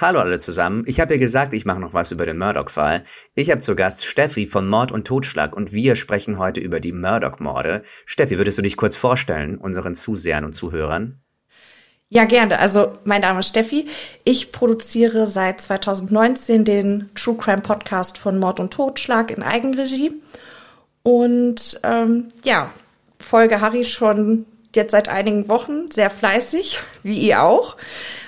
Hallo alle zusammen. Ich habe ja gesagt, ich mache noch was über den Murdoch-Fall. Ich habe zu Gast Steffi von Mord und Totschlag und wir sprechen heute über die Murdoch-Morde. Steffi, würdest du dich kurz vorstellen, unseren Zusehern und Zuhörern? Ja, gerne. Also, mein Name ist Steffi. Ich produziere seit 2019 den True Crime Podcast von Mord und Totschlag in Eigenregie. Und ähm, ja, folge Harry schon jetzt seit einigen Wochen sehr fleißig, wie ihr auch.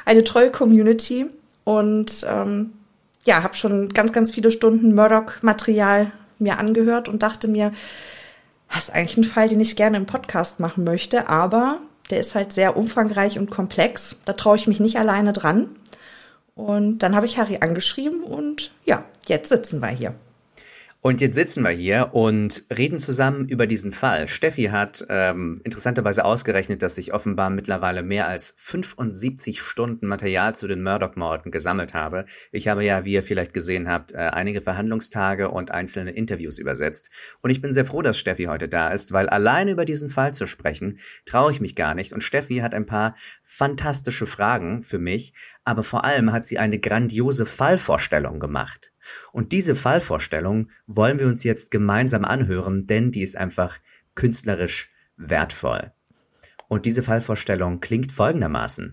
Eine treue Community. Und ähm, ja, habe schon ganz, ganz viele Stunden Murdoch-Material mir angehört und dachte mir, das ist eigentlich ein Fall, den ich gerne im Podcast machen möchte, aber der ist halt sehr umfangreich und komplex. Da traue ich mich nicht alleine dran. Und dann habe ich Harry angeschrieben und ja, jetzt sitzen wir hier. Und jetzt sitzen wir hier und reden zusammen über diesen Fall. Steffi hat ähm, interessanterweise ausgerechnet, dass ich offenbar mittlerweile mehr als 75 Stunden Material zu den Murdoch-Morden gesammelt habe. Ich habe ja, wie ihr vielleicht gesehen habt, äh, einige Verhandlungstage und einzelne Interviews übersetzt. Und ich bin sehr froh, dass Steffi heute da ist, weil alleine über diesen Fall zu sprechen, traue ich mich gar nicht. Und Steffi hat ein paar fantastische Fragen für mich, aber vor allem hat sie eine grandiose Fallvorstellung gemacht. Und diese Fallvorstellung wollen wir uns jetzt gemeinsam anhören, denn die ist einfach künstlerisch wertvoll. Und diese Fallvorstellung klingt folgendermaßen.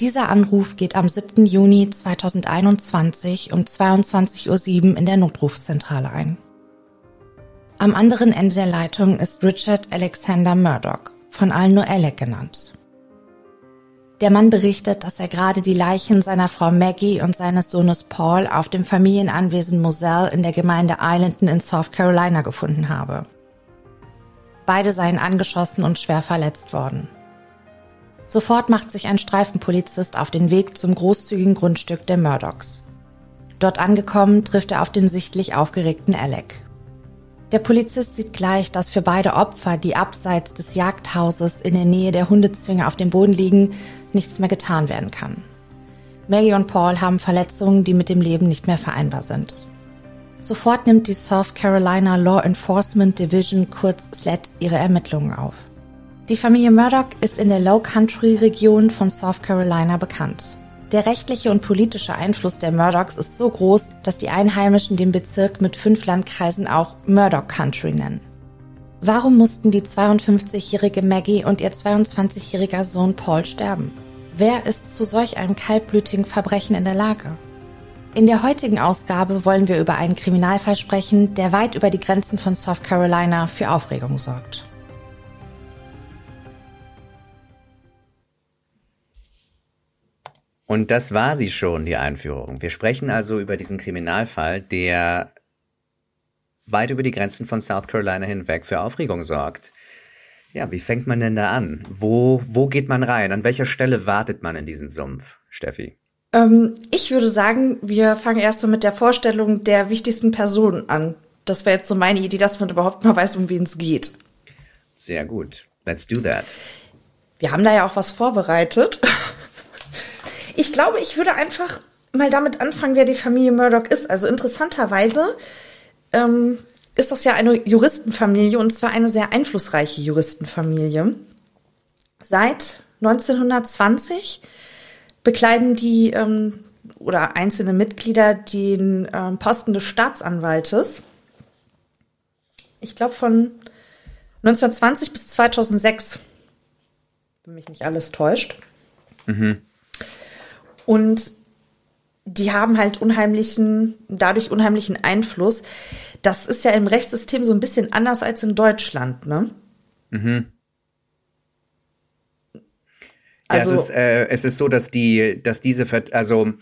Dieser Anruf geht am 7. Juni 2021 um 22.07 Uhr in der Notrufzentrale ein. Am anderen Ende der Leitung ist Richard Alexander Murdoch, von allen nur Alec genannt. Der Mann berichtet, dass er gerade die Leichen seiner Frau Maggie und seines Sohnes Paul auf dem Familienanwesen Moselle in der Gemeinde Islandton in South Carolina gefunden habe. Beide seien angeschossen und schwer verletzt worden. Sofort macht sich ein Streifenpolizist auf den Weg zum großzügigen Grundstück der Murdochs. Dort angekommen trifft er auf den sichtlich aufgeregten Alec. Der Polizist sieht gleich, dass für beide Opfer, die abseits des Jagdhauses in der Nähe der Hundezwinge auf dem Boden liegen, nichts mehr getan werden kann. Maggie und Paul haben Verletzungen, die mit dem Leben nicht mehr vereinbar sind. Sofort nimmt die South Carolina Law Enforcement Division kurz SLED ihre Ermittlungen auf. Die Familie Murdoch ist in der Low Country Region von South Carolina bekannt. Der rechtliche und politische Einfluss der Murdochs ist so groß, dass die Einheimischen den Bezirk mit fünf Landkreisen auch Murdoch Country nennen. Warum mussten die 52-jährige Maggie und ihr 22-jähriger Sohn Paul sterben? Wer ist zu solch einem kaltblütigen Verbrechen in der Lage? In der heutigen Ausgabe wollen wir über einen Kriminalfall sprechen, der weit über die Grenzen von South Carolina für Aufregung sorgt. Und das war sie schon, die Einführung. Wir sprechen also über diesen Kriminalfall, der weit über die Grenzen von South Carolina hinweg für Aufregung sorgt. Ja, wie fängt man denn da an? Wo, wo geht man rein? An welcher Stelle wartet man in diesen Sumpf, Steffi? Ähm, ich würde sagen, wir fangen erst mal mit der Vorstellung der wichtigsten Personen an. Das wäre jetzt so meine Idee, dass man überhaupt mal weiß, um wen es geht. Sehr gut. Let's do that. Wir haben da ja auch was vorbereitet. Ich glaube, ich würde einfach mal damit anfangen, wer die Familie Murdoch ist. Also interessanterweise ähm, ist das ja eine Juristenfamilie und zwar eine sehr einflussreiche Juristenfamilie. Seit 1920 bekleiden die ähm, oder einzelne Mitglieder den äh, Posten des Staatsanwaltes. Ich glaube von 1920 bis 2006, wenn mich nicht alles täuscht. Mhm. Und die haben halt unheimlichen, dadurch unheimlichen Einfluss. Das ist ja im Rechtssystem so ein bisschen anders als in Deutschland, ne? Mhm. Also, ja, es ist, äh, es ist so, dass die, dass diese, also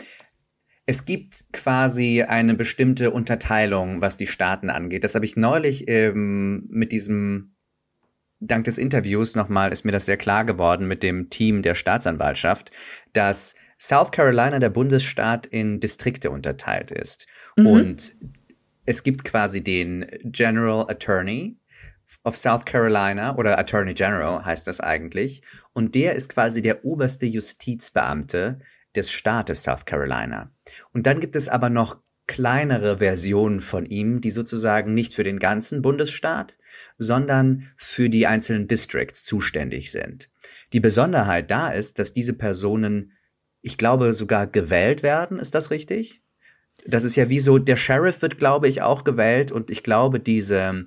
es gibt quasi eine bestimmte Unterteilung, was die Staaten angeht. Das habe ich neulich ähm, mit diesem, dank des Interviews nochmal, ist mir das sehr klar geworden mit dem Team der Staatsanwaltschaft, dass South Carolina der Bundesstaat in Distrikte unterteilt ist. Mhm. Und es gibt quasi den General Attorney of South Carolina oder Attorney General heißt das eigentlich. Und der ist quasi der oberste Justizbeamte des Staates South Carolina. Und dann gibt es aber noch kleinere Versionen von ihm, die sozusagen nicht für den ganzen Bundesstaat, sondern für die einzelnen Districts zuständig sind. Die Besonderheit da ist, dass diese Personen, ich glaube, sogar gewählt werden. Ist das richtig? Das ist ja wie so, der Sheriff wird, glaube ich, auch gewählt und ich glaube, diese,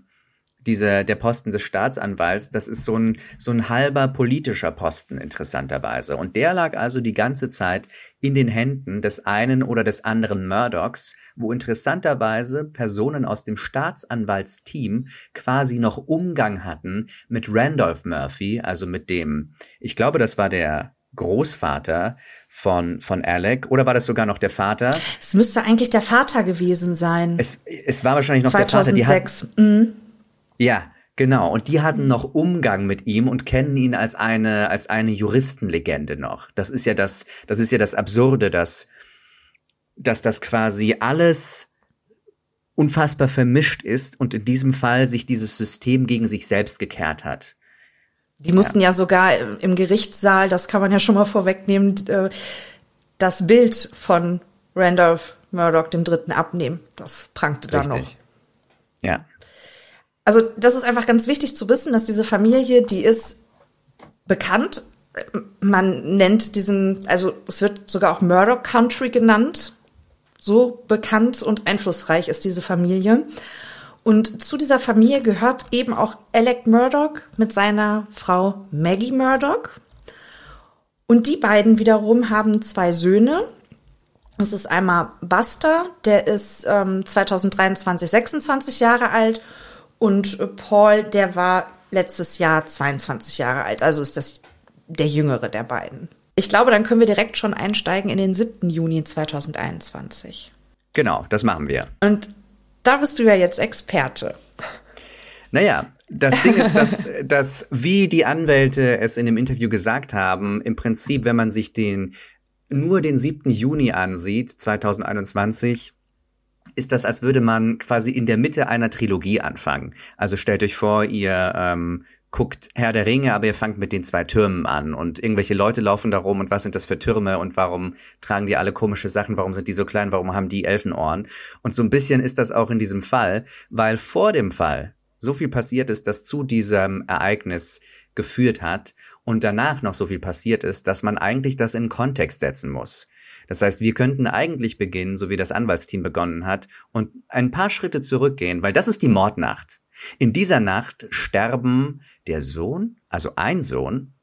diese, der Posten des Staatsanwalts, das ist so ein, so ein halber politischer Posten interessanterweise. Und der lag also die ganze Zeit in den Händen des einen oder des anderen Murdochs, wo interessanterweise Personen aus dem Staatsanwaltsteam quasi noch Umgang hatten mit Randolph Murphy, also mit dem, ich glaube, das war der Großvater von, von Alec oder war das sogar noch der Vater? Es müsste eigentlich der Vater gewesen sein. Es, es war wahrscheinlich noch 2006. der Vater. Die hat, mhm. Ja, genau. Und die hatten noch Umgang mit ihm und kennen ihn als eine, als eine Juristenlegende noch. Das ist ja das, das ist ja das Absurde, dass, dass das quasi alles unfassbar vermischt ist und in diesem Fall sich dieses System gegen sich selbst gekehrt hat. Die mussten ja, ja sogar im Gerichtssaal, das kann man ja schon mal vorwegnehmen, äh, das Bild von Randolph Murdoch dem Dritten abnehmen. Das prangte da noch. Ja. Also das ist einfach ganz wichtig zu wissen, dass diese Familie, die ist bekannt. Man nennt diesen, also es wird sogar auch Murdoch Country genannt. So bekannt und einflussreich ist diese Familie. Und zu dieser Familie gehört eben auch Alec Murdoch mit seiner Frau Maggie Murdoch. Und die beiden wiederum haben zwei Söhne. Das ist einmal Buster, der ist ähm, 2023 26 Jahre alt und Paul, der war letztes Jahr 22 Jahre alt, also ist das der jüngere der beiden. Ich glaube, dann können wir direkt schon einsteigen in den 7. Juni 2021. Genau, das machen wir. Und da bist du ja jetzt Experte. Naja, das Ding ist, dass, dass, wie die Anwälte es in dem Interview gesagt haben, im Prinzip, wenn man sich den nur den 7. Juni ansieht, 2021, ist das, als würde man quasi in der Mitte einer Trilogie anfangen. Also stellt euch vor, ihr ähm, guckt Herr der Ringe, aber ihr fangt mit den zwei Türmen an und irgendwelche Leute laufen da rum und was sind das für Türme und warum tragen die alle komische Sachen, warum sind die so klein, warum haben die Elfenohren? Und so ein bisschen ist das auch in diesem Fall, weil vor dem Fall so viel passiert ist, dass zu diesem Ereignis geführt hat und danach noch so viel passiert ist, dass man eigentlich das in Kontext setzen muss. Das heißt, wir könnten eigentlich beginnen, so wie das Anwaltsteam begonnen hat, und ein paar Schritte zurückgehen, weil das ist die Mordnacht. In dieser Nacht sterben der Sohn, also ein Sohn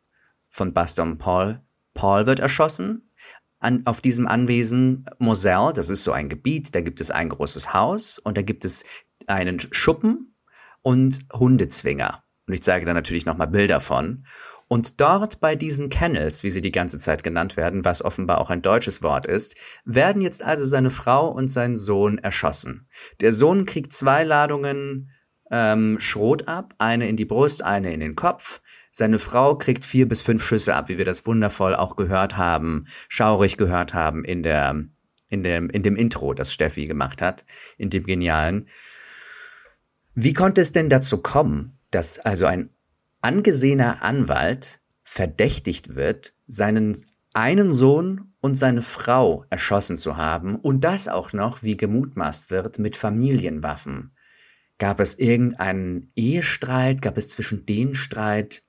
von und Paul. Paul wird erschossen. An, auf diesem Anwesen Moselle, das ist so ein Gebiet, da gibt es ein großes Haus und da gibt es einen Schuppen und Hundezwinger. Und ich zeige da natürlich nochmal Bilder von. Und dort bei diesen Kennels, wie sie die ganze Zeit genannt werden, was offenbar auch ein deutsches Wort ist, werden jetzt also seine Frau und sein Sohn erschossen. Der Sohn kriegt zwei Ladungen ähm, Schrot ab, eine in die Brust, eine in den Kopf. Seine Frau kriegt vier bis fünf Schüsse ab, wie wir das wundervoll auch gehört haben, schaurig gehört haben in der in dem in dem Intro, das Steffi gemacht hat, in dem genialen. Wie konnte es denn dazu kommen, dass also ein angesehener Anwalt verdächtigt wird, seinen einen Sohn und seine Frau erschossen zu haben und das auch noch, wie gemutmaßt wird, mit Familienwaffen. Gab es irgendeinen Ehestreit? Gab es zwischen denen Streit?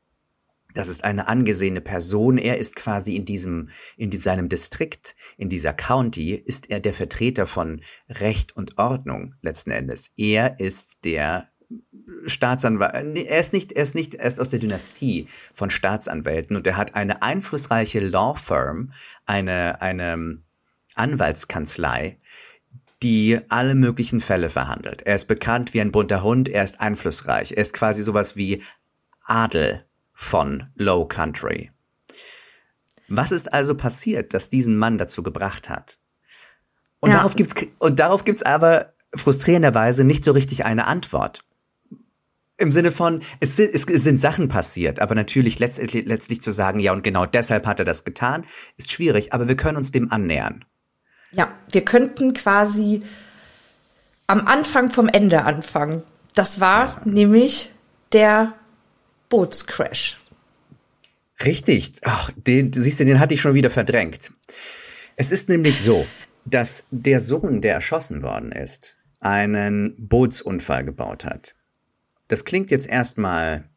Das ist eine angesehene Person. Er ist quasi in diesem, in seinem Distrikt, in dieser County, ist er der Vertreter von Recht und Ordnung letzten Endes. Er ist der Staatsanwalt, er ist nicht, er ist nicht, er ist aus der Dynastie von Staatsanwälten und er hat eine einflussreiche Law Firm, eine, eine Anwaltskanzlei, die alle möglichen Fälle verhandelt. Er ist bekannt wie ein bunter Hund, er ist einflussreich, er ist quasi sowas wie Adel von Low Country. Was ist also passiert, das diesen Mann dazu gebracht hat? Und ja. darauf gibt's, und darauf gibt's aber frustrierenderweise nicht so richtig eine Antwort. Im Sinne von, es sind, es sind Sachen passiert, aber natürlich letztlich, letztlich zu sagen, ja, und genau deshalb hat er das getan, ist schwierig, aber wir können uns dem annähern. Ja, wir könnten quasi am Anfang vom Ende anfangen. Das war ja. nämlich der Bootscrash. Richtig. Ach, den, siehst du, den hatte ich schon wieder verdrängt. Es ist nämlich so, dass der Sohn, der erschossen worden ist, einen Bootsunfall gebaut hat. Das klingt jetzt erstmal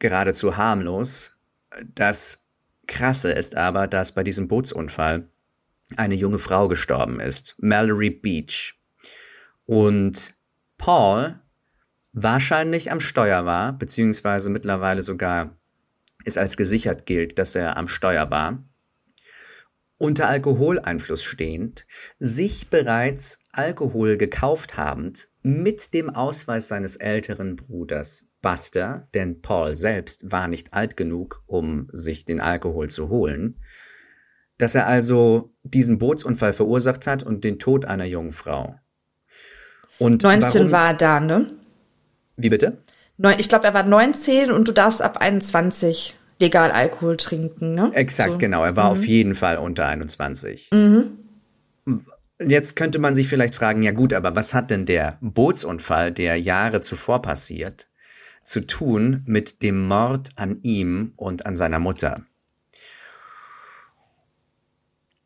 geradezu harmlos. Das Krasse ist aber, dass bei diesem Bootsunfall eine junge Frau gestorben ist, Mallory Beach. Und Paul wahrscheinlich am Steuer war, beziehungsweise mittlerweile sogar es als gesichert gilt, dass er am Steuer war, unter Alkoholeinfluss stehend, sich bereits Alkohol gekauft habend, mit dem Ausweis seines älteren Bruders Buster, denn Paul selbst war nicht alt genug, um sich den Alkohol zu holen, dass er also diesen Bootsunfall verursacht hat und den Tod einer jungen Frau. Und 19 warum? war er da, ne? Wie bitte? Ich glaube, er war 19 und du darfst ab 21 legal Alkohol trinken, ne? Exakt, so. genau. Er war mhm. auf jeden Fall unter 21. Mhm. Jetzt könnte man sich vielleicht fragen, ja gut, aber was hat denn der Bootsunfall, der Jahre zuvor passiert, zu tun mit dem Mord an ihm und an seiner Mutter?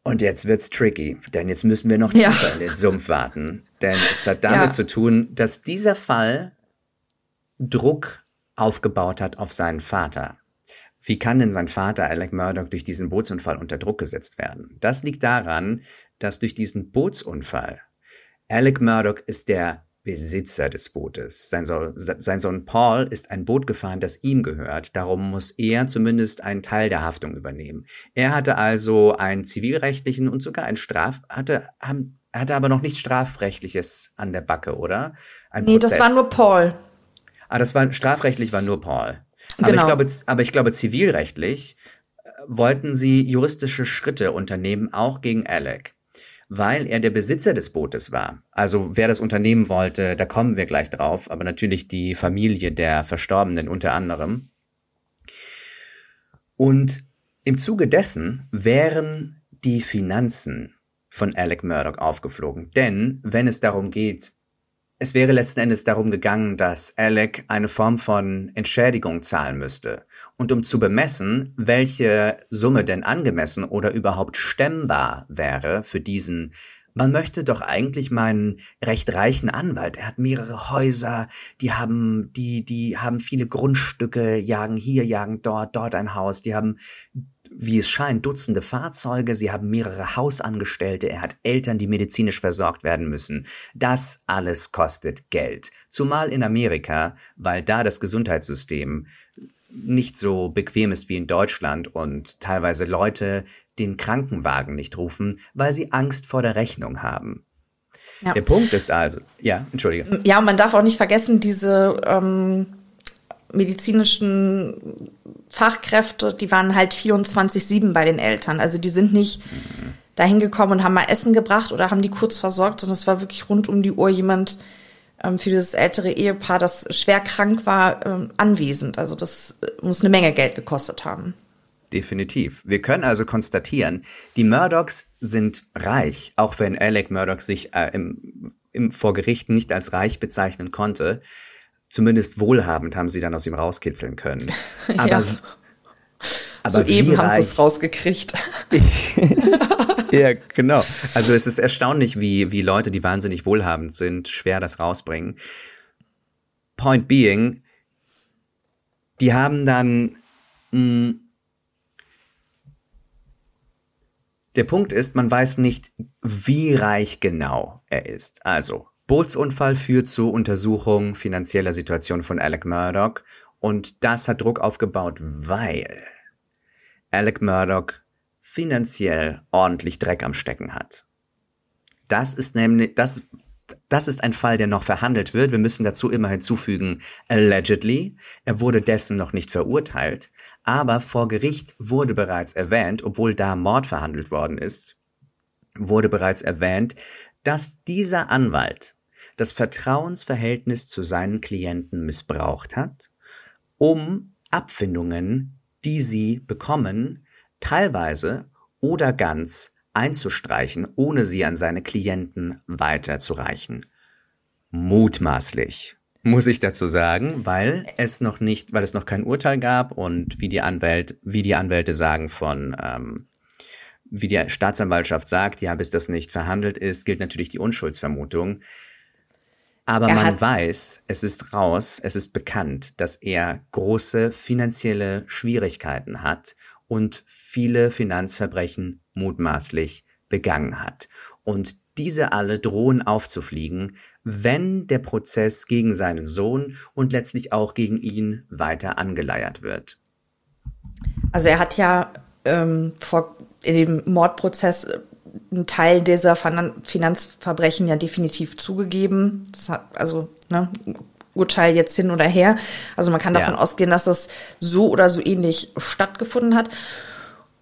Und jetzt wird's tricky, denn jetzt müssen wir noch tiefer ja. in den Sumpf warten. Denn es hat damit ja. zu tun, dass dieser Fall Druck aufgebaut hat auf seinen Vater. Wie kann denn sein Vater Alec Murdoch durch diesen Bootsunfall unter Druck gesetzt werden? Das liegt daran, dass durch diesen Bootsunfall Alec Murdoch ist der Besitzer des Bootes. Sein, Sohn, sein Sohn Paul ist ein Boot gefahren, das ihm gehört. Darum muss er zumindest einen Teil der Haftung übernehmen. Er hatte also einen zivilrechtlichen und sogar einen Straf, hatte, haben, hatte aber noch nichts strafrechtliches an der Backe, oder? Ein nee, Prozess. das war nur Paul. Ah, das war strafrechtlich war nur Paul. Aber genau. ich glaube, aber ich glaube, zivilrechtlich äh, wollten sie juristische Schritte unternehmen, auch gegen Alec, weil er der Besitzer des Bootes war. Also wer das unternehmen wollte, da kommen wir gleich drauf, aber natürlich die Familie der Verstorbenen unter anderem. Und im Zuge dessen wären die Finanzen von Alec Murdoch aufgeflogen. Denn wenn es darum geht, es wäre letzten Endes darum gegangen, dass Alec eine Form von Entschädigung zahlen müsste. Und um zu bemessen, welche Summe denn angemessen oder überhaupt stemmbar wäre für diesen man möchte doch eigentlich meinen recht reichen Anwalt. Er hat mehrere Häuser, die haben, die, die haben viele Grundstücke, jagen hier, jagen dort, dort ein Haus, die haben wie es scheint, Dutzende Fahrzeuge, sie haben mehrere Hausangestellte, er hat Eltern, die medizinisch versorgt werden müssen. Das alles kostet Geld. Zumal in Amerika, weil da das Gesundheitssystem nicht so bequem ist wie in Deutschland und teilweise Leute den Krankenwagen nicht rufen, weil sie Angst vor der Rechnung haben. Ja. Der Punkt ist also, ja, entschuldige. Ja, und man darf auch nicht vergessen, diese ähm, medizinischen Fachkräfte, die waren halt 24-7 bei den Eltern. Also die sind nicht mhm. dahin gekommen und haben mal Essen gebracht oder haben die kurz versorgt, sondern es war wirklich rund um die Uhr jemand ähm, für dieses ältere Ehepaar, das schwer krank war, ähm, anwesend. Also das äh, muss eine Menge Geld gekostet haben. Definitiv. Wir können also konstatieren, die Murdochs sind reich, auch wenn Alec Murdoch sich äh, im, im, vor Gericht nicht als reich bezeichnen konnte zumindest wohlhabend haben sie dann aus ihm rauskitzeln können. Aber, ja. aber so eben haben sie es rausgekriegt. ja, genau. Also es ist erstaunlich, wie, wie Leute, die wahnsinnig wohlhabend sind, schwer das rausbringen. Point being, die haben dann. Hm, der Punkt ist, man weiß nicht, wie reich genau er ist. Also, Bootsunfall führt zu Untersuchung finanzieller Situation von Alec Murdoch und das hat Druck aufgebaut, weil Alec Murdoch finanziell ordentlich Dreck am Stecken hat. Das ist nämlich, das, das ist ein Fall, der noch verhandelt wird. Wir müssen dazu immer hinzufügen, allegedly. Er wurde dessen noch nicht verurteilt, aber vor Gericht wurde bereits erwähnt, obwohl da Mord verhandelt worden ist, wurde bereits erwähnt, dass dieser Anwalt das Vertrauensverhältnis zu seinen Klienten missbraucht hat um Abfindungen, die sie bekommen, teilweise oder ganz einzustreichen, ohne sie an seine Klienten weiterzureichen. Mutmaßlich, muss ich dazu sagen, weil es noch nicht, weil es noch kein Urteil gab und wie die Anwält, wie die Anwälte sagen von, ähm, wie die Staatsanwaltschaft sagt, ja, bis das nicht verhandelt ist, gilt natürlich die Unschuldsvermutung. Aber er man weiß, es ist raus, es ist bekannt, dass er große finanzielle Schwierigkeiten hat und viele Finanzverbrechen mutmaßlich begangen hat. Und diese alle drohen aufzufliegen, wenn der Prozess gegen seinen Sohn und letztlich auch gegen ihn weiter angeleiert wird. Also er hat ja ähm, vor in dem Mordprozess einen Teil dieser Finanzverbrechen ja definitiv zugegeben. Das hat, also, ne, Urteil jetzt hin oder her. Also man kann davon ja. ausgehen, dass das so oder so ähnlich stattgefunden hat.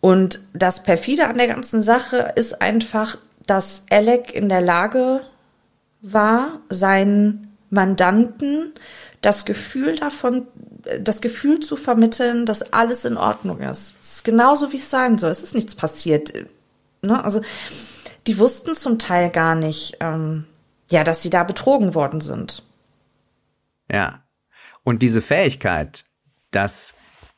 Und das perfide an der ganzen Sache ist einfach, dass Alec in der Lage war, seinen Mandanten das Gefühl davon, das Gefühl zu vermitteln, dass alles in Ordnung ist. Es ist genauso, wie es sein soll. Es ist nichts passiert ne, also die wussten zum Teil gar nicht, ähm, ja, dass sie da betrogen worden sind. Ja. Und diese Fähigkeit, dass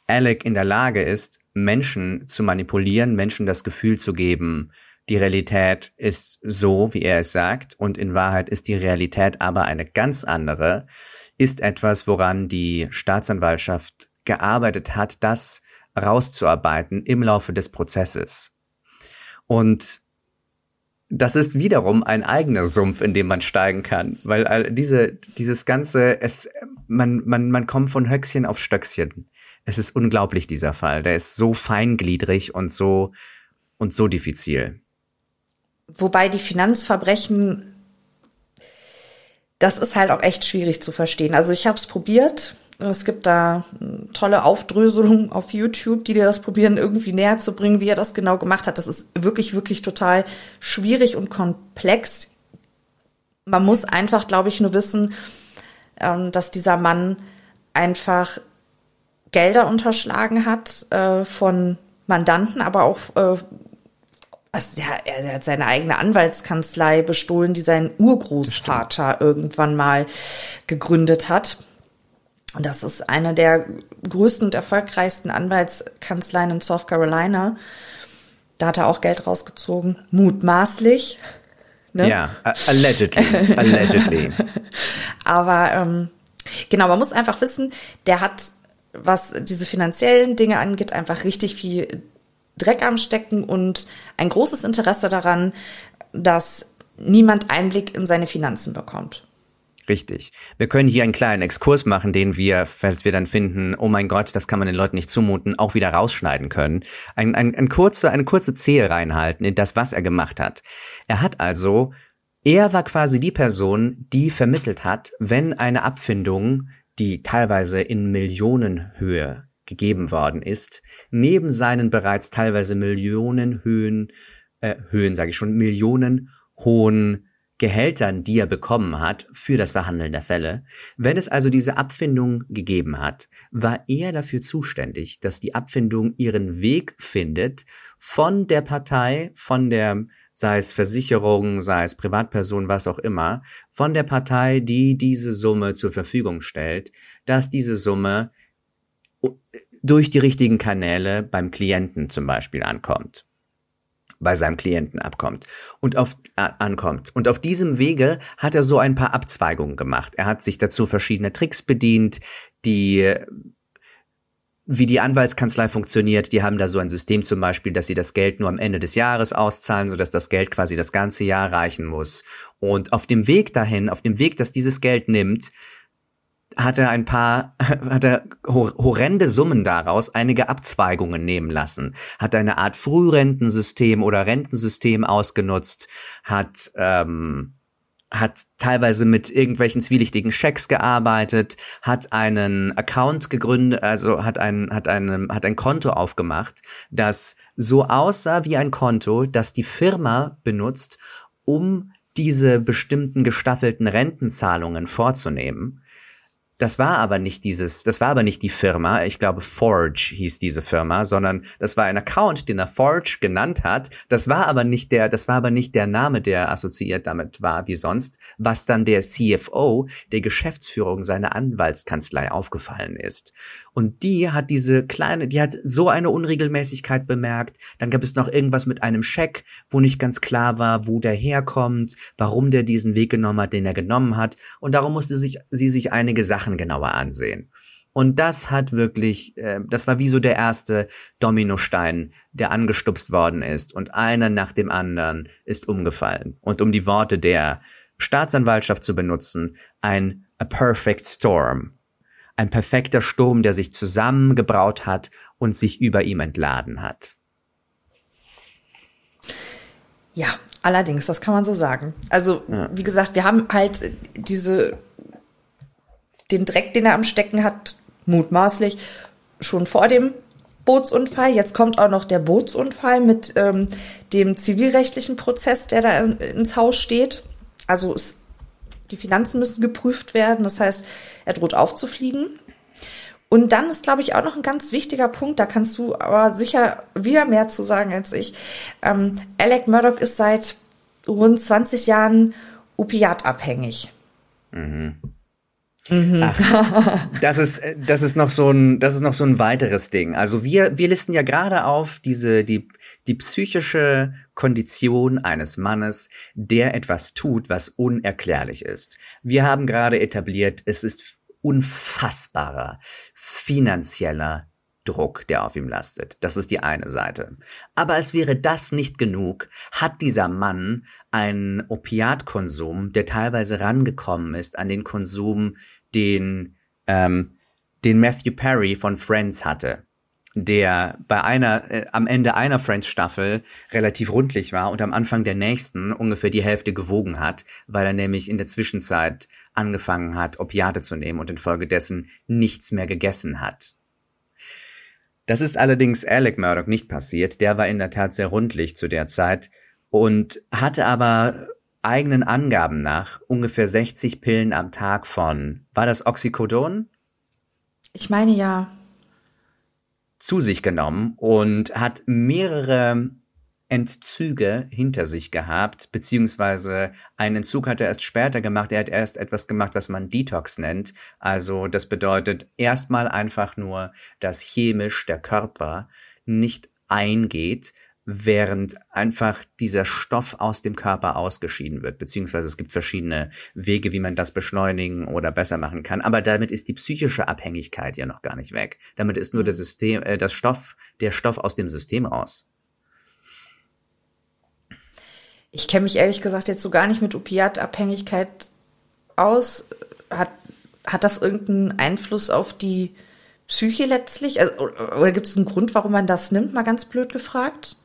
Alec in der Lage ist, Menschen zu manipulieren, Menschen das Gefühl zu geben, die Realität ist so, wie er es sagt, und in Wahrheit ist die Realität aber eine ganz andere, ist etwas, woran die Staatsanwaltschaft gearbeitet hat, das rauszuarbeiten im Laufe des Prozesses. Und das ist wiederum ein eigener Sumpf, in dem man steigen kann, weil diese, dieses ganze, es, man, man, man kommt von Höchstchen auf Stöckchen. Es ist unglaublich, dieser Fall. Der ist so feingliedrig und so, und so diffizil. Wobei die Finanzverbrechen, das ist halt auch echt schwierig zu verstehen. Also ich habe es probiert, es gibt da tolle Aufdröselungen auf YouTube, die dir das probieren, irgendwie näher zu bringen, wie er das genau gemacht hat. Das ist wirklich, wirklich total schwierig und komplex. Man muss einfach, glaube ich, nur wissen, ähm, dass dieser Mann einfach Gelder unterschlagen hat äh, von Mandanten, aber auch äh, also er hat seine eigene Anwaltskanzlei bestohlen, die sein Urgroßvater irgendwann mal gegründet hat. Das ist eine der größten und erfolgreichsten Anwaltskanzleien in South Carolina. Da hat er auch Geld rausgezogen, mutmaßlich. Ne? Ja, allegedly, allegedly. Aber ähm, genau, man muss einfach wissen, der hat, was diese finanziellen Dinge angeht, einfach richtig viel Dreck am Stecken und ein großes Interesse daran, dass niemand Einblick in seine Finanzen bekommt. Richtig. Wir können hier einen kleinen Exkurs machen, den wir, falls wir dann finden, oh mein Gott, das kann man den Leuten nicht zumuten, auch wieder rausschneiden können. Ein, ein, ein kurze, eine kurze Zehe reinhalten in das, was er gemacht hat. Er hat also, er war quasi die Person, die vermittelt hat, wenn eine Abfindung, die teilweise in Millionenhöhe gegeben worden ist, neben seinen bereits teilweise Millionenhöhen, äh, Höhen sage ich schon, Millionen hohen Gehältern, die er bekommen hat für das Verhandeln der Fälle. Wenn es also diese Abfindung gegeben hat, war er dafür zuständig, dass die Abfindung ihren Weg findet von der Partei, von der, sei es Versicherung, sei es Privatperson, was auch immer, von der Partei, die diese Summe zur Verfügung stellt, dass diese Summe durch die richtigen Kanäle beim Klienten zum Beispiel ankommt bei seinem Klienten abkommt und auf, äh, ankommt. Und auf diesem Wege hat er so ein paar Abzweigungen gemacht. Er hat sich dazu verschiedene Tricks bedient, die wie die Anwaltskanzlei funktioniert. Die haben da so ein System zum Beispiel, dass sie das Geld nur am Ende des Jahres auszahlen, sodass das Geld quasi das ganze Jahr reichen muss. Und auf dem Weg dahin, auf dem Weg, dass dieses Geld nimmt, hat er ein paar, hat er horrende Summen daraus einige Abzweigungen nehmen lassen, hat eine Art Frührentensystem oder Rentensystem ausgenutzt, hat ähm, hat teilweise mit irgendwelchen zwielichtigen Schecks gearbeitet, hat einen Account gegründet, also hat ein, hat einen, hat ein Konto aufgemacht, das so aussah wie ein Konto, das die Firma benutzt, um diese bestimmten gestaffelten Rentenzahlungen vorzunehmen. Das war aber nicht dieses, das war aber nicht die Firma, ich glaube Forge hieß diese Firma, sondern das war ein Account, den er Forge genannt hat. Das war aber nicht der, das war aber nicht der Name, der assoziiert damit war wie sonst, was dann der CFO der Geschäftsführung seiner Anwaltskanzlei aufgefallen ist. Und die hat diese kleine, die hat so eine Unregelmäßigkeit bemerkt. Dann gab es noch irgendwas mit einem Scheck, wo nicht ganz klar war, wo der herkommt, warum der diesen Weg genommen hat, den er genommen hat. Und darum musste sich, sie sich einige Sachen genauer ansehen. Und das hat wirklich, äh, das war wie so der erste Dominostein, der angestupst worden ist. Und einer nach dem anderen ist umgefallen. Und um die Worte der Staatsanwaltschaft zu benutzen, ein A Perfect Storm ein perfekter Sturm, der sich zusammengebraut hat und sich über ihm entladen hat. Ja, allerdings, das kann man so sagen. Also, ja. wie gesagt, wir haben halt diese, den Dreck, den er am Stecken hat, mutmaßlich schon vor dem Bootsunfall. Jetzt kommt auch noch der Bootsunfall mit ähm, dem zivilrechtlichen Prozess, der da in, ins Haus steht. Also es, die Finanzen müssen geprüft werden. Das heißt, er droht aufzufliegen. Und dann ist, glaube ich, auch noch ein ganz wichtiger Punkt, da kannst du aber sicher wieder mehr zu sagen als ich. Ähm, Alec Murdoch ist seit rund 20 Jahren opiatabhängig. Mhm. Mhm. Ach, das ist das ist noch so ein das ist noch so ein weiteres Ding. Also wir wir listen ja gerade auf diese die die psychische Kondition eines Mannes, der etwas tut, was unerklärlich ist. Wir haben gerade etabliert, es ist unfassbarer finanzieller Druck, der auf ihm lastet. Das ist die eine Seite. Aber als wäre das nicht genug, hat dieser Mann einen Opiatkonsum, der teilweise rangekommen ist an den Konsum, den, ähm, den Matthew Perry von Friends hatte der bei einer äh, am Ende einer Friends Staffel relativ rundlich war und am Anfang der nächsten ungefähr die Hälfte gewogen hat, weil er nämlich in der Zwischenzeit angefangen hat, Opiate zu nehmen und infolgedessen nichts mehr gegessen hat. Das ist allerdings Alec Murdoch nicht passiert. Der war in der Tat sehr rundlich zu der Zeit und hatte aber eigenen Angaben nach ungefähr 60 Pillen am Tag von, war das Oxycodon? Ich meine ja. Zu sich genommen und hat mehrere Entzüge hinter sich gehabt, beziehungsweise einen Entzug hat er erst später gemacht. Er hat erst etwas gemacht, was man Detox nennt. Also das bedeutet erstmal einfach nur, dass chemisch der Körper nicht eingeht, während einfach dieser Stoff aus dem Körper ausgeschieden wird, beziehungsweise es gibt verschiedene Wege, wie man das beschleunigen oder besser machen kann. Aber damit ist die psychische Abhängigkeit ja noch gar nicht weg. Damit ist nur der System, äh, das Stoff, der Stoff aus dem System raus. Ich kenne mich ehrlich gesagt jetzt so gar nicht mit Opiatabhängigkeit aus. Hat, hat das irgendeinen Einfluss auf die Psyche letztlich? Also, oder gibt es einen Grund, warum man das nimmt? Mal ganz blöd gefragt.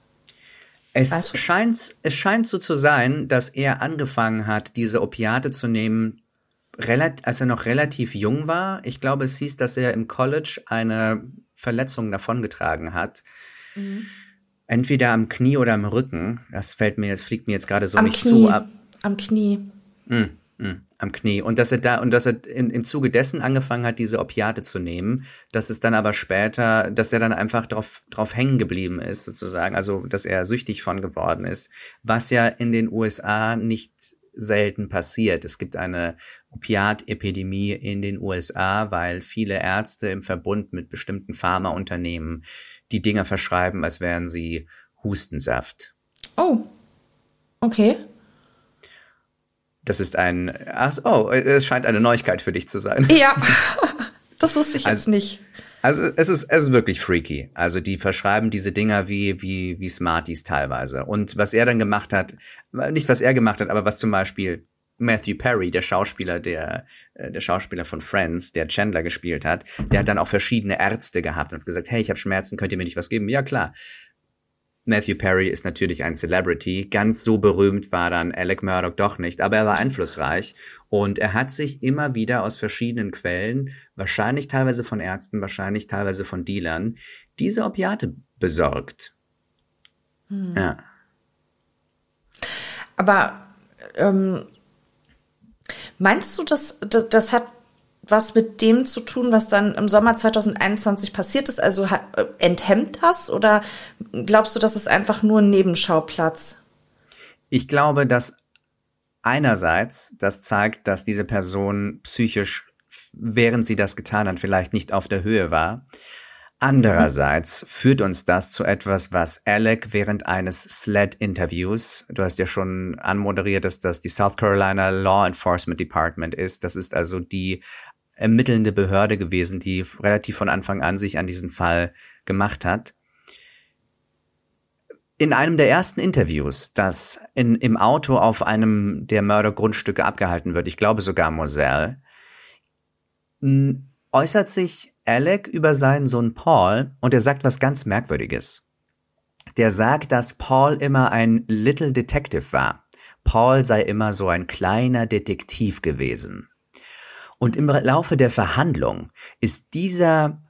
Es du? scheint, es scheint so zu sein, dass er angefangen hat, diese Opiate zu nehmen, als er noch relativ jung war. Ich glaube, es hieß, dass er im College eine Verletzung davongetragen hat. Mhm. Entweder am Knie oder am Rücken. Das fällt mir jetzt, fliegt mir jetzt gerade so am nicht Knie. zu ab. Am Knie. Mm, mm, am Knie. Und dass er da, und dass er in, im Zuge dessen angefangen hat, diese Opiate zu nehmen, dass es dann aber später, dass er dann einfach drauf, drauf hängen geblieben ist, sozusagen. Also, dass er süchtig von geworden ist. Was ja in den USA nicht selten passiert. Es gibt eine Opiatepidemie in den USA, weil viele Ärzte im Verbund mit bestimmten Pharmaunternehmen die Dinger verschreiben, als wären sie Hustensaft. Oh, okay. Das ist ein, ach, oh, es scheint eine Neuigkeit für dich zu sein. Ja, das wusste ich also, jetzt nicht. Also es ist, es ist wirklich freaky. Also die verschreiben diese Dinger wie, wie, wie Smarties teilweise. Und was er dann gemacht hat, nicht was er gemacht hat, aber was zum Beispiel Matthew Perry, der Schauspieler, der, äh, der Schauspieler von Friends, der Chandler gespielt hat, der hat dann auch verschiedene Ärzte gehabt und hat gesagt, hey, ich habe Schmerzen, könnt ihr mir nicht was geben? Ja, klar. Matthew Perry ist natürlich ein Celebrity. Ganz so berühmt war dann Alec Murdoch doch nicht, aber er war einflussreich und er hat sich immer wieder aus verschiedenen Quellen, wahrscheinlich teilweise von Ärzten, wahrscheinlich teilweise von Dealern, diese Opiate besorgt. Hm. Ja. Aber ähm, meinst du, dass das, das hat was mit dem zu tun, was dann im Sommer 2021 passiert ist? Also äh, enthemmt das oder glaubst du, das ist einfach nur ein Nebenschauplatz? Ich glaube, dass einerseits das zeigt, dass diese Person psychisch, während sie das getan hat, vielleicht nicht auf der Höhe war. Andererseits führt uns das zu etwas, was Alec während eines SLED-Interviews, du hast ja schon anmoderiert, dass das die South Carolina Law Enforcement Department ist. Das ist also die ermittelnde Behörde gewesen, die relativ von Anfang an sich an diesen Fall gemacht hat. In einem der ersten Interviews, das in, im Auto auf einem der Mördergrundstücke abgehalten wird, ich glaube sogar Moselle, äußert sich Alec über seinen Sohn Paul und er sagt was ganz Merkwürdiges. Der sagt, dass Paul immer ein Little Detective war. Paul sei immer so ein kleiner Detektiv gewesen. Und im Laufe der Verhandlung ist dieser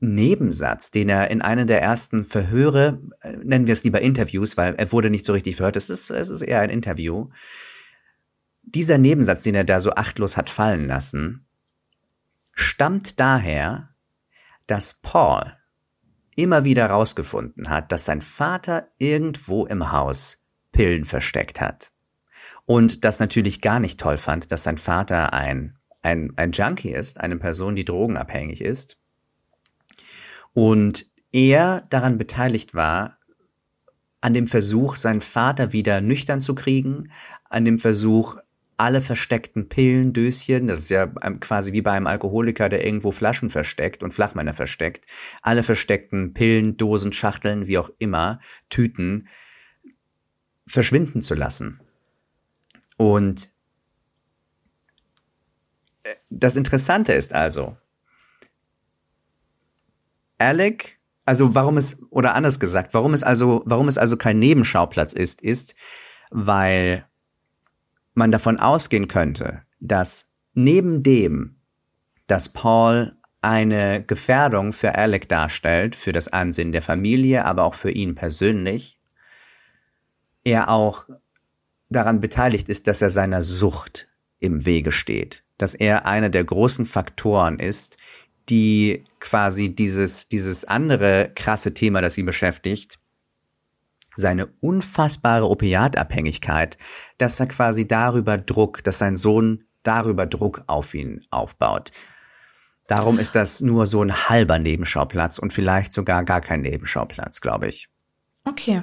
Nebensatz, den er in einem der ersten Verhöre, äh, nennen wir es lieber Interviews, weil er wurde nicht so richtig verhört, es ist, es ist eher ein Interview. Dieser Nebensatz, den er da so achtlos hat fallen lassen, stammt daher, dass Paul immer wieder herausgefunden hat, dass sein Vater irgendwo im Haus Pillen versteckt hat. Und das natürlich gar nicht toll fand, dass sein Vater ein ein, ein Junkie ist, eine Person, die drogenabhängig ist und er daran beteiligt war, an dem Versuch, seinen Vater wieder nüchtern zu kriegen, an dem Versuch, alle versteckten Pillen, Döschen, das ist ja quasi wie bei einem Alkoholiker, der irgendwo Flaschen versteckt und Flachmänner versteckt, alle versteckten Pillen, Dosen, Schachteln, wie auch immer, Tüten, verschwinden zu lassen. Und das Interessante ist also, Alec, also warum es, oder anders gesagt, warum es also, warum es also kein Nebenschauplatz ist, ist, weil man davon ausgehen könnte, dass neben dem, dass Paul eine Gefährdung für Alec darstellt, für das Ansehen der Familie, aber auch für ihn persönlich, er auch daran beteiligt ist, dass er seiner Sucht im Wege steht dass er einer der großen Faktoren ist, die quasi dieses, dieses andere krasse Thema, das ihn beschäftigt, seine unfassbare Opiatabhängigkeit, dass er quasi darüber Druck, dass sein Sohn darüber Druck auf ihn aufbaut. Darum ist das nur so ein halber Nebenschauplatz und vielleicht sogar gar kein Nebenschauplatz, glaube ich. Okay.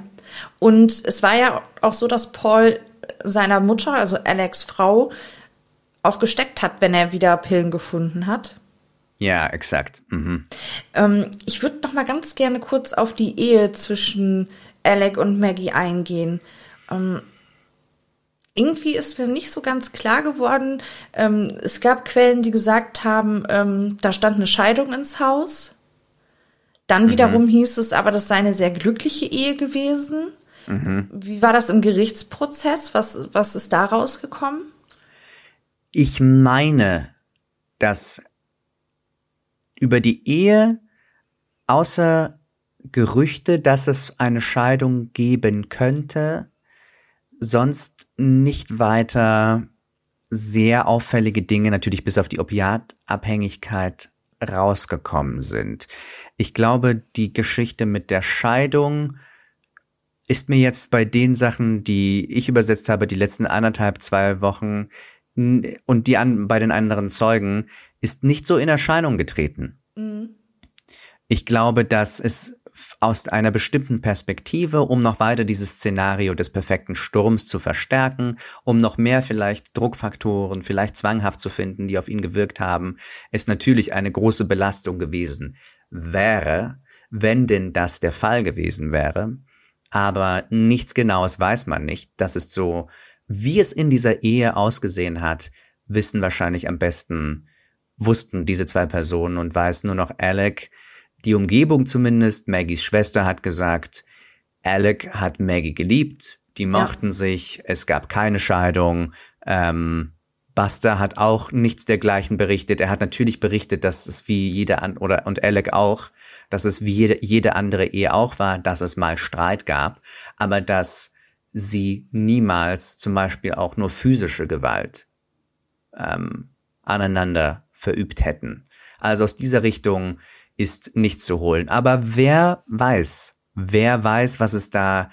Und es war ja auch so, dass Paul seiner Mutter, also Alex Frau, auch gesteckt hat, wenn er wieder Pillen gefunden hat. Ja, exakt. Mhm. Ähm, ich würde noch mal ganz gerne kurz auf die Ehe zwischen Alec und Maggie eingehen. Ähm, irgendwie ist mir nicht so ganz klar geworden. Ähm, es gab Quellen, die gesagt haben, ähm, da stand eine Scheidung ins Haus. Dann mhm. wiederum hieß es aber, das sei eine sehr glückliche Ehe gewesen. Mhm. Wie war das im Gerichtsprozess? Was, was ist da rausgekommen? Ich meine, dass über die Ehe außer Gerüchte, dass es eine Scheidung geben könnte, sonst nicht weiter sehr auffällige Dinge, natürlich bis auf die Opiatabhängigkeit, rausgekommen sind. Ich glaube, die Geschichte mit der Scheidung ist mir jetzt bei den Sachen, die ich übersetzt habe, die letzten anderthalb, zwei Wochen und die an, bei den anderen Zeugen ist nicht so in Erscheinung getreten. Mhm. Ich glaube, dass es aus einer bestimmten Perspektive, um noch weiter dieses Szenario des perfekten Sturms zu verstärken, um noch mehr vielleicht Druckfaktoren, vielleicht zwanghaft zu finden, die auf ihn gewirkt haben, ist natürlich eine große Belastung gewesen. wäre, wenn denn das der Fall gewesen wäre. Aber nichts Genaues weiß man nicht. Das ist so, wie es in dieser Ehe ausgesehen hat, wissen wahrscheinlich am besten, wussten diese zwei Personen und weiß nur noch Alec. Die Umgebung zumindest, Maggies Schwester hat gesagt, Alec hat Maggie geliebt, die mochten ja. sich, es gab keine Scheidung. Ähm, Buster hat auch nichts dergleichen berichtet. Er hat natürlich berichtet, dass es wie jede an oder und Alec auch, dass es wie jede, jede andere Ehe auch war, dass es mal Streit gab, aber dass sie niemals zum Beispiel auch nur physische Gewalt ähm, aneinander verübt hätten. Also aus dieser Richtung ist nichts zu holen. Aber wer weiß, wer weiß, was es da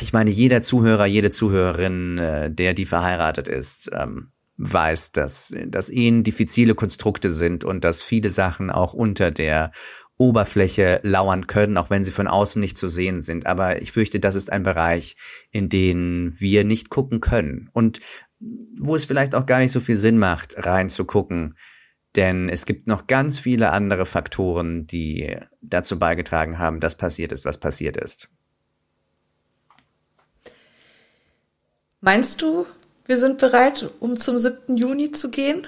ich meine, jeder Zuhörer, jede Zuhörerin, äh, der die verheiratet ist, ähm, weiß, dass, dass Ehen diffizile Konstrukte sind und dass viele Sachen auch unter der Oberfläche lauern können, auch wenn sie von außen nicht zu sehen sind. Aber ich fürchte, das ist ein Bereich, in den wir nicht gucken können und wo es vielleicht auch gar nicht so viel Sinn macht, reinzugucken. Denn es gibt noch ganz viele andere Faktoren, die dazu beigetragen haben, dass passiert ist, was passiert ist. Meinst du, wir sind bereit, um zum 7. Juni zu gehen?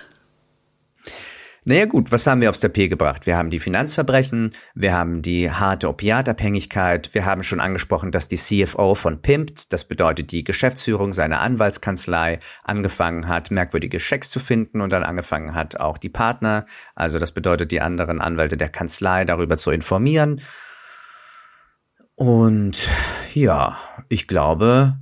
Naja gut, was haben wir aufs Tapet gebracht? Wir haben die Finanzverbrechen, wir haben die harte Opiatabhängigkeit, wir haben schon angesprochen, dass die CFO von Pimpt, das bedeutet die Geschäftsführung seiner Anwaltskanzlei, angefangen hat, merkwürdige Schecks zu finden und dann angefangen hat, auch die Partner, also das bedeutet die anderen Anwälte der Kanzlei, darüber zu informieren. Und ja, ich glaube,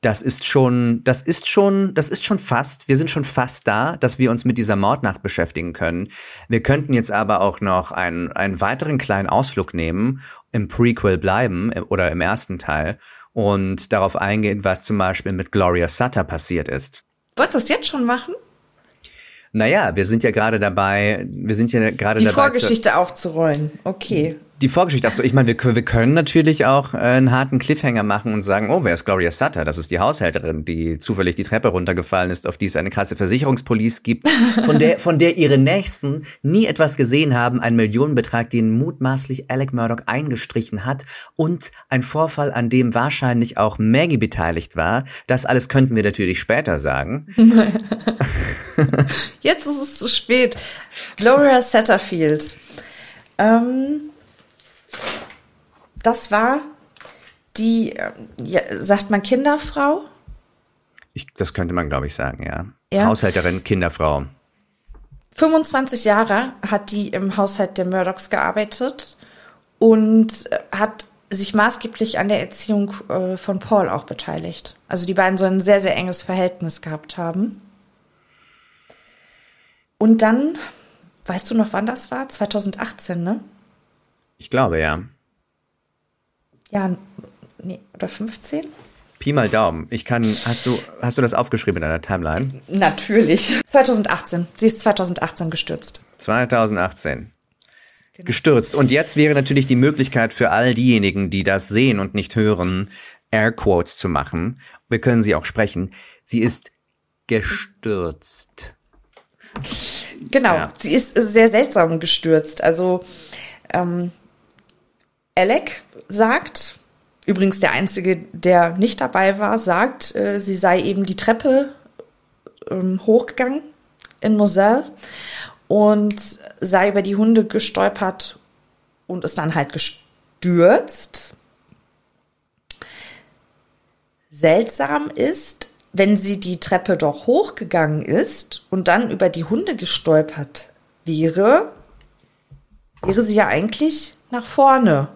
das ist schon, das ist schon, das ist schon fast, wir sind schon fast da, dass wir uns mit dieser Mordnacht beschäftigen können. Wir könnten jetzt aber auch noch einen, einen weiteren kleinen Ausflug nehmen, im Prequel bleiben äh, oder im ersten Teil und darauf eingehen, was zum Beispiel mit Gloria Sutter passiert ist. Wollt ihr das jetzt schon machen? Naja, wir sind ja gerade dabei, wir sind ja gerade dabei. Die Vorgeschichte aufzurollen. Okay die Vorgeschichte auch Ich meine, wir, wir können natürlich auch äh, einen harten Cliffhanger machen und sagen, oh, wer ist Gloria Sutter? Das ist die Haushälterin, die zufällig die Treppe runtergefallen ist, auf die es eine krasse Versicherungspolice gibt, von der, von der ihre Nächsten nie etwas gesehen haben, ein Millionenbetrag, den mutmaßlich Alec Murdoch eingestrichen hat und ein Vorfall, an dem wahrscheinlich auch Maggie beteiligt war. Das alles könnten wir natürlich später sagen. Jetzt ist es zu spät. Gloria Satterfield. Ähm das war die, äh, ja, sagt man Kinderfrau? Ich, das könnte man, glaube ich, sagen, ja. ja. Haushälterin, Kinderfrau. 25 Jahre hat die im Haushalt der Murdochs gearbeitet und äh, hat sich maßgeblich an der Erziehung äh, von Paul auch beteiligt. Also die beiden so ein sehr, sehr enges Verhältnis gehabt haben. Und dann, weißt du noch, wann das war? 2018, ne? Ich glaube, ja. Ja, nee, oder 15? Pi mal Daumen. Ich kann, hast du, hast du das aufgeschrieben in deiner Timeline? Natürlich. 2018. Sie ist 2018 gestürzt. 2018. Genau. Gestürzt. Und jetzt wäre natürlich die Möglichkeit für all diejenigen, die das sehen und nicht hören, Airquotes zu machen. Wir können sie auch sprechen. Sie ist gestürzt. Genau. Ja. Sie ist sehr seltsam gestürzt. Also, ähm, Alec sagt, übrigens der Einzige, der nicht dabei war, sagt, äh, sie sei eben die Treppe ähm, hochgegangen in Moselle und sei über die Hunde gestolpert und ist dann halt gestürzt. Seltsam ist, wenn sie die Treppe doch hochgegangen ist und dann über die Hunde gestolpert wäre, wäre sie ja eigentlich nach vorne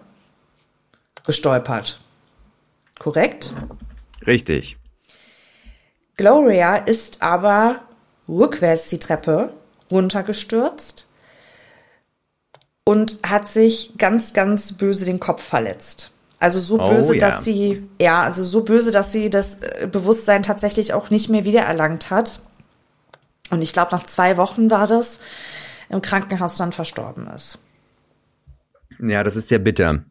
gestolpert. Korrekt? Richtig. Gloria ist aber rückwärts die Treppe runtergestürzt und hat sich ganz, ganz böse den Kopf verletzt. Also so oh, böse, ja. dass sie, ja, also so böse, dass sie das äh, Bewusstsein tatsächlich auch nicht mehr wiedererlangt hat. Und ich glaube, nach zwei Wochen war das im Krankenhaus dann verstorben ist. Ja, das ist ja bitter.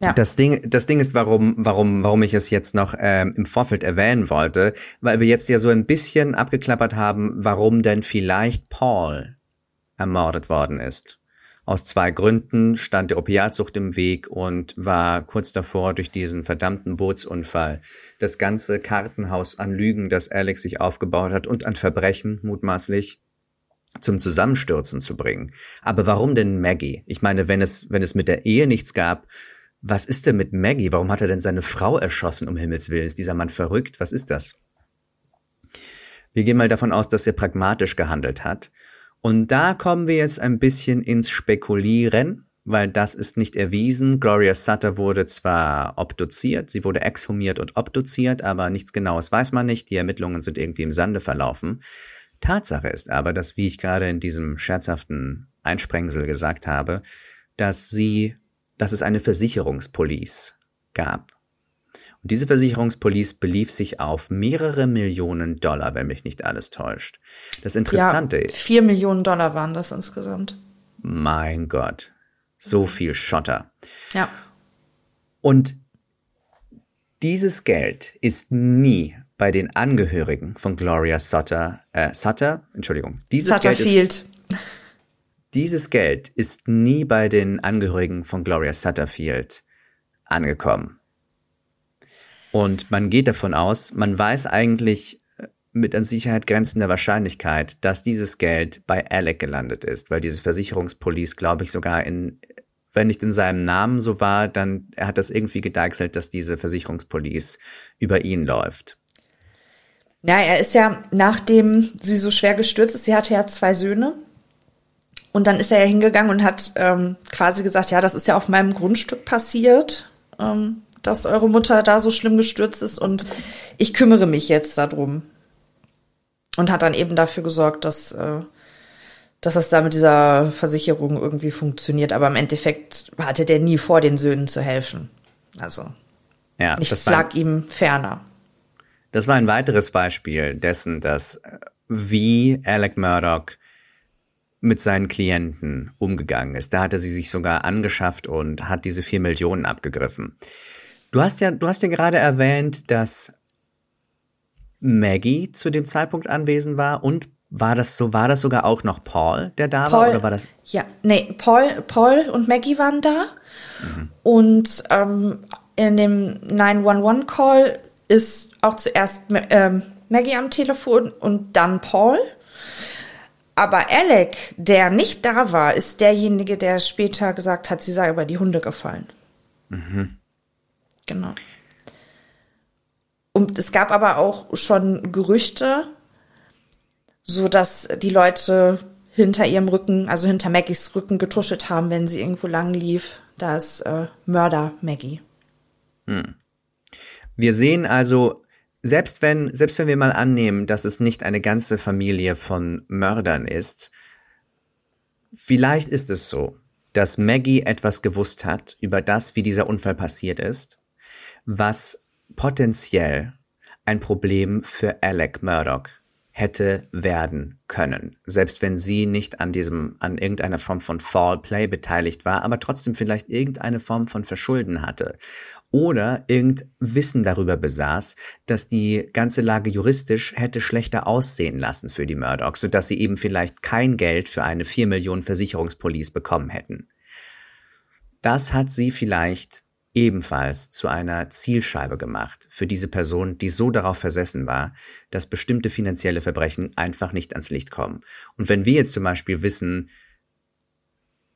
Ja. Das Ding, das Ding ist, warum, warum, warum ich es jetzt noch ähm, im Vorfeld erwähnen wollte, weil wir jetzt ja so ein bisschen abgeklappert haben, warum denn vielleicht Paul ermordet worden ist. Aus zwei Gründen stand der Opiatsucht im Weg und war kurz davor, durch diesen verdammten Bootsunfall das ganze Kartenhaus an Lügen, das Alex sich aufgebaut hat und an Verbrechen mutmaßlich zum Zusammenstürzen zu bringen. Aber warum denn Maggie? Ich meine, wenn es, wenn es mit der Ehe nichts gab, was ist denn mit Maggie? Warum hat er denn seine Frau erschossen, um Himmels Willen? Ist dieser Mann verrückt? Was ist das? Wir gehen mal davon aus, dass er pragmatisch gehandelt hat und da kommen wir jetzt ein bisschen ins Spekulieren, weil das ist nicht erwiesen. Gloria Sutter wurde zwar obduziert, sie wurde exhumiert und obduziert, aber nichts Genaues weiß man nicht. Die Ermittlungen sind irgendwie im Sande verlaufen. Tatsache ist aber, dass, wie ich gerade in diesem scherzhaften Einsprengsel gesagt habe, dass sie, dass es eine Versicherungspolice gab. Und diese Versicherungspolice belief sich auf mehrere Millionen Dollar, wenn mich nicht alles täuscht. Das Interessante ist. Ja, vier Millionen Dollar waren das insgesamt. Mein Gott. So viel Schotter. Ja. Und dieses Geld ist nie bei den Angehörigen von Gloria Sutter, äh, Sutter, Entschuldigung, dieses Sutterfield. Geld ist, dieses Geld ist nie bei den Angehörigen von Gloria Sutterfield angekommen. Und man geht davon aus, man weiß eigentlich äh, mit an Sicherheit grenzender Wahrscheinlichkeit, dass dieses Geld bei Alec gelandet ist, weil diese Versicherungspolice, glaube ich, sogar in, wenn nicht in seinem Namen so war, dann hat das irgendwie gedeichselt, dass diese Versicherungspolice über ihn läuft. Ja, er ist ja, nachdem sie so schwer gestürzt ist, sie hatte ja zwei Söhne. Und dann ist er ja hingegangen und hat ähm, quasi gesagt, ja, das ist ja auf meinem Grundstück passiert. Ähm, dass eure Mutter da so schlimm gestürzt ist und ich kümmere mich jetzt darum. Und hat dann eben dafür gesorgt, dass, äh, dass das da mit dieser Versicherung irgendwie funktioniert. Aber im Endeffekt hatte der nie vor, den Söhnen zu helfen. Also ja, nichts lag ihm ferner. Das war ein weiteres Beispiel dessen, dass äh, wie Alec Murdoch mit seinen Klienten umgegangen ist. Da hatte sie sich sogar angeschafft und hat diese vier Millionen abgegriffen. Du hast ja, du hast ja gerade erwähnt, dass Maggie zu dem Zeitpunkt anwesend war und war das so, war das sogar auch noch Paul, der da Paul, war, oder war das? Ja, nee, Paul, Paul und Maggie waren da. Mhm. Und ähm, in dem 911-Call ist auch zuerst ähm, Maggie am Telefon und dann Paul. Aber Alec, der nicht da war, ist derjenige, der später gesagt hat, sie sei über die Hunde gefallen. Mhm. Genau. Und es gab aber auch schon Gerüchte, so dass die Leute hinter ihrem Rücken, also hinter Maggies Rücken getuschelt haben, wenn sie irgendwo lang lief. Da ist äh, Mörder Maggie. Hm. Wir sehen also, selbst wenn, selbst wenn wir mal annehmen, dass es nicht eine ganze Familie von Mördern ist, vielleicht ist es so, dass Maggie etwas gewusst hat über das, wie dieser Unfall passiert ist was potenziell ein Problem für Alec Murdoch hätte werden können, selbst wenn sie nicht an diesem, an irgendeiner Form von Fall Play beteiligt war, aber trotzdem vielleicht irgendeine Form von Verschulden hatte oder irgend Wissen darüber besaß, dass die ganze Lage juristisch hätte schlechter aussehen lassen für die Murdochs, sodass sie eben vielleicht kein Geld für eine 4 Millionen Versicherungspolice bekommen hätten. Das hat sie vielleicht ebenfalls zu einer Zielscheibe gemacht für diese Person, die so darauf versessen war, dass bestimmte finanzielle Verbrechen einfach nicht ans Licht kommen. Und wenn wir jetzt zum Beispiel wissen,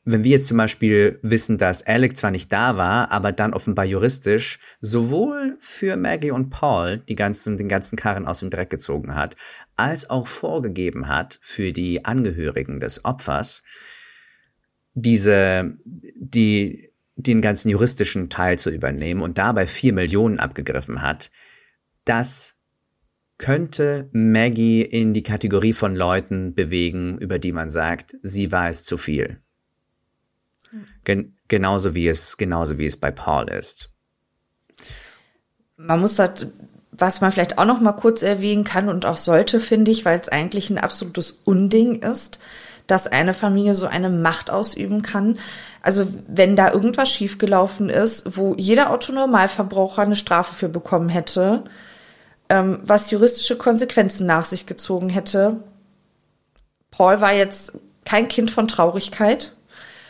wenn wir jetzt zum Beispiel wissen, dass Alec zwar nicht da war, aber dann offenbar juristisch sowohl für Maggie und Paul die ganzen, den ganzen Karren aus dem Dreck gezogen hat, als auch vorgegeben hat für die Angehörigen des Opfers, diese, die, den ganzen juristischen Teil zu übernehmen und dabei vier Millionen abgegriffen hat, das könnte Maggie in die Kategorie von Leuten bewegen, über die man sagt, sie weiß zu viel. Gen genauso wie es, genauso wie es bei Paul ist. Man muss das, was man vielleicht auch noch mal kurz erwähnen kann und auch sollte, finde ich, weil es eigentlich ein absolutes Unding ist, dass eine Familie so eine Macht ausüben kann. Also wenn da irgendwas schiefgelaufen ist, wo jeder Autonormalverbraucher eine Strafe für bekommen hätte, ähm, was juristische Konsequenzen nach sich gezogen hätte. Paul war jetzt kein Kind von Traurigkeit.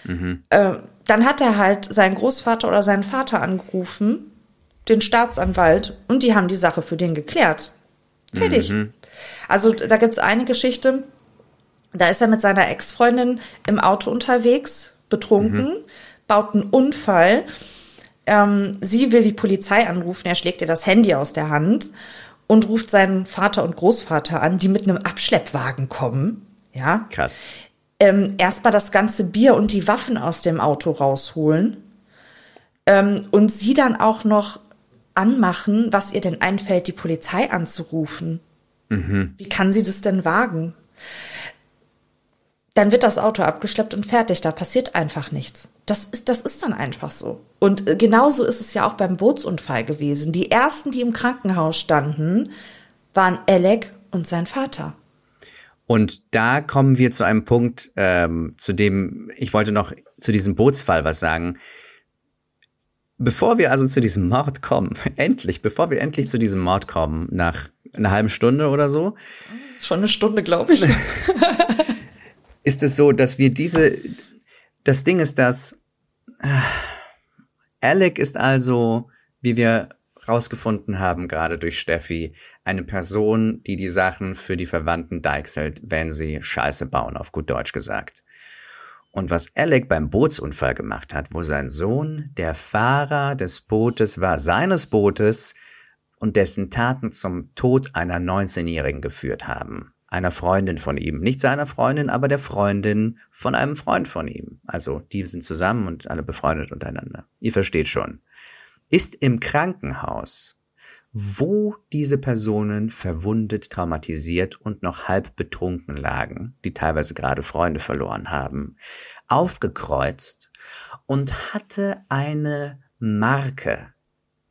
Mhm. Äh, dann hat er halt seinen Großvater oder seinen Vater angerufen, den Staatsanwalt, und die haben die Sache für den geklärt. Fertig. Mhm. Also da gibt's eine Geschichte, da ist er mit seiner Ex-Freundin im Auto unterwegs, betrunken, mhm. baut einen Unfall. Ähm, sie will die Polizei anrufen, er schlägt ihr das Handy aus der Hand und ruft seinen Vater und Großvater an, die mit einem Abschleppwagen kommen. Ja. Krass. Ähm, erstmal das ganze Bier und die Waffen aus dem Auto rausholen. Ähm, und sie dann auch noch anmachen, was ihr denn einfällt, die Polizei anzurufen. Mhm. Wie kann sie das denn wagen? Dann wird das Auto abgeschleppt und fertig. Da passiert einfach nichts. Das ist, das ist dann einfach so. Und äh, genauso ist es ja auch beim Bootsunfall gewesen. Die ersten, die im Krankenhaus standen, waren Alec und sein Vater. Und da kommen wir zu einem Punkt, ähm, zu dem ich wollte noch zu diesem Bootsfall was sagen. Bevor wir also zu diesem Mord kommen, endlich, bevor wir endlich zu diesem Mord kommen, nach einer halben Stunde oder so. Schon eine Stunde, glaube ich. ist es so, dass wir diese, das Ding ist, dass äh, Alec ist also, wie wir rausgefunden haben, gerade durch Steffi, eine Person, die die Sachen für die Verwandten deichselt, wenn sie Scheiße bauen, auf gut Deutsch gesagt. Und was Alec beim Bootsunfall gemacht hat, wo sein Sohn der Fahrer des Bootes war, seines Bootes, und dessen Taten zum Tod einer 19-Jährigen geführt haben. Einer Freundin von ihm. Nicht seiner Freundin, aber der Freundin von einem Freund von ihm. Also die sind zusammen und alle befreundet untereinander. Ihr versteht schon. Ist im Krankenhaus, wo diese Personen verwundet, traumatisiert und noch halb betrunken lagen, die teilweise gerade Freunde verloren haben, aufgekreuzt und hatte eine Marke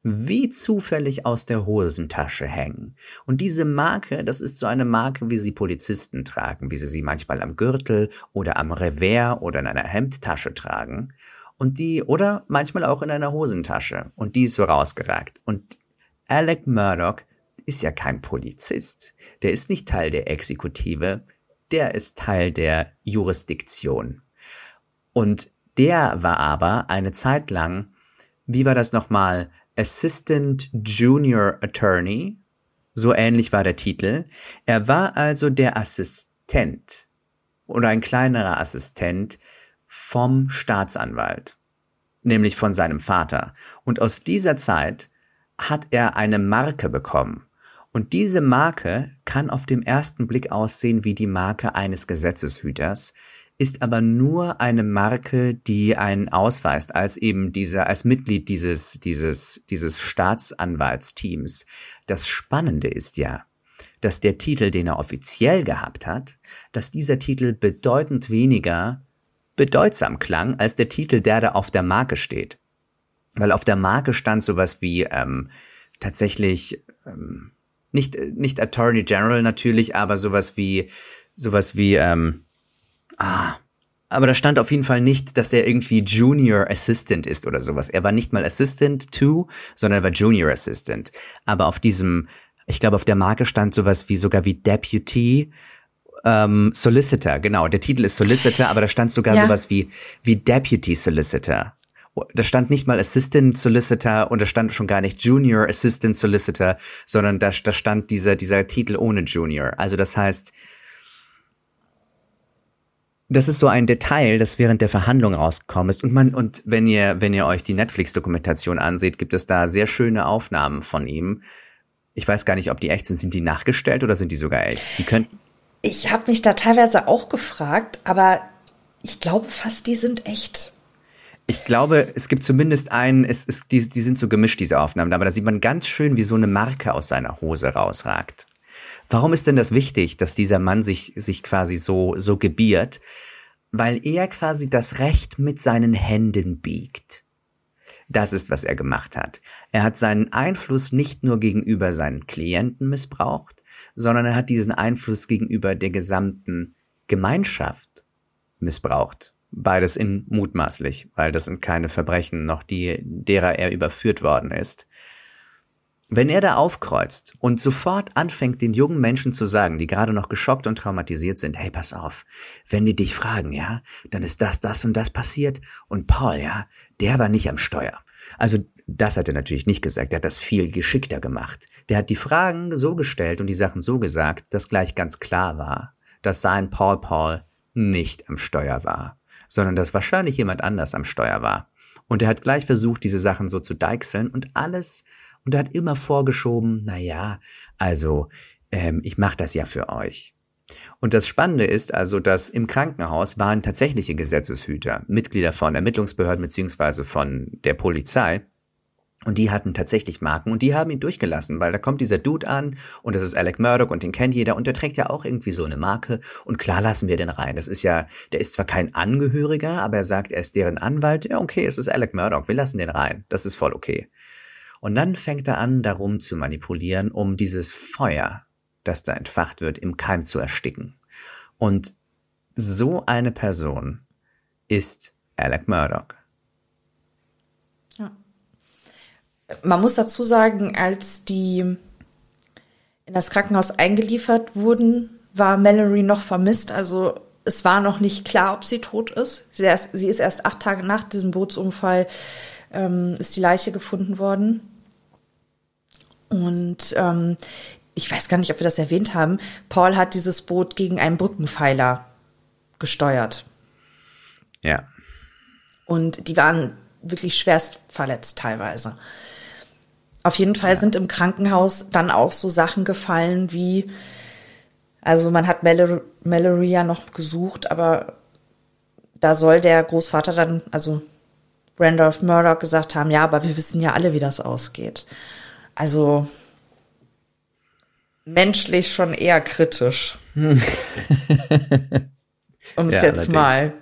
wie zufällig aus der Hosentasche hängen. Und diese Marke, das ist so eine Marke, wie sie Polizisten tragen, wie sie sie manchmal am Gürtel oder am Revers oder in einer Hemdtasche tragen. Und die, oder manchmal auch in einer Hosentasche. Und die ist so rausgeragt. Und Alec Murdoch ist ja kein Polizist. Der ist nicht Teil der Exekutive. Der ist Teil der Jurisdiktion. Und der war aber eine Zeit lang, wie war das nochmal, Assistant Junior Attorney, so ähnlich war der Titel. Er war also der Assistent oder ein kleinerer Assistent vom Staatsanwalt, nämlich von seinem Vater. Und aus dieser Zeit hat er eine Marke bekommen. Und diese Marke kann auf dem ersten Blick aussehen wie die Marke eines Gesetzeshüters, ist aber nur eine Marke, die einen ausweist als eben dieser, als Mitglied dieses, dieses, dieses Staatsanwaltsteams. Das Spannende ist ja, dass der Titel, den er offiziell gehabt hat, dass dieser Titel bedeutend weniger bedeutsam klang als der Titel, der da auf der Marke steht. Weil auf der Marke stand sowas wie ähm, tatsächlich ähm, nicht nicht Attorney General natürlich, aber sowas wie sowas wie ähm, Ah. Aber da stand auf jeden Fall nicht, dass er irgendwie Junior Assistant ist oder sowas. Er war nicht mal Assistant to, sondern er war Junior Assistant. Aber auf diesem, ich glaube, auf der Marke stand sowas wie sogar wie Deputy ähm, Solicitor. Genau, der Titel ist Solicitor, aber da stand sogar ja. sowas wie, wie Deputy Solicitor. Da stand nicht mal Assistant Solicitor und da stand schon gar nicht Junior Assistant Solicitor, sondern da, da stand dieser, dieser Titel ohne Junior. Also das heißt, das ist so ein Detail, das während der Verhandlung rausgekommen ist. Und man, und wenn ihr, wenn ihr euch die Netflix-Dokumentation anseht, gibt es da sehr schöne Aufnahmen von ihm. Ich weiß gar nicht, ob die echt sind. Sind die nachgestellt oder sind die sogar echt? Die könnten. Ich habe mich da teilweise auch gefragt, aber ich glaube fast, die sind echt. Ich glaube, es gibt zumindest einen, es ist, die, die sind so gemischt, diese Aufnahmen, aber da sieht man ganz schön, wie so eine Marke aus seiner Hose rausragt. Warum ist denn das wichtig, dass dieser Mann sich, sich quasi so, so gebiert? Weil er quasi das Recht mit seinen Händen biegt. Das ist, was er gemacht hat. Er hat seinen Einfluss nicht nur gegenüber seinen Klienten missbraucht, sondern er hat diesen Einfluss gegenüber der gesamten Gemeinschaft missbraucht. Beides in mutmaßlich, weil das sind keine Verbrechen noch, die, derer er überführt worden ist. wenn er da aufkreuzt und sofort anfängt, den jungen Menschen zu sagen, die gerade noch geschockt und traumatisiert sind, hey, pass auf, wenn die dich fragen, ja, dann ist das, das und das passiert und Paul, ja, der war nicht am Steuer. Also das hat er natürlich nicht gesagt, er hat das viel geschickter gemacht. Der hat die Fragen so gestellt und die Sachen so gesagt, dass gleich ganz klar war, dass sein Paul Paul nicht am Steuer war, sondern dass wahrscheinlich jemand anders am Steuer war. Und er hat gleich versucht, diese Sachen so zu deichseln und alles und er hat immer vorgeschoben, na ja, also ähm, ich mache das ja für euch. Und das Spannende ist also, dass im Krankenhaus waren tatsächliche Gesetzeshüter, Mitglieder von Ermittlungsbehörden beziehungsweise von der Polizei. Und die hatten tatsächlich Marken und die haben ihn durchgelassen, weil da kommt dieser Dude an und das ist Alec Murdoch und den kennt jeder und der trägt ja auch irgendwie so eine Marke und klar lassen wir den rein. Das ist ja, der ist zwar kein Angehöriger, aber er sagt, er ist deren Anwalt. Ja, okay, es ist Alec Murdoch, wir lassen den rein. Das ist voll okay. Und dann fängt er an, darum zu manipulieren, um dieses Feuer, das da entfacht wird, im Keim zu ersticken. Und so eine Person ist Alec Murdoch. Ja. Man muss dazu sagen, als die in das Krankenhaus eingeliefert wurden, war Mallory noch vermisst. Also es war noch nicht klar, ob sie tot ist. Sie, erst, sie ist erst acht Tage nach diesem Bootsunfall ähm, ist die Leiche gefunden worden. Und ähm, ich weiß gar nicht, ob wir das erwähnt haben. Paul hat dieses Boot gegen einen Brückenpfeiler gesteuert. Ja. Und die waren wirklich schwerst verletzt teilweise. Auf jeden Fall ja. sind im Krankenhaus dann auch so Sachen gefallen wie, also man hat Mallory, Mallory ja noch gesucht, aber da soll der Großvater dann, also Randolph Murdoch gesagt haben, ja, aber wir wissen ja alle, wie das ausgeht. Also menschlich schon eher kritisch. um es ja, jetzt mal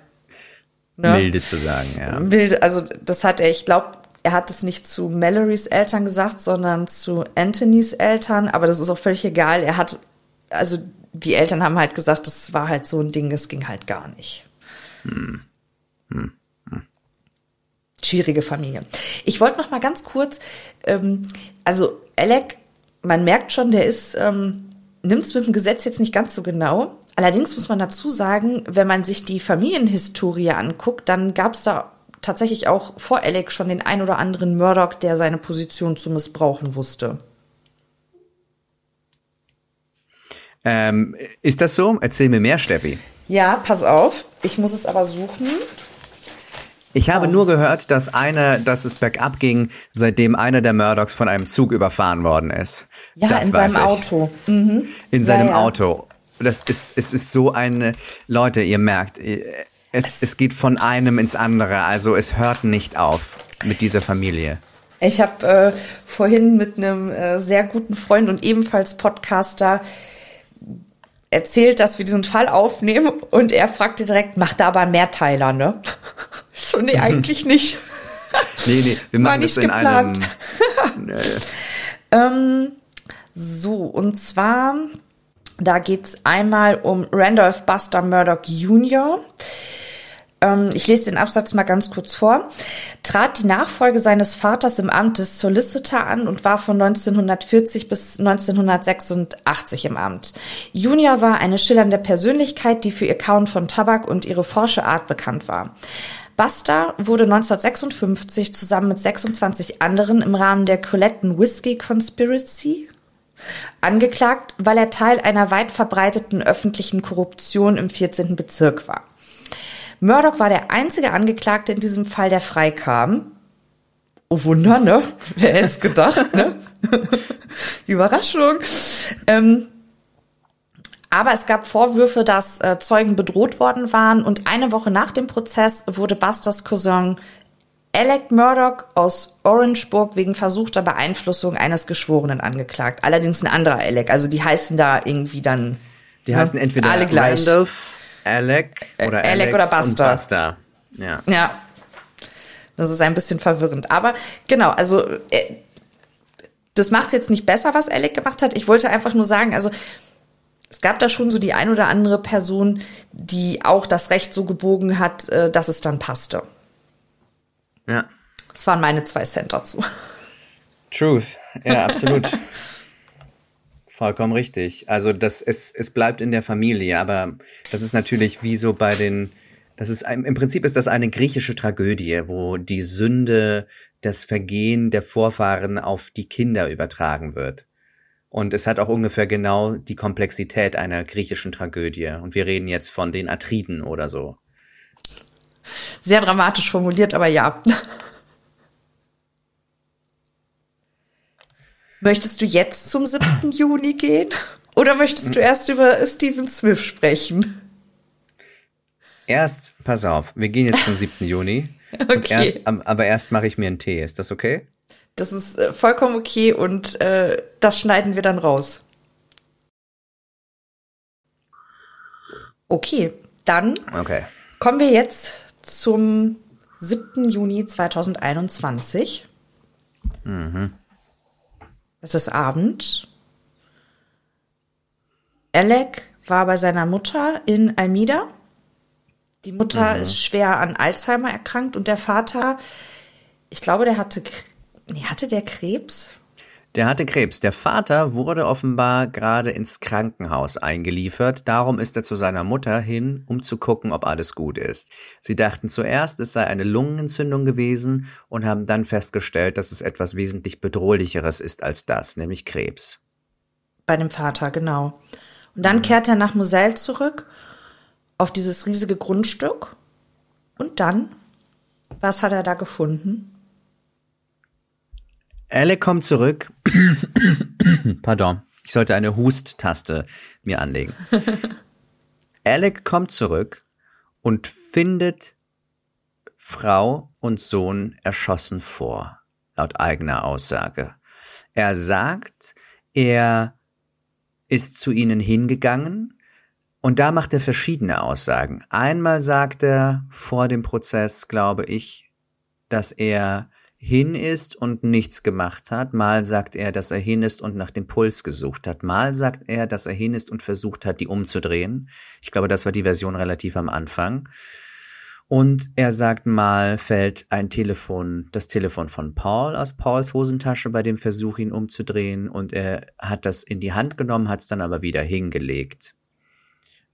ne? milde zu sagen, ja. Milde, also das hat er, ich glaube, er hat es nicht zu Mallorys Eltern gesagt, sondern zu Anthonys Eltern, aber das ist auch völlig egal. Er hat, also die Eltern haben halt gesagt, das war halt so ein Ding, das ging halt gar nicht. Hm. Hm. hm. Schwierige Familie. Ich wollte noch mal ganz kurz, ähm, also Alec man merkt schon, der ist, ähm, nimmt es mit dem Gesetz jetzt nicht ganz so genau. Allerdings muss man dazu sagen, wenn man sich die Familienhistorie anguckt, dann gab es da tatsächlich auch vor Alec schon den ein oder anderen Murdoch, der seine Position zu missbrauchen wusste. Ähm, ist das so? Erzähl mir mehr, Steffi. Ja, pass auf. Ich muss es aber suchen. Ich habe oh. nur gehört, dass einer, dass es bergab ging, seitdem einer der Murdochs von einem Zug überfahren worden ist. Ja, das in seinem ich. Auto. Mhm. In seinem ja, ja. Auto. Das ist, es ist so eine, Leute, ihr merkt, es, es geht von einem ins andere. Also es hört nicht auf mit dieser Familie. Ich habe äh, vorhin mit einem äh, sehr guten Freund und ebenfalls Podcaster erzählt, dass wir diesen Fall aufnehmen und er fragte direkt, macht da aber einen Mehrteiler, ne? So, nee, eigentlich nicht. nee, nee, wir machen das in geplant. einem. ähm, so, und zwar, da geht's einmal um Randolph Buster Murdoch Jr., ich lese den Absatz mal ganz kurz vor, trat die Nachfolge seines Vaters im Amt des Solicitor an und war von 1940 bis 1986 im Amt. Junior war eine schillernde Persönlichkeit, die für ihr Kauen von Tabak und ihre forsche Art bekannt war. Buster wurde 1956 zusammen mit 26 anderen im Rahmen der Coletten Whiskey Conspiracy angeklagt, weil er Teil einer weit verbreiteten öffentlichen Korruption im 14. Bezirk war. Murdoch war der einzige Angeklagte in diesem Fall, der freikam. Oh Wunder, ne? Wer hätte es gedacht, ne? Überraschung. Ähm, aber es gab Vorwürfe, dass äh, Zeugen bedroht worden waren und eine Woche nach dem Prozess wurde Busters Cousin Alec Murdoch aus Orangeburg wegen versuchter Beeinflussung eines Geschworenen angeklagt. Allerdings ein anderer Alec, also die heißen da irgendwie dann. Die heißen entweder alle gleich. Randolph Alec äh, oder Alec Alex oder Buster. Und Buster. Ja. Ja. Das ist ein bisschen verwirrend. Aber genau, also äh, das macht es jetzt nicht besser, was Alec gemacht hat. Ich wollte einfach nur sagen, also es gab da schon so die ein oder andere Person, die auch das Recht so gebogen hat, äh, dass es dann passte. Ja. Das waren meine zwei Cent dazu. Truth, ja, absolut. Vollkommen richtig. Also das es, es bleibt in der Familie, aber das ist natürlich wie so bei den, das ist im Prinzip ist das eine griechische Tragödie, wo die Sünde, das Vergehen der Vorfahren auf die Kinder übertragen wird. Und es hat auch ungefähr genau die Komplexität einer griechischen Tragödie. Und wir reden jetzt von den Atriden oder so. Sehr dramatisch formuliert, aber ja. Möchtest du jetzt zum 7. Juni gehen? Oder möchtest du erst über Stephen Smith sprechen? Erst, pass auf, wir gehen jetzt zum 7. Juni. okay. Erst, aber erst mache ich mir einen Tee. Ist das okay? Das ist äh, vollkommen okay und äh, das schneiden wir dann raus. Okay, dann okay. kommen wir jetzt zum 7. Juni 2021. Mhm. Es ist Abend. Alec war bei seiner Mutter in Almida. Die Mutter mhm. ist schwer an Alzheimer erkrankt und der Vater, ich glaube, der hatte, nee, hatte der Krebs? Der hatte Krebs. Der Vater wurde offenbar gerade ins Krankenhaus eingeliefert. Darum ist er zu seiner Mutter hin, um zu gucken, ob alles gut ist. Sie dachten zuerst, es sei eine Lungenentzündung gewesen und haben dann festgestellt, dass es etwas wesentlich bedrohlicheres ist als das, nämlich Krebs. Bei dem Vater, genau. Und dann mhm. kehrt er nach Moselle zurück auf dieses riesige Grundstück. Und dann, was hat er da gefunden? Alec kommt zurück. Pardon, ich sollte eine Hust-Taste mir anlegen. Alec kommt zurück und findet Frau und Sohn erschossen vor, laut eigener Aussage. Er sagt, er ist zu ihnen hingegangen und da macht er verschiedene Aussagen. Einmal sagt er vor dem Prozess, glaube ich, dass er hin ist und nichts gemacht hat. Mal sagt er, dass er hin ist und nach dem Puls gesucht hat. Mal sagt er, dass er hin ist und versucht hat, die umzudrehen. Ich glaube, das war die Version relativ am Anfang. Und er sagt mal, fällt ein Telefon, das Telefon von Paul aus Pauls Hosentasche bei dem Versuch, ihn umzudrehen. Und er hat das in die Hand genommen, hat es dann aber wieder hingelegt.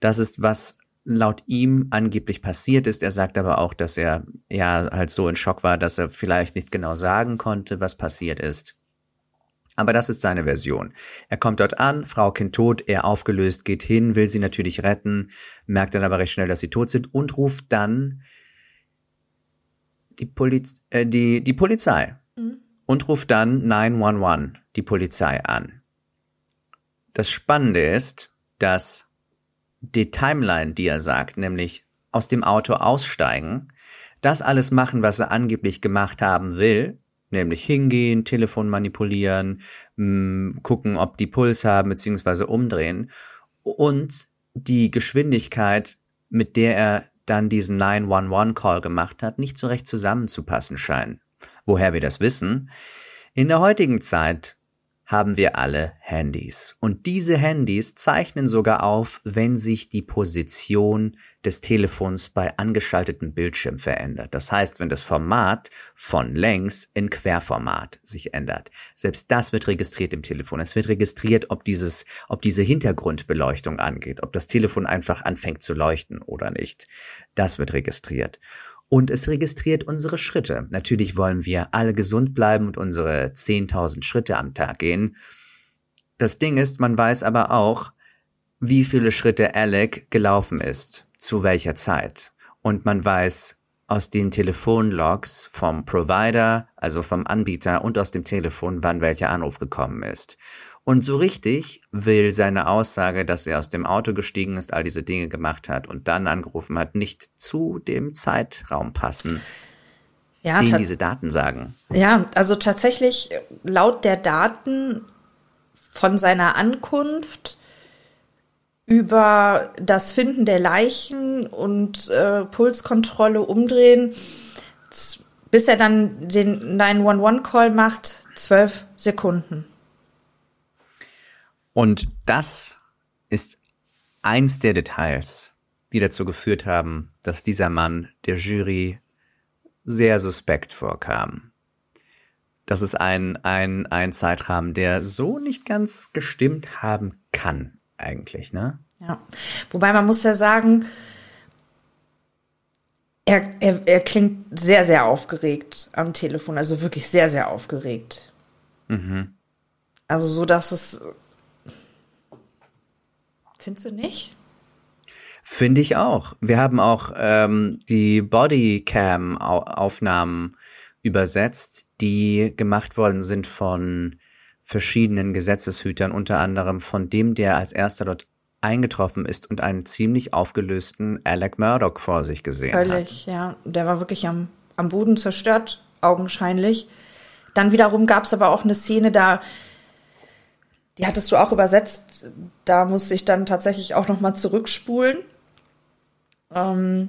Das ist, was laut ihm angeblich passiert ist. Er sagt aber auch, dass er ja halt so in Schock war, dass er vielleicht nicht genau sagen konnte, was passiert ist. Aber das ist seine Version. Er kommt dort an, Frau Kind tot, er aufgelöst, geht hin, will sie natürlich retten, merkt dann aber recht schnell, dass sie tot sind und ruft dann die, Poliz äh, die, die Polizei mhm. und ruft dann 911, die Polizei an. Das Spannende ist, dass die Timeline, die er sagt, nämlich aus dem Auto aussteigen, das alles machen, was er angeblich gemacht haben will, nämlich hingehen, Telefon manipulieren, mh, mm, gucken, ob die Puls haben, beziehungsweise umdrehen und die Geschwindigkeit, mit der er dann diesen 911-Call gemacht hat, nicht so recht zusammenzupassen scheinen. Woher wir das wissen? In der heutigen Zeit haben wir alle Handys. Und diese Handys zeichnen sogar auf, wenn sich die Position des Telefons bei angeschaltetem Bildschirm verändert. Das heißt, wenn das Format von längs in Querformat sich ändert. Selbst das wird registriert im Telefon. Es wird registriert, ob dieses, ob diese Hintergrundbeleuchtung angeht, ob das Telefon einfach anfängt zu leuchten oder nicht. Das wird registriert und es registriert unsere Schritte. Natürlich wollen wir alle gesund bleiben und unsere 10.000 Schritte am Tag gehen. Das Ding ist, man weiß aber auch, wie viele Schritte Alec gelaufen ist, zu welcher Zeit. Und man weiß aus den Telefonlogs vom Provider, also vom Anbieter und aus dem Telefon, wann welcher Anruf gekommen ist. Und so richtig will seine Aussage, dass er aus dem Auto gestiegen ist, all diese Dinge gemacht hat und dann angerufen hat, nicht zu dem Zeitraum passen, ja, den diese Daten sagen. Ja, also tatsächlich laut der Daten von seiner Ankunft über das Finden der Leichen und äh, Pulskontrolle umdrehen, bis er dann den 911-Call macht, zwölf Sekunden. Und das ist eins der Details, die dazu geführt haben, dass dieser Mann der Jury sehr suspekt vorkam. Das ist ein, ein, ein Zeitrahmen, der so nicht ganz gestimmt haben kann, eigentlich, ne? Ja. Wobei man muss ja sagen, er, er, er klingt sehr, sehr aufgeregt am Telefon, also wirklich sehr, sehr aufgeregt. Mhm. Also so, dass es. Findest du nicht? Finde ich auch. Wir haben auch ähm, die Bodycam-Aufnahmen übersetzt, die gemacht worden sind von verschiedenen Gesetzeshütern, unter anderem von dem, der als erster dort eingetroffen ist und einen ziemlich aufgelösten Alec Murdoch vor sich gesehen Völlig, hat. Völlig, ja. Der war wirklich am, am Boden zerstört, augenscheinlich. Dann wiederum gab es aber auch eine Szene, da, die hattest du auch übersetzt, da musste ich dann tatsächlich auch nochmal zurückspulen. Ähm,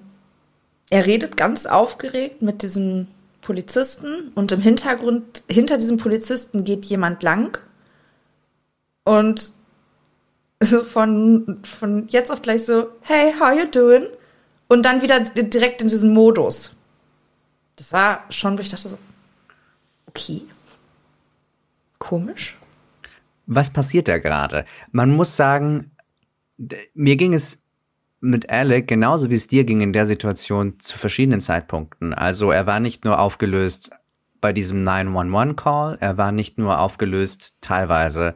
er redet ganz aufgeregt mit diesem Polizisten und im Hintergrund, hinter diesem Polizisten geht jemand lang und von, von jetzt auf gleich so, hey, how you doing? Und dann wieder direkt in diesen Modus. Das war schon, wo ich dachte so, okay, komisch. Was passiert da gerade? Man muss sagen, mir ging es mit Alec genauso wie es dir ging in der Situation zu verschiedenen Zeitpunkten. Also er war nicht nur aufgelöst bei diesem 911-Call, er war nicht nur aufgelöst teilweise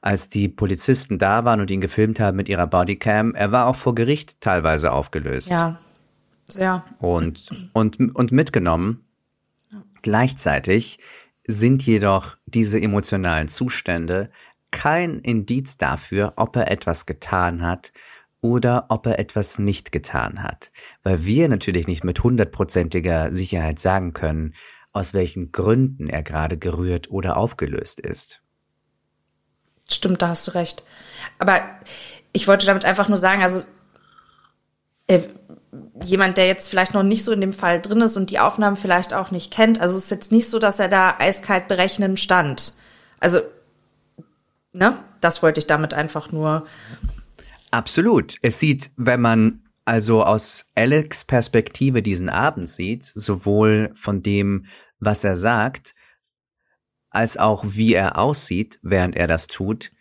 als die Polizisten da waren und ihn gefilmt haben mit ihrer Bodycam, er war auch vor Gericht teilweise aufgelöst. Ja. Ja. Und, und, und mitgenommen. Gleichzeitig sind jedoch diese emotionalen Zustände kein Indiz dafür, ob er etwas getan hat oder ob er etwas nicht getan hat. Weil wir natürlich nicht mit hundertprozentiger Sicherheit sagen können, aus welchen Gründen er gerade gerührt oder aufgelöst ist. Stimmt, da hast du recht. Aber ich wollte damit einfach nur sagen, also äh, jemand, der jetzt vielleicht noch nicht so in dem Fall drin ist und die Aufnahmen vielleicht auch nicht kennt, also es ist jetzt nicht so, dass er da eiskalt berechnend stand. Also, ne, das wollte ich damit einfach nur. Absolut. Es sieht, wenn man also aus Alex Perspektive diesen Abend sieht, sowohl von dem, was er sagt, als auch wie er aussieht, während er das tut,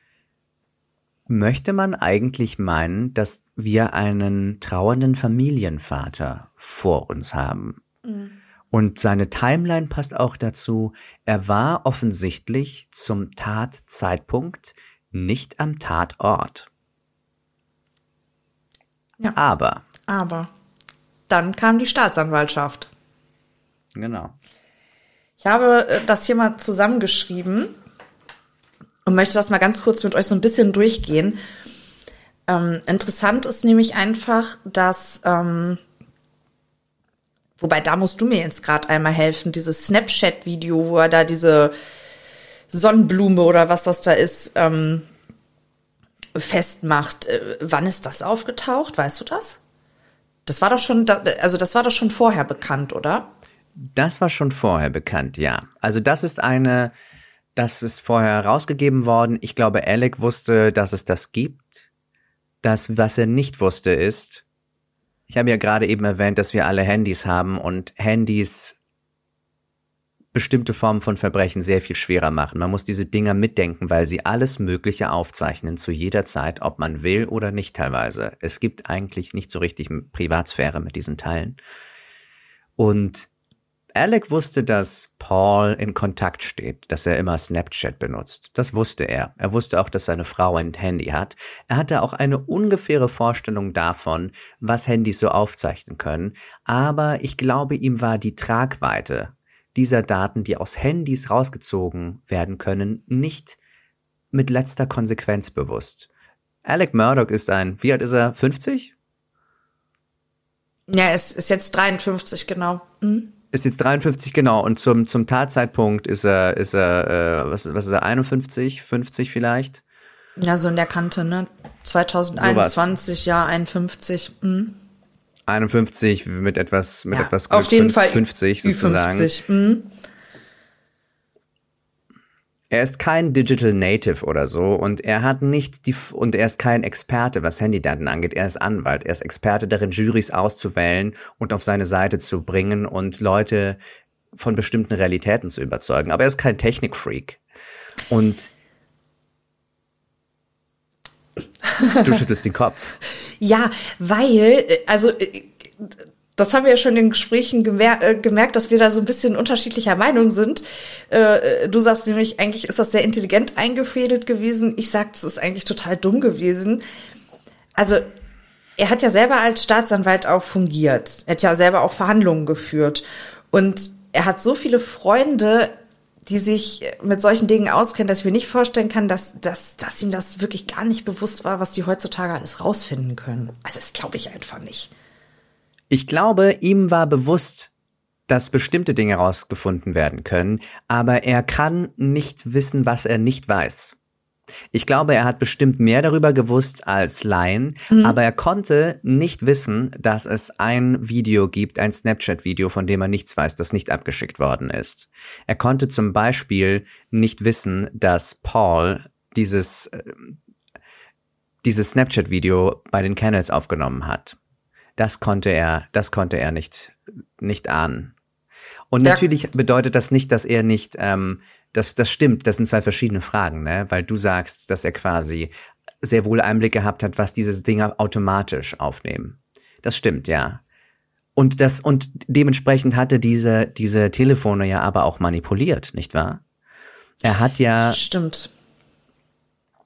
möchte man eigentlich meinen, dass wir einen trauernden Familienvater vor uns haben. Mhm. Und seine Timeline passt auch dazu, er war offensichtlich zum Tatzeitpunkt nicht am Tatort. Ja. Aber. Aber. Dann kam die Staatsanwaltschaft. Genau. Ich habe äh, das hier mal zusammengeschrieben und möchte das mal ganz kurz mit euch so ein bisschen durchgehen. Ähm, interessant ist nämlich einfach, dass, ähm, wobei da musst du mir jetzt gerade einmal helfen, dieses Snapchat-Video, wo er da diese Sonnenblume oder was das da ist, ähm, festmacht. Äh, wann ist das aufgetaucht? Weißt du das? Das war doch schon, also das war doch schon vorher bekannt, oder? Das war schon vorher bekannt, ja. Also das ist eine, das ist vorher herausgegeben worden. Ich glaube, Alec wusste, dass es das gibt. Das, was er nicht wusste, ist, ich habe ja gerade eben erwähnt, dass wir alle Handys haben und Handys bestimmte Formen von Verbrechen sehr viel schwerer machen. Man muss diese Dinger mitdenken, weil sie alles Mögliche aufzeichnen zu jeder Zeit, ob man will oder nicht teilweise. Es gibt eigentlich nicht so richtig Privatsphäre mit diesen Teilen. Und Alec wusste, dass Paul in Kontakt steht, dass er immer Snapchat benutzt. Das wusste er. Er wusste auch, dass seine Frau ein Handy hat. Er hatte auch eine ungefähre Vorstellung davon, was Handys so aufzeichnen können. Aber ich glaube, ihm war die Tragweite dieser Daten, die aus Handys rausgezogen werden können, nicht mit letzter Konsequenz bewusst. Alec Murdoch ist ein, wie alt ist er? 50? Ja, es ist jetzt 53, genau. Mhm ist jetzt 53 genau. Und zum zum Tatzeitpunkt ist er ist er äh, was was ist er 51 50 vielleicht? Ja so in der Kante ne? 2021 so ja 51 hm. 51 mit etwas mit ja, etwas Glück, auf jeden 50, Fall 50 sozusagen. 50, hm. Er ist kein Digital Native oder so und er hat nicht die und er ist kein Experte, was Handydaten angeht. Er ist Anwalt. Er ist Experte darin, Juries auszuwählen und auf seine Seite zu bringen und Leute von bestimmten Realitäten zu überzeugen. Aber er ist kein Technikfreak. Und du schüttelst den Kopf. Ja, weil, äh, also äh, das haben wir ja schon in den Gesprächen gemer äh, gemerkt, dass wir da so ein bisschen unterschiedlicher Meinung sind. Äh, du sagst nämlich, eigentlich ist das sehr intelligent eingefädelt gewesen. Ich sag, das ist eigentlich total dumm gewesen. Also er hat ja selber als Staatsanwalt auch fungiert. Er hat ja selber auch Verhandlungen geführt. Und er hat so viele Freunde, die sich mit solchen Dingen auskennen, dass ich mir nicht vorstellen kann, dass, dass, dass ihm das wirklich gar nicht bewusst war, was die heutzutage alles rausfinden können. Also das glaube ich einfach nicht. Ich glaube, ihm war bewusst, dass bestimmte Dinge herausgefunden werden können, aber er kann nicht wissen, was er nicht weiß. Ich glaube, er hat bestimmt mehr darüber gewusst als Laien, mhm. aber er konnte nicht wissen, dass es ein Video gibt, ein Snapchat-Video, von dem er nichts weiß, das nicht abgeschickt worden ist. Er konnte zum Beispiel nicht wissen, dass Paul dieses, äh, dieses Snapchat-Video bei den Kennels aufgenommen hat. Das konnte er, das konnte er nicht, nicht ahnen. Und ja. natürlich bedeutet das nicht, dass er nicht, ähm, das, das stimmt, das sind zwei verschiedene Fragen, ne? Weil du sagst, dass er quasi sehr wohl Einblick gehabt hat, was diese Dinger automatisch aufnehmen. Das stimmt, ja. Und das, und dementsprechend hatte diese, diese Telefone ja aber auch manipuliert, nicht wahr? Er hat ja. Stimmt.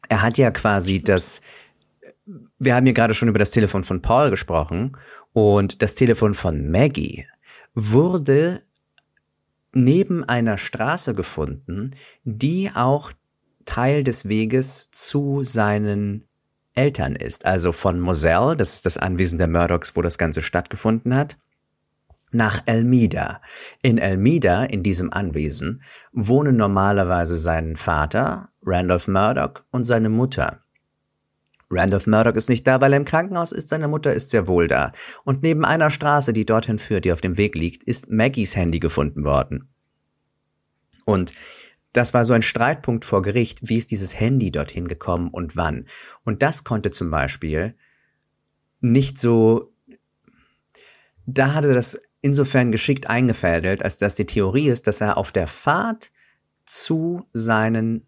Er hat ja quasi das, wir haben hier gerade schon über das Telefon von Paul gesprochen und das Telefon von Maggie wurde neben einer Straße gefunden, die auch Teil des Weges zu seinen Eltern ist. Also von Moselle, das ist das Anwesen der Murdochs, wo das Ganze stattgefunden hat, nach Elmida. In Elmida, in diesem Anwesen, wohnen normalerweise sein Vater, Randolph Murdoch, und seine Mutter. Randolph Murdoch ist nicht da, weil er im Krankenhaus ist, seine Mutter ist sehr wohl da. Und neben einer Straße, die dorthin führt, die auf dem Weg liegt, ist Maggies Handy gefunden worden. Und das war so ein Streitpunkt vor Gericht, wie ist dieses Handy dorthin gekommen und wann. Und das konnte zum Beispiel nicht so, da hatte das insofern geschickt eingefädelt, als dass die Theorie ist, dass er auf der Fahrt zu seinen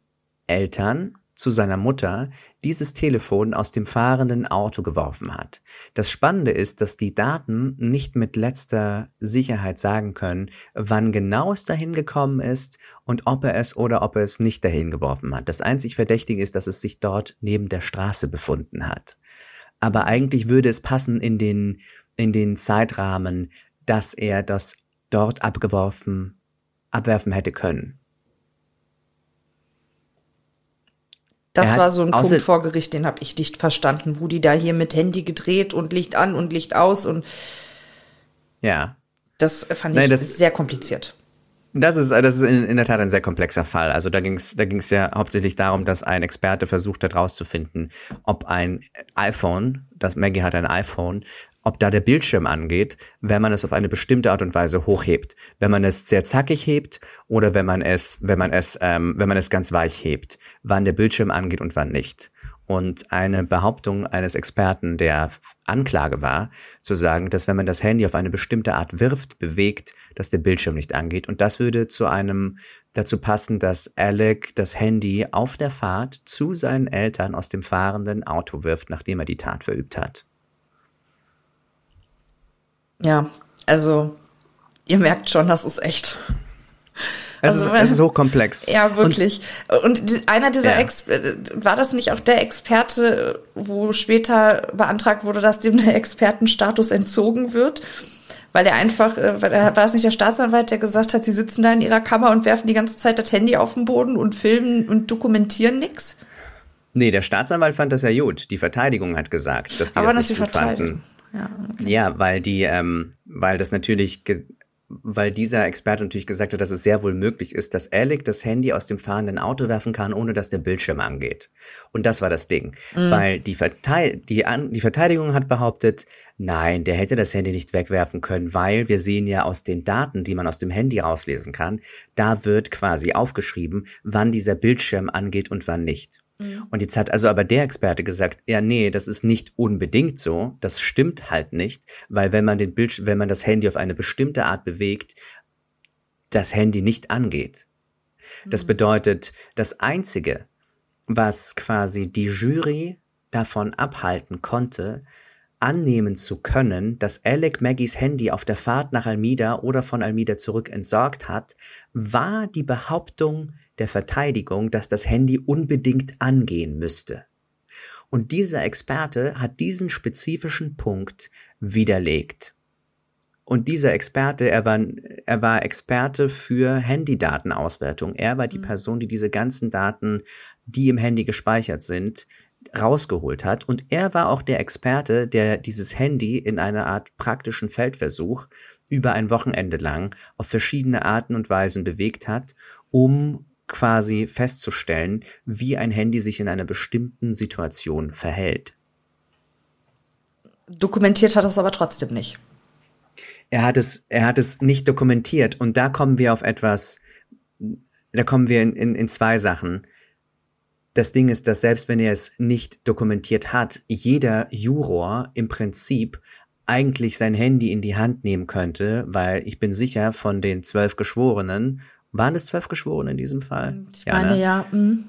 Eltern zu seiner Mutter dieses Telefon aus dem fahrenden Auto geworfen hat. Das Spannende ist, dass die Daten nicht mit letzter Sicherheit sagen können, wann genau es dahin gekommen ist und ob er es oder ob er es nicht dahin geworfen hat. Das einzig Verdächtige ist, dass es sich dort neben der Straße befunden hat. Aber eigentlich würde es passen in den, in den Zeitrahmen, dass er das dort abgeworfen, abwerfen hätte können. Das war so ein Punkt vor Gericht, den habe ich nicht verstanden, wo die da hier mit Handy gedreht und Licht an und Licht aus und ja. Das fand ich das, sehr kompliziert. Das ist, das ist in, in, der Tat ein sehr komplexer Fall. Also da ging es da ging's ja hauptsächlich darum, dass ein Experte versucht hat herauszufinden, ob ein iPhone, das Maggie hat ein iPhone, ob da der Bildschirm angeht, wenn man es auf eine bestimmte Art und Weise hochhebt. Wenn man es sehr zackig hebt oder wenn man es, wenn man es, ähm, wenn man es ganz weich hebt, wann der Bildschirm angeht und wann nicht. Und eine Behauptung eines Experten der Anklage war, zu sagen, dass wenn man das Handy auf eine bestimmte Art wirft, bewegt, dass der Bildschirm nicht angeht. Und das würde zu einem dazu passen, dass Alec das Handy auf der Fahrt zu seinen Eltern aus dem fahrenden Auto wirft, nachdem er die Tat verübt hat. Ja, also ihr merkt schon, das ist echt. Es, also, ist, es ist hochkomplex. Ja, wirklich. Und, und einer dieser ja. Ex war das nicht auch der Experte, wo später beantragt wurde, dass dem der Expertenstatus entzogen wird? Weil er einfach, äh, war es nicht der Staatsanwalt, der gesagt hat, sie sitzen da in ihrer Kammer und werfen die ganze Zeit das Handy auf den Boden und filmen und dokumentieren nichts? Nee, der Staatsanwalt fand das ja gut. Die Verteidigung hat gesagt, dass die Aber das, das nicht gut fanden. Ja, okay. ja weil die, ähm, weil das natürlich, weil dieser Experte natürlich gesagt hat, dass es sehr wohl möglich ist, dass Alec das Handy aus dem fahrenden Auto werfen kann, ohne dass der Bildschirm angeht. Und das war das Ding. Mhm. Weil die, Verteid die, An die Verteidigung hat behauptet, nein, der hätte das Handy nicht wegwerfen können, weil wir sehen ja aus den Daten, die man aus dem Handy rauslesen kann, da wird quasi aufgeschrieben, wann dieser Bildschirm angeht und wann nicht. Mhm. Und jetzt hat also aber der Experte gesagt, ja, nee, das ist nicht unbedingt so, das stimmt halt nicht, weil wenn man den Bildschirm, wenn man das Handy auf eine bestimmte Art bewegt, das Handy nicht angeht. Das bedeutet, das Einzige, was quasi die Jury davon abhalten konnte, annehmen zu können, dass Alec Maggies Handy auf der Fahrt nach Almida oder von Almida zurück entsorgt hat, war die Behauptung der Verteidigung, dass das Handy unbedingt angehen müsste. Und dieser Experte hat diesen spezifischen Punkt widerlegt. Und dieser Experte, er war, er war Experte für Handydatenauswertung. Er war die Person, die diese ganzen Daten, die im Handy gespeichert sind, rausgeholt hat. Und er war auch der Experte, der dieses Handy in einer Art praktischen Feldversuch über ein Wochenende lang auf verschiedene Arten und Weisen bewegt hat, um quasi festzustellen, wie ein Handy sich in einer bestimmten Situation verhält. Dokumentiert hat es aber trotzdem nicht. Er hat es, er hat es nicht dokumentiert und da kommen wir auf etwas, da kommen wir in, in, in zwei Sachen das Ding ist, dass selbst wenn er es nicht dokumentiert hat, jeder Juror im Prinzip eigentlich sein Handy in die Hand nehmen könnte, weil ich bin sicher, von den zwölf Geschworenen, waren es zwölf Geschworene in diesem Fall? Ich ja, meine, ne? ja. Mhm.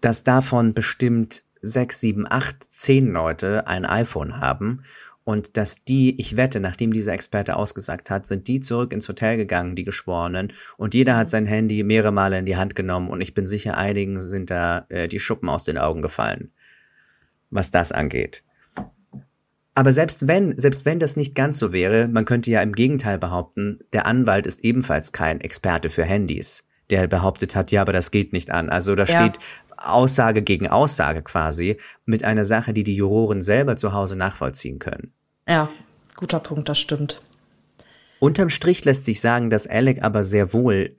Dass davon bestimmt sechs, sieben, acht, zehn Leute ein iPhone haben und dass die, ich wette, nachdem dieser Experte ausgesagt hat, sind die zurück ins Hotel gegangen, die Geschworenen, und jeder hat sein Handy mehrere Male in die Hand genommen und ich bin sicher, einigen sind da äh, die Schuppen aus den Augen gefallen, was das angeht. Aber selbst wenn, selbst wenn das nicht ganz so wäre, man könnte ja im Gegenteil behaupten, der Anwalt ist ebenfalls kein Experte für Handys, der behauptet hat, ja, aber das geht nicht an. Also da ja. steht Aussage gegen Aussage quasi mit einer Sache, die die Juroren selber zu Hause nachvollziehen können. Ja, guter Punkt, das stimmt. Unterm Strich lässt sich sagen, dass Alec aber sehr wohl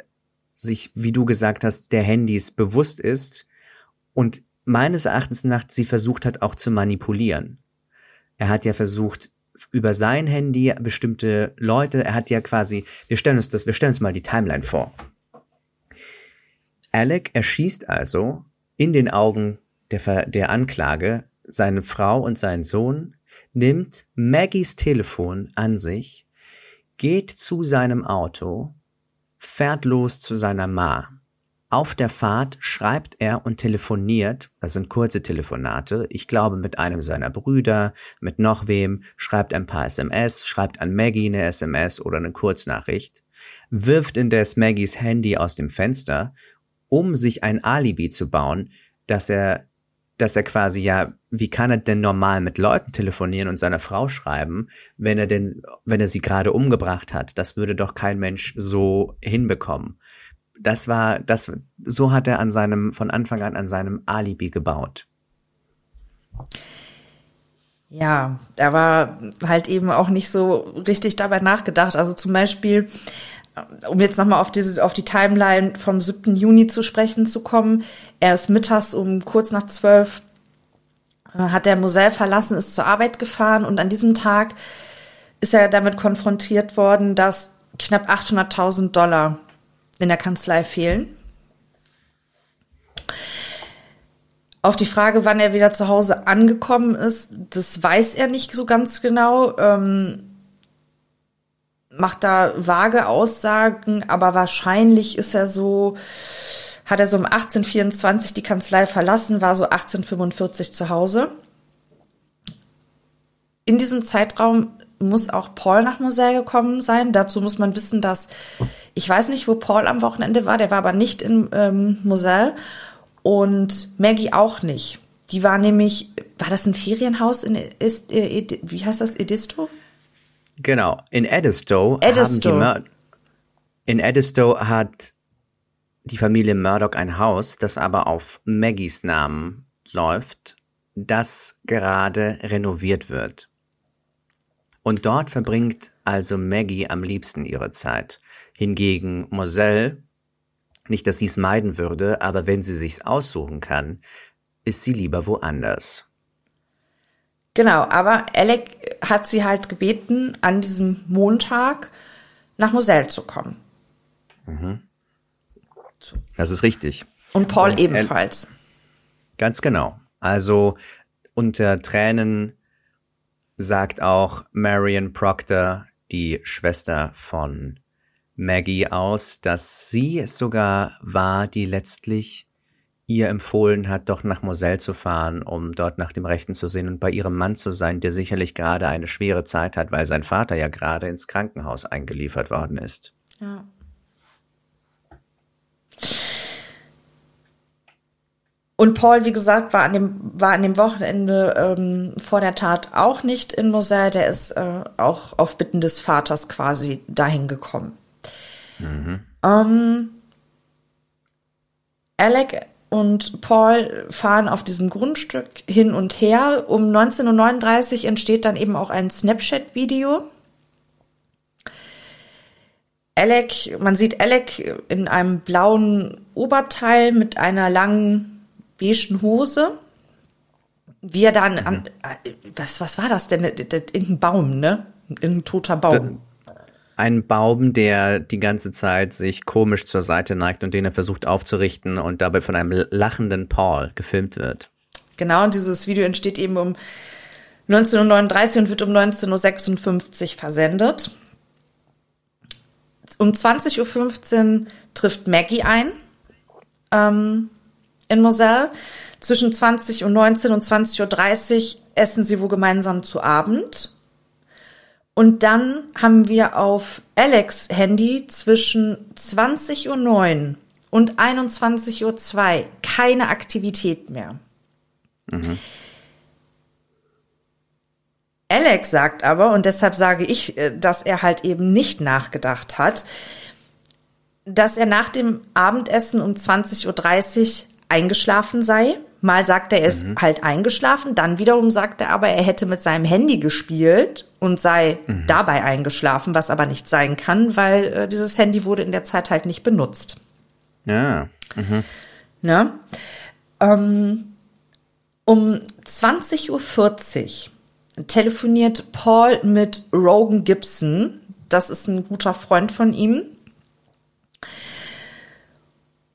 sich, wie du gesagt hast, der Handys bewusst ist und meines Erachtens nach sie versucht hat auch zu manipulieren. Er hat ja versucht, über sein Handy bestimmte Leute, er hat ja quasi, wir stellen uns das, wir stellen uns mal die Timeline vor. Alec erschießt also in den Augen der, der Anklage seine Frau und seinen Sohn, nimmt Maggies Telefon an sich, geht zu seinem Auto, fährt los zu seiner Ma. Auf der Fahrt schreibt er und telefoniert, das sind kurze Telefonate, ich glaube mit einem seiner Brüder, mit noch wem, schreibt ein paar SMS, schreibt an Maggie eine SMS oder eine Kurznachricht, wirft indes Maggies Handy aus dem Fenster, um sich ein Alibi zu bauen, dass er dass er quasi ja, wie kann er denn normal mit Leuten telefonieren und seiner Frau schreiben, wenn er denn, wenn er sie gerade umgebracht hat? Das würde doch kein Mensch so hinbekommen. Das war, das, so hat er an seinem, von Anfang an an seinem Alibi gebaut. Ja, er war halt eben auch nicht so richtig dabei nachgedacht. Also zum Beispiel, um jetzt nochmal auf diese, auf die Timeline vom 7. Juni zu sprechen zu kommen. Er ist mittags um kurz nach zwölf, äh, hat der Moselle verlassen, ist zur Arbeit gefahren und an diesem Tag ist er damit konfrontiert worden, dass knapp 800.000 Dollar in der Kanzlei fehlen. Auf die Frage, wann er wieder zu Hause angekommen ist, das weiß er nicht so ganz genau. Ähm, macht da vage Aussagen, aber wahrscheinlich ist er so, hat er so um 1824 die Kanzlei verlassen, war so 1845 zu Hause. In diesem Zeitraum muss auch Paul nach Moselle gekommen sein. Dazu muss man wissen, dass ich weiß nicht, wo Paul am Wochenende war, der war aber nicht in ähm, Moselle und Maggie auch nicht. Die war nämlich, war das ein Ferienhaus in, ist, äh, wie heißt das, Edisto? Genau, in Edisto, Edisto. Haben die in Edisto hat die Familie Murdoch ein Haus, das aber auf Maggies Namen läuft, das gerade renoviert wird. Und dort verbringt also Maggie am liebsten ihre Zeit. Hingegen Moselle, nicht dass sie es meiden würde, aber wenn sie sich's aussuchen kann, ist sie lieber woanders. Genau, aber Alec hat sie halt gebeten, an diesem Montag nach Moselle zu kommen. Mhm. Das ist richtig. Und Paul Und ebenfalls. Ganz genau. Also unter Tränen sagt auch Marion Proctor, die Schwester von Maggie aus, dass sie es sogar war, die letztlich ihr empfohlen hat, doch nach Moselle zu fahren, um dort nach dem Rechten zu sehen und bei ihrem Mann zu sein, der sicherlich gerade eine schwere Zeit hat, weil sein Vater ja gerade ins Krankenhaus eingeliefert worden ist. Ja. Und Paul, wie gesagt, war an dem, war an dem Wochenende ähm, vor der Tat auch nicht in Moselle. Der ist äh, auch auf Bitten des Vaters quasi dahin gekommen. Mhm. Ähm, Alec und Paul fahren auf diesem Grundstück hin und her. Um 1939 entsteht dann eben auch ein Snapchat-Video. Alec, man sieht Alec in einem blauen Oberteil mit einer langen beigen Hose. Wie er dann an, äh, was, was war das denn? Irgendein Baum, ne? Irgendein toter Baum. Ein Baum, der die ganze Zeit sich komisch zur Seite neigt und den er versucht aufzurichten und dabei von einem lachenden Paul gefilmt wird. Genau, und dieses Video entsteht eben um 1939 und wird um 1956 versendet. Um 20.15 Uhr trifft Maggie ein ähm, in Moselle. Zwischen 20 und 19 und 20.30 Uhr essen sie wohl gemeinsam zu Abend. Und dann haben wir auf Alex Handy zwischen 20.09 Uhr und 21.02 Uhr keine Aktivität mehr. Mhm. Alex sagt aber, und deshalb sage ich, äh, dass er halt eben nicht nachgedacht hat, dass er nach dem Abendessen um 20.30 Uhr eingeschlafen sei Mal sagt er, er ist mhm. halt eingeschlafen, dann wiederum sagt er aber, er hätte mit seinem Handy gespielt und sei mhm. dabei eingeschlafen, was aber nicht sein kann, weil äh, dieses Handy wurde in der Zeit halt nicht benutzt. Ja. Mhm. Ne? Ähm, um 20.40 Uhr telefoniert Paul mit Rogan Gibson. Das ist ein guter Freund von ihm.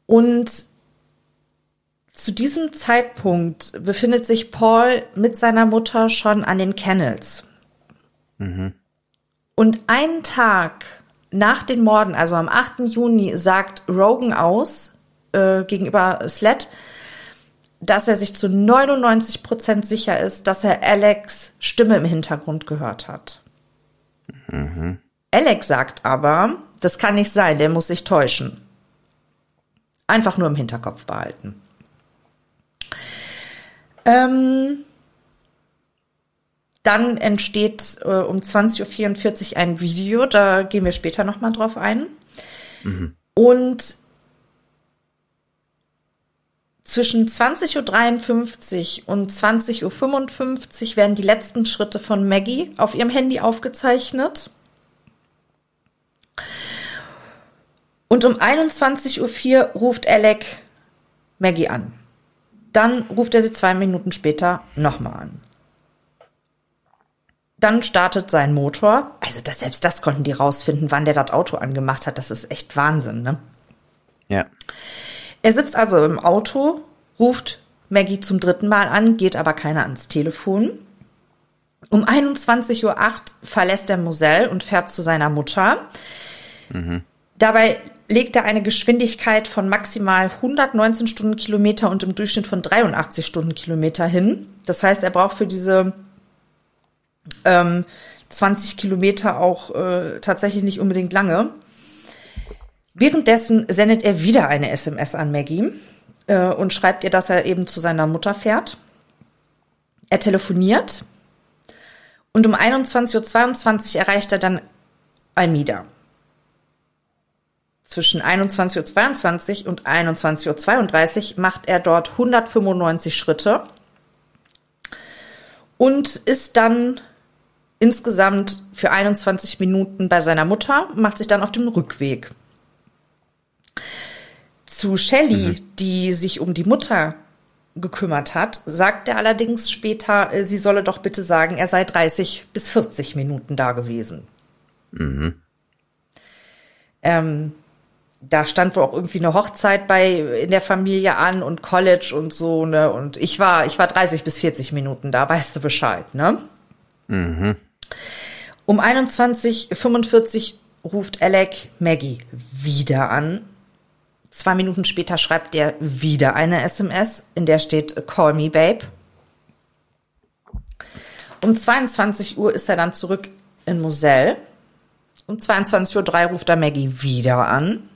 Und zu diesem Zeitpunkt befindet sich Paul mit seiner Mutter schon an den Kennels. Mhm. Und einen Tag nach den Morden, also am 8. Juni, sagt Rogan aus äh, gegenüber Sled, dass er sich zu 99 Prozent sicher ist, dass er Alex Stimme im Hintergrund gehört hat. Mhm. Alex sagt aber, das kann nicht sein, der muss sich täuschen. Einfach nur im Hinterkopf behalten. Ähm, dann entsteht äh, um 20.44 Uhr ein Video, da gehen wir später nochmal drauf ein. Mhm. Und zwischen 20.53 Uhr und 20.55 Uhr werden die letzten Schritte von Maggie auf ihrem Handy aufgezeichnet. Und um 21.04 Uhr ruft Alec Maggie an. Dann ruft er sie zwei Minuten später nochmal an. Dann startet sein Motor. Also das, selbst das konnten die rausfinden, wann der das Auto angemacht hat. Das ist echt Wahnsinn, ne? Ja. Er sitzt also im Auto, ruft Maggie zum dritten Mal an, geht aber keiner ans Telefon. Um 21.08 Uhr verlässt er Moselle und fährt zu seiner Mutter. Mhm. Dabei legt er eine Geschwindigkeit von maximal 119 Stundenkilometer und im Durchschnitt von 83 Stundenkilometer hin. Das heißt, er braucht für diese ähm, 20 Kilometer auch äh, tatsächlich nicht unbedingt lange. Währenddessen sendet er wieder eine SMS an Maggie äh, und schreibt ihr, dass er eben zu seiner Mutter fährt. Er telefoniert und um 21.22 Uhr erreicht er dann Almida zwischen 21.22 Uhr und 21.32 Uhr macht er dort 195 Schritte und ist dann insgesamt für 21 Minuten bei seiner Mutter, macht sich dann auf den Rückweg. Zu Shelley, mhm. die sich um die Mutter gekümmert hat, sagt er allerdings später, äh, sie solle doch bitte sagen, er sei 30 bis 40 Minuten da gewesen. Mhm. Ähm, da stand wohl auch irgendwie eine Hochzeit bei in der Familie an und College und so, ne? Und ich war, ich war 30 bis 40 Minuten da, weißt du Bescheid, ne? Mhm. Um 21.45 ruft Alec Maggie wieder an. Zwei Minuten später schreibt er wieder eine SMS, in der steht Call me, babe. Um 22 Uhr ist er dann zurück in Moselle. Um 22.03 Uhr ruft er Maggie wieder an.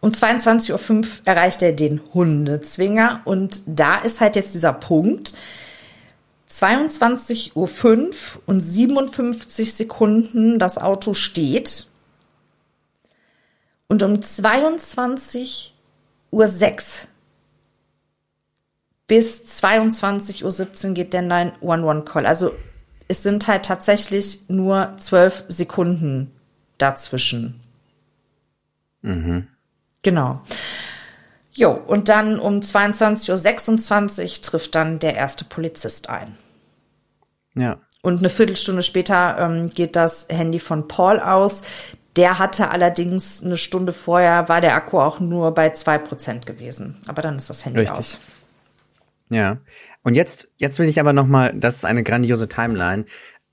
Um 22.05 Uhr erreicht er den Hundezwinger und da ist halt jetzt dieser Punkt. 22.05 Uhr und 57 Sekunden das Auto steht. Und um 22.06 Uhr bis 22.17 Uhr geht der 911-Call. Also es sind halt tatsächlich nur zwölf Sekunden dazwischen. Mhm. Genau. Jo, und dann um 22.26 Uhr trifft dann der erste Polizist ein. Ja. Und eine Viertelstunde später ähm, geht das Handy von Paul aus. Der hatte allerdings eine Stunde vorher, war der Akku auch nur bei zwei Prozent gewesen. Aber dann ist das Handy Richtig. aus. Ja. Und jetzt, jetzt will ich aber nochmal, das ist eine grandiose Timeline.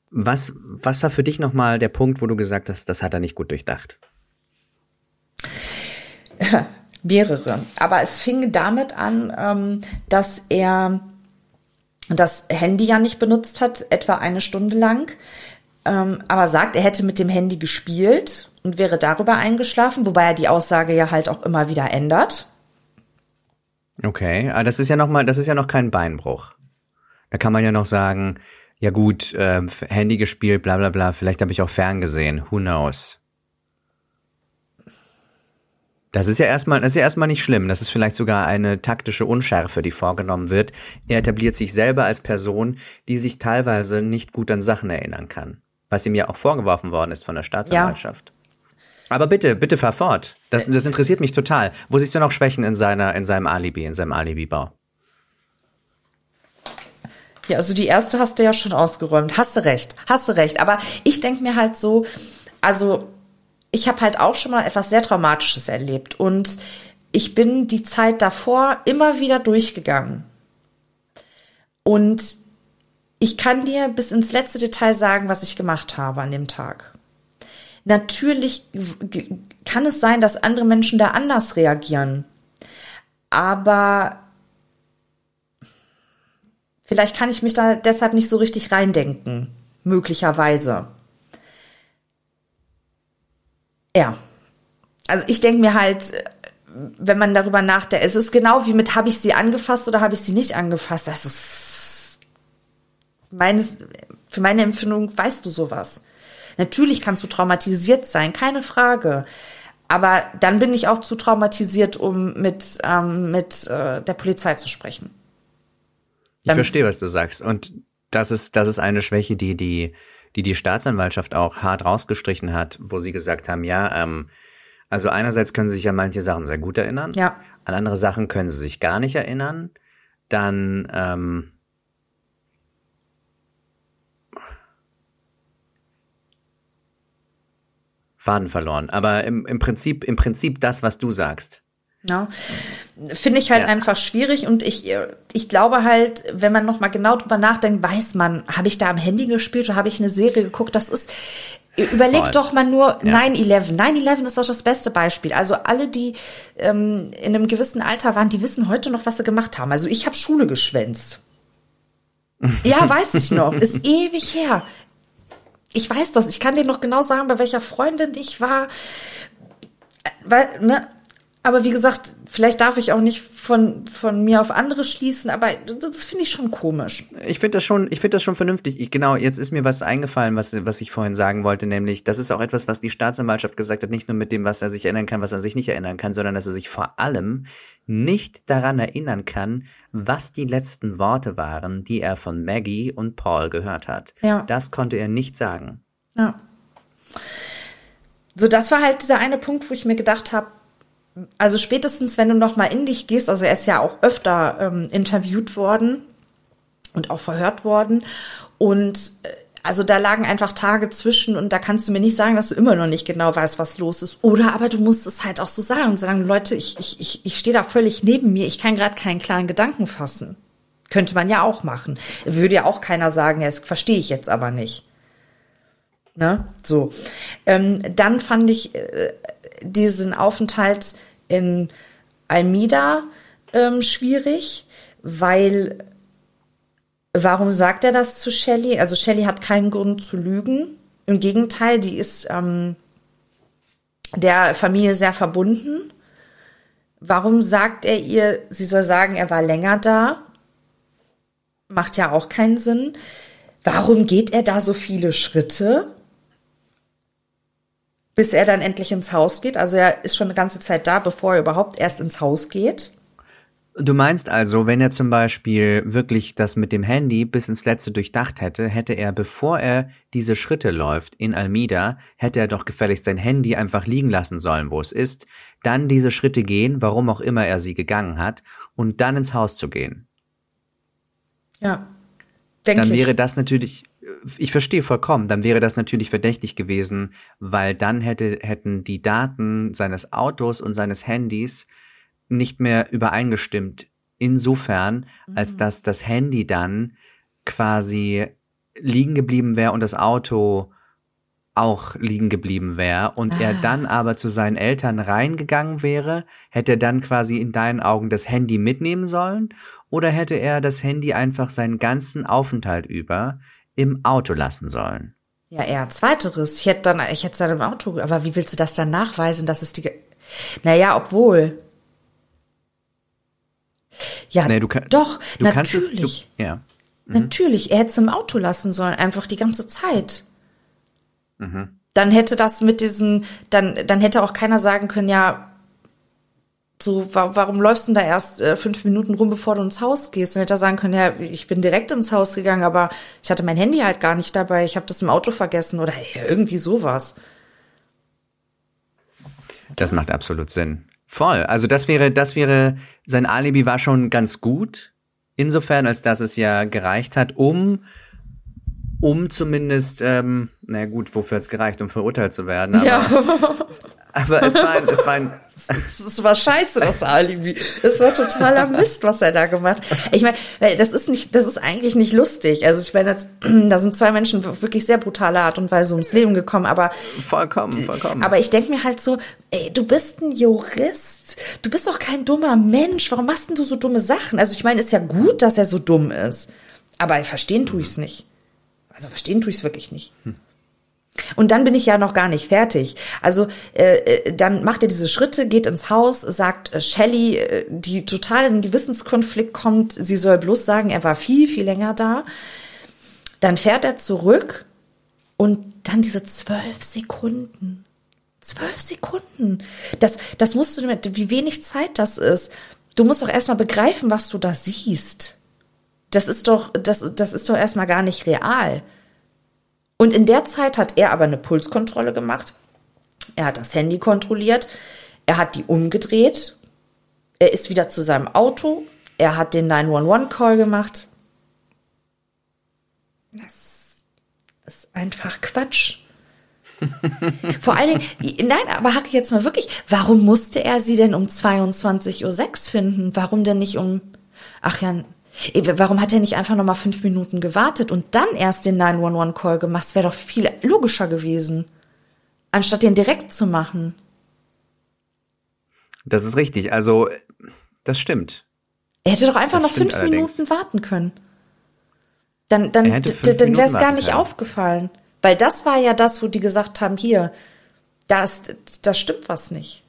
Was, was war für dich nochmal der Punkt, wo du gesagt hast, das hat er nicht gut durchdacht? Mehrere. Aber es fing damit an, ähm, dass er das Handy ja nicht benutzt hat, etwa eine Stunde lang, ähm, aber sagt, er hätte mit dem Handy gespielt und wäre darüber eingeschlafen, wobei er die Aussage ja halt auch immer wieder ändert. Okay, aber das ist ja noch mal, das ist ja noch kein Beinbruch. Da kann man ja noch sagen, ja gut, äh, Handy gespielt, bla bla bla, vielleicht habe ich auch ferngesehen, who knows. Das ist ja erstmal, das ist ja erstmal nicht schlimm. Das ist vielleicht sogar eine taktische Unschärfe, die vorgenommen wird. Er etabliert sich selber als Person, die sich teilweise nicht gut an Sachen erinnern kann. Was ihm ja auch vorgeworfen worden ist von der Staatsanwaltschaft. Ja. Aber bitte, bitte fahr fort. Das, das interessiert mich total. Wo siehst du noch Schwächen in seiner, in seinem Alibi, in seinem Alibi-Bau? Ja, also die erste hast du ja schon ausgeräumt. Hast du recht, hast du recht. Aber ich denke mir halt so, also ich habe halt auch schon mal etwas sehr Traumatisches erlebt und ich bin die Zeit davor immer wieder durchgegangen. Und ich kann dir bis ins letzte Detail sagen, was ich gemacht habe an dem Tag. Natürlich kann es sein, dass andere Menschen da anders reagieren. Aber vielleicht kann ich mich da deshalb nicht so richtig reindenken. Möglicherweise. Ja. Also ich denke mir halt, wenn man darüber nachdenkt, es ist genau wie mit, habe ich sie angefasst oder habe ich sie nicht angefasst. Das ist meines, für meine Empfindung weißt du sowas. Natürlich kannst du traumatisiert sein, keine Frage. Aber dann bin ich auch zu traumatisiert, um mit, ähm, mit äh, der Polizei zu sprechen. Dann, ich verstehe, was du sagst. Und das ist, das ist eine Schwäche, die die die die Staatsanwaltschaft auch hart rausgestrichen hat, wo sie gesagt haben, ja, ähm, also einerseits können sie sich an manche Sachen sehr gut erinnern, ja. an andere Sachen können sie sich gar nicht erinnern, dann ähm, Faden verloren. Aber im, im Prinzip, im Prinzip das, was du sagst. Ja. Finde ich halt ja. einfach schwierig und ich, ich glaube halt, wenn man nochmal genau drüber nachdenkt, weiß man, habe ich da am Handy gespielt oder habe ich eine Serie geguckt? Das ist, Überleg Voll. doch mal nur ja. 9-11. 9-11 ist doch das beste Beispiel. Also alle, die ähm, in einem gewissen Alter waren, die wissen heute noch, was sie gemacht haben. Also ich habe Schule geschwänzt. ja, weiß ich noch. Ist ewig her. Ich weiß das. Ich kann dir noch genau sagen, bei welcher Freundin ich war. Weil, ne, aber wie gesagt, vielleicht darf ich auch nicht von, von mir auf andere schließen, aber das finde ich schon komisch. Ich finde das schon, ich finde das schon vernünftig. Ich, genau, jetzt ist mir was eingefallen, was, was ich vorhin sagen wollte, nämlich, das ist auch etwas, was die Staatsanwaltschaft gesagt hat, nicht nur mit dem, was er sich erinnern kann, was er sich nicht erinnern kann, sondern dass er sich vor allem nicht daran erinnern kann, was die letzten Worte waren, die er von Maggie und Paul gehört hat. Ja. Das konnte er nicht sagen. Ja. So, das war halt dieser eine Punkt, wo ich mir gedacht habe, also spätestens, wenn du noch mal in dich gehst, also er ist ja auch öfter ähm, interviewt worden und auch verhört worden und äh, also da lagen einfach Tage zwischen und da kannst du mir nicht sagen, dass du immer noch nicht genau weißt, was los ist. Oder aber du musst es halt auch so sagen und sagen, Leute, ich, ich, ich, ich stehe da völlig neben mir, ich kann gerade keinen klaren Gedanken fassen. Könnte man ja auch machen. Würde ja auch keiner sagen, ja, das verstehe ich jetzt aber nicht. Ne? So. Ähm, dann fand ich äh, diesen Aufenthalt in Almida ähm, schwierig, weil warum sagt er das zu Shelley? Also Shelley hat keinen Grund zu lügen. Im Gegenteil, die ist ähm, der Familie sehr verbunden. Warum sagt er ihr, sie soll sagen, er war länger da? Macht ja auch keinen Sinn. Warum geht er da so viele Schritte? Bis er dann endlich ins Haus geht. Also er ist schon eine ganze Zeit da, bevor er überhaupt erst ins Haus geht. Du meinst also, wenn er zum Beispiel wirklich das mit dem Handy bis ins Letzte durchdacht hätte, hätte er, bevor er diese Schritte läuft in Almida, hätte er doch gefälligst sein Handy einfach liegen lassen sollen, wo es ist, dann diese Schritte gehen, warum auch immer er sie gegangen hat, und dann ins Haus zu gehen. Ja. Denke dann wäre ich. das natürlich, ich verstehe vollkommen, dann wäre das natürlich verdächtig gewesen, weil dann hätte, hätten die Daten seines Autos und seines Handys nicht mehr übereingestimmt. Insofern, mhm. als dass das Handy dann quasi liegen geblieben wäre und das Auto auch liegen geblieben wäre und ah. er dann aber zu seinen Eltern reingegangen wäre, hätte er dann quasi in deinen Augen das Handy mitnehmen sollen oder hätte er das Handy einfach seinen ganzen Aufenthalt über im Auto lassen sollen? Ja, eher zweiteres. Ich hätte dann, ich hätte es dann im Auto, aber wie willst du das dann nachweisen, dass es die, naja, obwohl, ja, nee, du kann, doch, du natürlich. Kannst es, du, ja. Mhm. Natürlich, er hätte es im Auto lassen sollen, einfach die ganze Zeit. Mhm. Dann hätte das mit diesem, dann, dann hätte auch keiner sagen können, ja, so, warum läufst du denn da erst äh, fünf Minuten rum, bevor du ins Haus gehst? Dann hätte er sagen können, ja, ich bin direkt ins Haus gegangen, aber ich hatte mein Handy halt gar nicht dabei, ich habe das im Auto vergessen oder ja, irgendwie sowas. Das macht absolut Sinn. Voll. Also das wäre, das wäre, sein Alibi war schon ganz gut. Insofern, als dass es ja gereicht hat, um, um zumindest, ähm, na gut, wofür hat es gereicht, um verurteilt zu werden. Aber, ja. aber es war ein, es war ein, es war scheiße, das Alibi. Es war totaler Mist, was er da gemacht hat. Ich meine, das ist nicht, das ist eigentlich nicht lustig. Also ich meine, da sind zwei Menschen wirklich sehr brutale Art und Weise ums Leben gekommen, aber vollkommen, vollkommen. Aber ich denke mir halt so, ey, du bist ein Jurist. Du bist doch kein dummer Mensch. Warum machst denn du so dumme Sachen? Also ich meine, ist ja gut, dass er so dumm ist. Aber verstehen tue ich es nicht. Also verstehen tue ich es wirklich nicht. Hm. Und dann bin ich ja noch gar nicht fertig. Also äh, äh, dann macht er diese Schritte, geht ins Haus, sagt äh, Shelley, äh, die total in Gewissenskonflikt kommt, sie soll bloß sagen, er war viel, viel länger da. Dann fährt er zurück und dann diese zwölf Sekunden. Zwölf Sekunden. Das, das musst du, wie wenig Zeit das ist. Du musst doch erstmal begreifen, was du da siehst. Das ist doch, das, das ist doch erstmal gar nicht real. Und in der Zeit hat er aber eine Pulskontrolle gemacht. Er hat das Handy kontrolliert. Er hat die umgedreht. Er ist wieder zu seinem Auto. Er hat den 911-Call gemacht. Das ist einfach Quatsch. Vor allen Dingen, nein, aber hack jetzt mal wirklich, warum musste er sie denn um 22.06 Uhr finden? Warum denn nicht um, ach ja, Warum hat er nicht einfach nochmal fünf Minuten gewartet und dann erst den 911-Call gemacht? Das wäre doch viel logischer gewesen, anstatt den direkt zu machen. Das ist richtig. Also, das stimmt. Er hätte doch einfach das noch fünf allerdings. Minuten warten können. Dann, dann, dann wäre es gar nicht können. aufgefallen. Weil das war ja das, wo die gesagt haben, hier, da, ist, da stimmt was nicht.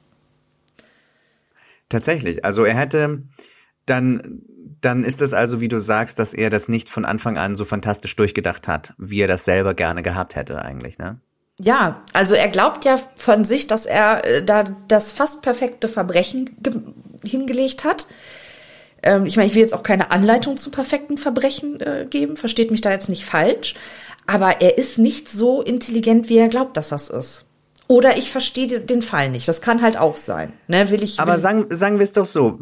Tatsächlich. Also er hätte dann dann ist es also, wie du sagst, dass er das nicht von Anfang an so fantastisch durchgedacht hat, wie er das selber gerne gehabt hätte eigentlich, ne? Ja, also er glaubt ja von sich, dass er äh, da das fast perfekte Verbrechen hingelegt hat. Ähm, ich meine, ich will jetzt auch keine Anleitung zu perfekten Verbrechen äh, geben, versteht mich da jetzt nicht falsch. Aber er ist nicht so intelligent, wie er glaubt, dass das ist. Oder ich verstehe den Fall nicht. Das kann halt auch sein. Ne, will ich. Aber will sagen, sagen wir es doch so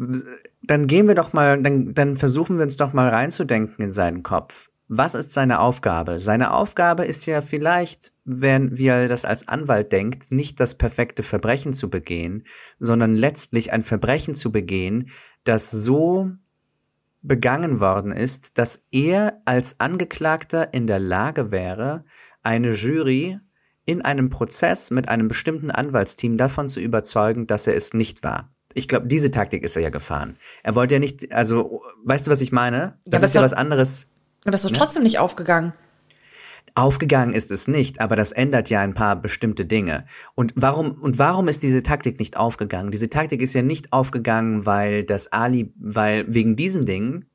dann gehen wir doch mal, dann, dann versuchen wir uns doch mal reinzudenken in seinen Kopf. Was ist seine Aufgabe? Seine Aufgabe ist ja vielleicht, wenn wie er das als Anwalt denkt, nicht das perfekte Verbrechen zu begehen, sondern letztlich ein Verbrechen zu begehen, das so begangen worden ist, dass er als Angeklagter in der Lage wäre, eine Jury in einem Prozess mit einem bestimmten Anwaltsteam davon zu überzeugen, dass er es nicht war. Ich glaube, diese Taktik ist er ja gefahren. Er wollte ja nicht, also, weißt du, was ich meine? Das aber ist ja was anderes. Aber das ist doch trotzdem nicht aufgegangen. Aufgegangen ist es nicht, aber das ändert ja ein paar bestimmte Dinge. Und warum, und warum ist diese Taktik nicht aufgegangen? Diese Taktik ist ja nicht aufgegangen, weil das Ali, weil wegen diesen Dingen,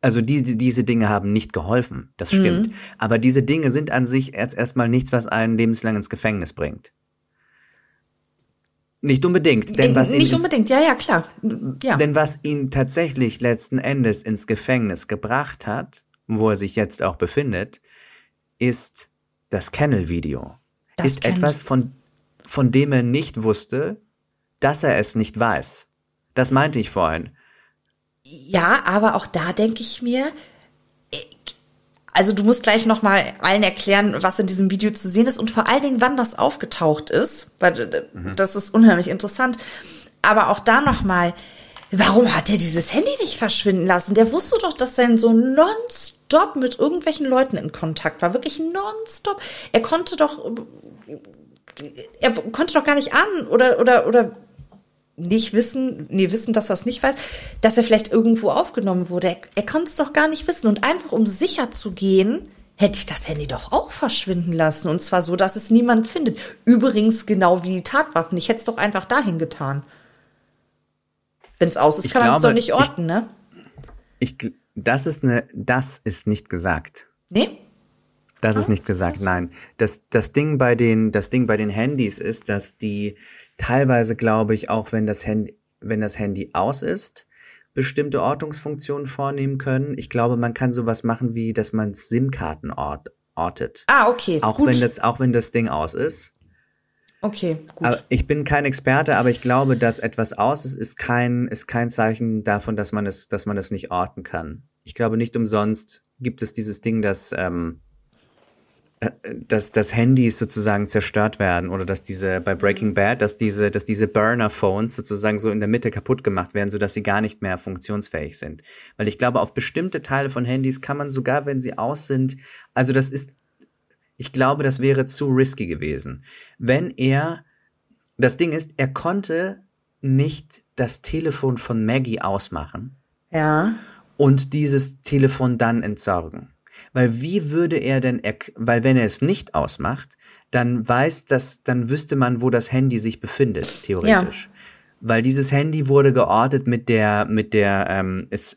also die, die, diese Dinge haben nicht geholfen. Das stimmt. Aber diese Dinge sind an sich erst erstmal nichts, was einen lebenslang ins Gefängnis bringt. Nicht unbedingt, denn was ihn nicht ins- unbedingt, ja, ja, klar. Ja. denn was ihn tatsächlich letzten Endes ins Gefängnis gebracht hat, wo er sich jetzt auch befindet, ist das Kennel-Video. Ist Kennel. etwas, von, von dem er nicht wusste, dass er es nicht weiß. Das meinte ich vorhin. Ja, aber auch da denke ich mir, ich- also du musst gleich noch mal allen erklären, was in diesem Video zu sehen ist und vor allen Dingen, wann das aufgetaucht ist, weil äh, das ist unheimlich interessant. Aber auch da noch mal, warum hat er dieses Handy nicht verschwinden lassen? Der wusste doch, dass sein so nonstop mit irgendwelchen Leuten in Kontakt war, wirklich nonstop. Er konnte doch, er konnte doch gar nicht ahnen oder oder oder nicht wissen, nee, wissen, dass er es nicht weiß, dass er vielleicht irgendwo aufgenommen wurde. Er, er konnte es doch gar nicht wissen. Und einfach um sicher zu gehen, hätte ich das Handy doch auch verschwinden lassen. Und zwar so, dass es niemand findet. Übrigens genau wie die Tatwaffen. Ich hätte es doch einfach dahin getan. Wenn es aus ist, Ich kann man es doch nicht ich- orten, ne? Ich, das ist eine, das ist nicht gesagt. Nee? Das Ah, ist nicht gesagt, nein. Das, das Ding bei den, das Ding bei den Handys ist, dass die teilweise, glaube ich, auch wenn das Handy, wenn das Handy aus ist, bestimmte Ortungsfunktionen vornehmen können. Ich glaube, man kann sowas machen wie, dass man SIM-Karten ort, ortet. Ah, okay. Auch gut. wenn das, auch wenn das Ding aus ist. Okay, gut. Aber ich bin kein Experte, aber ich glaube, dass etwas aus ist, ist kein, ist kein Zeichen davon, dass man es, dass man es nicht orten kann. Ich glaube, nicht umsonst gibt es dieses Ding, dass, ähm, äh, dass, dass Handys sozusagen zerstört werden oder dass diese, bei Breaking Bad, dass diese, dass diese Burner-Phones sozusagen so in der Mitte kaputt gemacht werden, sodass sie gar nicht mehr funktionsfähig sind. Weil ich glaube, auf bestimmte Teile von Handys kann man sogar, wenn sie aus sind, also das ist ich glaube, das wäre zu risky gewesen. Wenn er, das Ding ist, er konnte nicht das Telefon von Maggie ausmachen ja. und dieses Telefon dann entsorgen. Weil wie würde er denn, erk- weil wenn er es nicht ausmacht, dann weiß das, dann wüsste man, wo das Handy sich befindet, theoretisch. Weil dieses Handy wurde geortet mit der, mit der, ähm, es,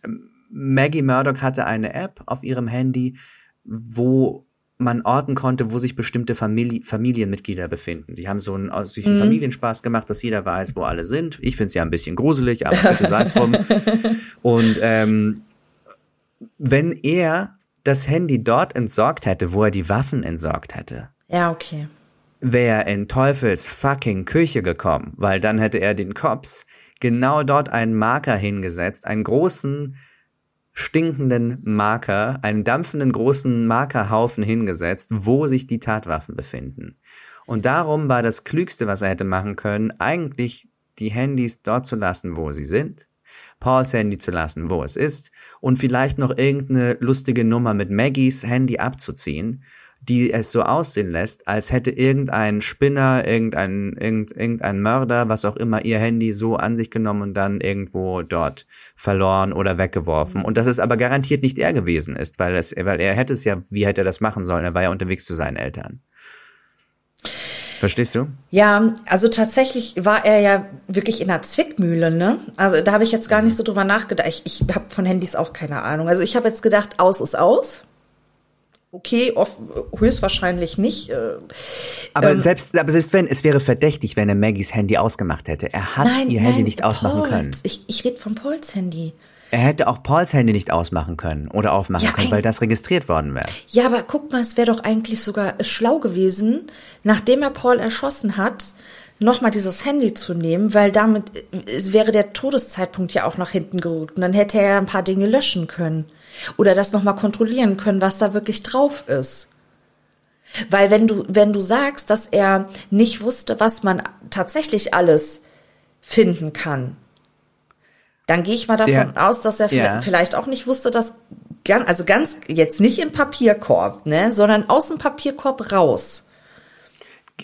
Maggie Murdoch hatte eine App auf ihrem Handy, wo man orten konnte, wo sich bestimmte Familie, Familienmitglieder befinden. Die haben so einen, aus sich einen Familienspaß gemacht, dass jeder weiß, wo alle sind. Ich finde es ja ein bisschen gruselig, aber bitte sei es drum. Und ähm, wenn er das Handy dort entsorgt hätte, wo er die Waffen entsorgt hätte, Ja, okay. wäre er in Teufels fucking Küche gekommen, weil dann hätte er den Cops genau dort einen Marker hingesetzt, einen großen, stinkenden Marker, einen dampfenden großen Markerhaufen hingesetzt, wo sich die Tatwaffen befinden. Und darum war das Klügste, was er hätte machen können, eigentlich die Handys dort zu lassen, wo sie sind, Pauls Handy zu lassen, wo es ist, und vielleicht noch irgendeine lustige Nummer mit Maggies Handy abzuziehen, die es so aussehen lässt, als hätte irgendein Spinner, irgendein, irgend, irgendein Mörder, was auch immer, ihr Handy so an sich genommen und dann irgendwo dort verloren oder weggeworfen. Und dass es aber garantiert nicht er gewesen ist, weil es, weil er hätte es ja, wie hätte er das machen sollen? Er war ja unterwegs zu seinen Eltern. Verstehst du? Ja, also tatsächlich war er ja wirklich in einer Zwickmühle, ne? Also da habe ich jetzt gar nicht so drüber nachgedacht. Ich, ich habe von Handys auch keine Ahnung. Also ich habe jetzt gedacht, aus ist aus. Okay, oft, höchstwahrscheinlich nicht. äh, Aber Ähm, selbst, aber selbst wenn, es wäre verdächtig, wenn er Maggies Handy ausgemacht hätte. Er hat ihr Handy nicht ausmachen Pauls. können. Ich, ich rede von Pauls Handy. Er hätte auch Pauls Handy nicht ausmachen können oder aufmachen Ja, können, weil das registriert worden wäre. Ja, aber guck mal, es wäre doch eigentlich sogar schlau gewesen, nachdem er Paul erschossen hat, nochmal dieses Handy zu nehmen, weil damit äh, wäre der Todeszeitpunkt ja auch nach hinten gerückt und dann hätte er ein paar Dinge löschen können. Oder das nochmal kontrollieren können, was da wirklich drauf ist. Weil wenn du, wenn du sagst, dass er nicht wusste, was man tatsächlich alles finden kann, dann gehe ich mal davon Ja. aus, dass er Ja. vielleicht auch nicht wusste, dass ganz, also ganz jetzt nicht in Papierkorb, ne, sondern aus dem Papierkorb raus.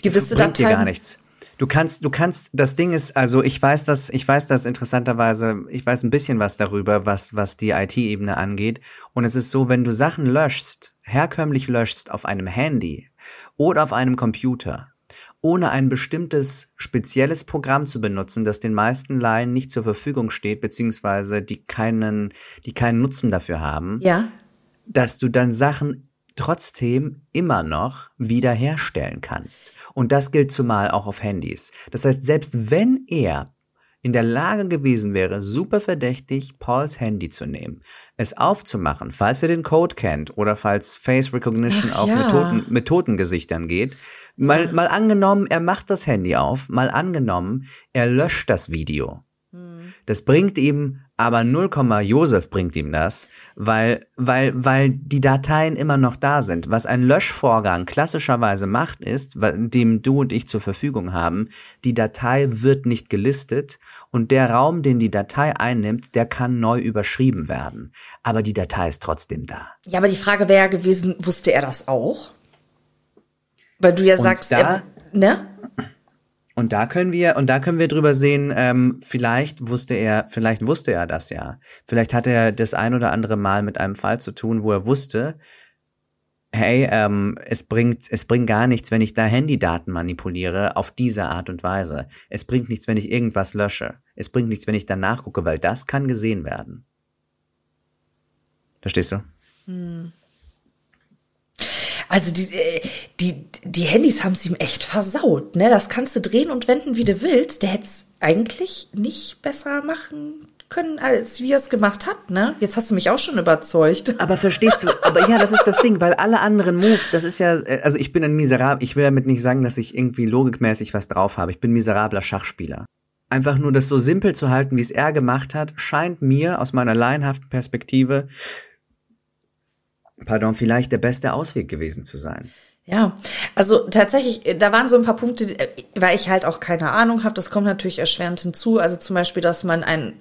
gewisse bringt dir Dateien. gar nichts. Du kannst, du kannst, das Ding ist, also ich weiß das, ich weiß das interessanterweise, ich weiß ein bisschen was darüber, was, was die IT-Ebene angeht. Und es ist so, wenn du Sachen löschst, herkömmlich löschst auf einem Handy oder auf einem Computer, ohne ein bestimmtes spezielles Programm zu benutzen, das den meisten Laien nicht zur Verfügung steht, beziehungsweise die keinen, die keinen Nutzen dafür haben, Ja. dass du dann Sachen trotzdem immer noch wiederherstellen kannst. Und das gilt zumal auch auf Handys. Das heißt, selbst wenn er in der Lage gewesen wäre, super verdächtig Pauls Handy zu nehmen, es aufzumachen, falls er den Code kennt oder falls Face Recognition Ach auch ja. mit, Toten, mit Totengesichtern geht, mal, mal angenommen, er macht das Handy auf, mal angenommen, er löscht das Video. Das bringt ihm aber 0, Josef bringt ihm das, weil, weil, weil die Dateien immer noch da sind. Was ein Löschvorgang klassischerweise macht, ist, dem du und ich zur Verfügung haben, die Datei wird nicht gelistet und der Raum, den die Datei einnimmt, der kann neu überschrieben werden. Aber die Datei ist trotzdem da. Ja, aber die Frage wäre ja gewesen, wusste er das auch? Weil du ja sagst, da- er, ne? Und da können wir, und da können wir drüber sehen, ähm, vielleicht wusste er, vielleicht wusste er das ja. Vielleicht hat er das ein oder andere Mal mit einem Fall zu tun, wo er wusste, hey, ähm, es bringt, es bringt gar nichts, wenn ich da Handydaten manipuliere auf diese Art und Weise. Es bringt nichts, wenn ich irgendwas lösche. Es bringt nichts, wenn ich dann nachgucke, weil das kann gesehen werden. Verstehst du? Also die, äh, die, die Handys haben es ihm echt versaut, ne? Das kannst du drehen und wenden, wie du willst. Der hätte es eigentlich nicht besser machen können, als wie er es gemacht hat, ne? Jetzt hast du mich auch schon überzeugt. Aber verstehst du, aber ja, das ist das Ding, weil alle anderen Moves, das ist ja, äh, also ich bin ein miserabel, ich will damit nicht sagen, dass ich irgendwie logikmäßig was drauf habe. Ich bin miserabler Schachspieler. Einfach nur das so simpel zu halten, wie es er gemacht hat, scheint mir aus meiner laienhaften Perspektive, pardon, vielleicht der beste Ausweg gewesen zu sein. Ja, also tatsächlich, äh, da waren so ein paar Punkte, äh, weil ich halt auch keine Ahnung habe. Das kommt natürlich erschwerend hinzu. Also zum Beispiel, dass man ein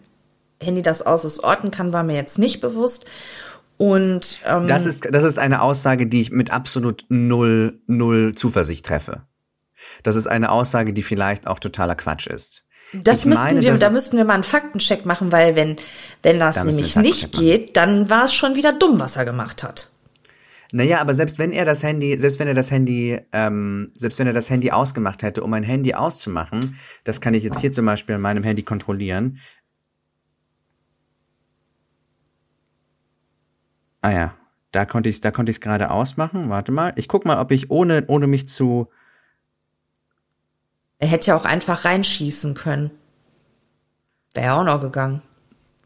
Handy, das aus ist, orten kann, war mir jetzt nicht bewusst. Und ähm, Das ist, das ist eine Aussage, die ich mit absolut null, null Zuversicht treffe. Das ist eine Aussage, die vielleicht auch totaler Quatsch ist. Das Ich müssten meine, wir, da müssten wir mal einen Faktencheck machen, weil wenn, wenn das Da nämlich nicht geht, dann war es schon wieder dumm, was er gemacht hat. Naja, aber selbst wenn er das Handy, selbst wenn er das Handy, ähm, selbst wenn er das Handy ausgemacht hätte, um ein Handy auszumachen, das kann ich jetzt hier zum Beispiel an meinem Handy kontrollieren. Ah ja, da konnte ich, da konnte ich es gerade ausmachen. Warte mal, ich guck mal, ob ich ohne, ohne mich zu, Er hätte ja auch einfach reinschießen können. Wäre ja auch noch gegangen.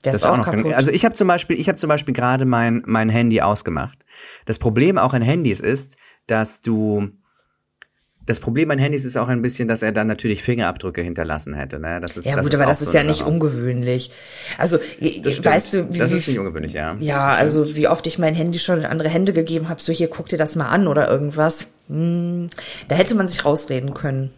Wäre es auch, auch noch kaputt. gegangen. Also ich habe zum Beispiel, ich habe zum Beispiel gerade mein mein Handy ausgemacht. Das Problem auch an Handys ist, dass du das Problem an Handys ist auch ein bisschen, dass er dann natürlich Fingerabdrücke hinterlassen hätte. Ne? Das ist, ja das gut, ist aber das ist so ja nicht Sache. ungewöhnlich. Also, weißt du, wie, das ist nicht ungewöhnlich, ja. Ja, also wie oft ich mein Handy schon in andere Hände gegeben habe, so hier guck dir das mal an oder irgendwas. Hm, da hätte man sich rausreden können.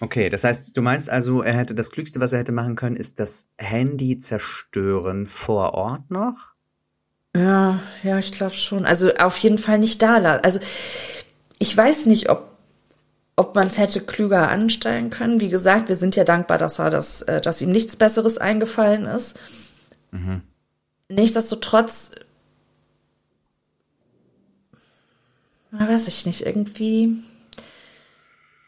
Okay, das heißt, du meinst also, er hätte das Klügste, was er hätte machen können, ist das Handy zerstören vor Ort noch? Ja, ja, ich glaube schon. Also auf jeden Fall nicht da. la- Also ich weiß nicht, ob ob man es hätte klüger anstellen können. Wie gesagt, wir sind ja dankbar, dass er das, äh, dass ihm nichts Besseres eingefallen ist. Nichtsdestotrotz, na, weiß ich nicht, irgendwie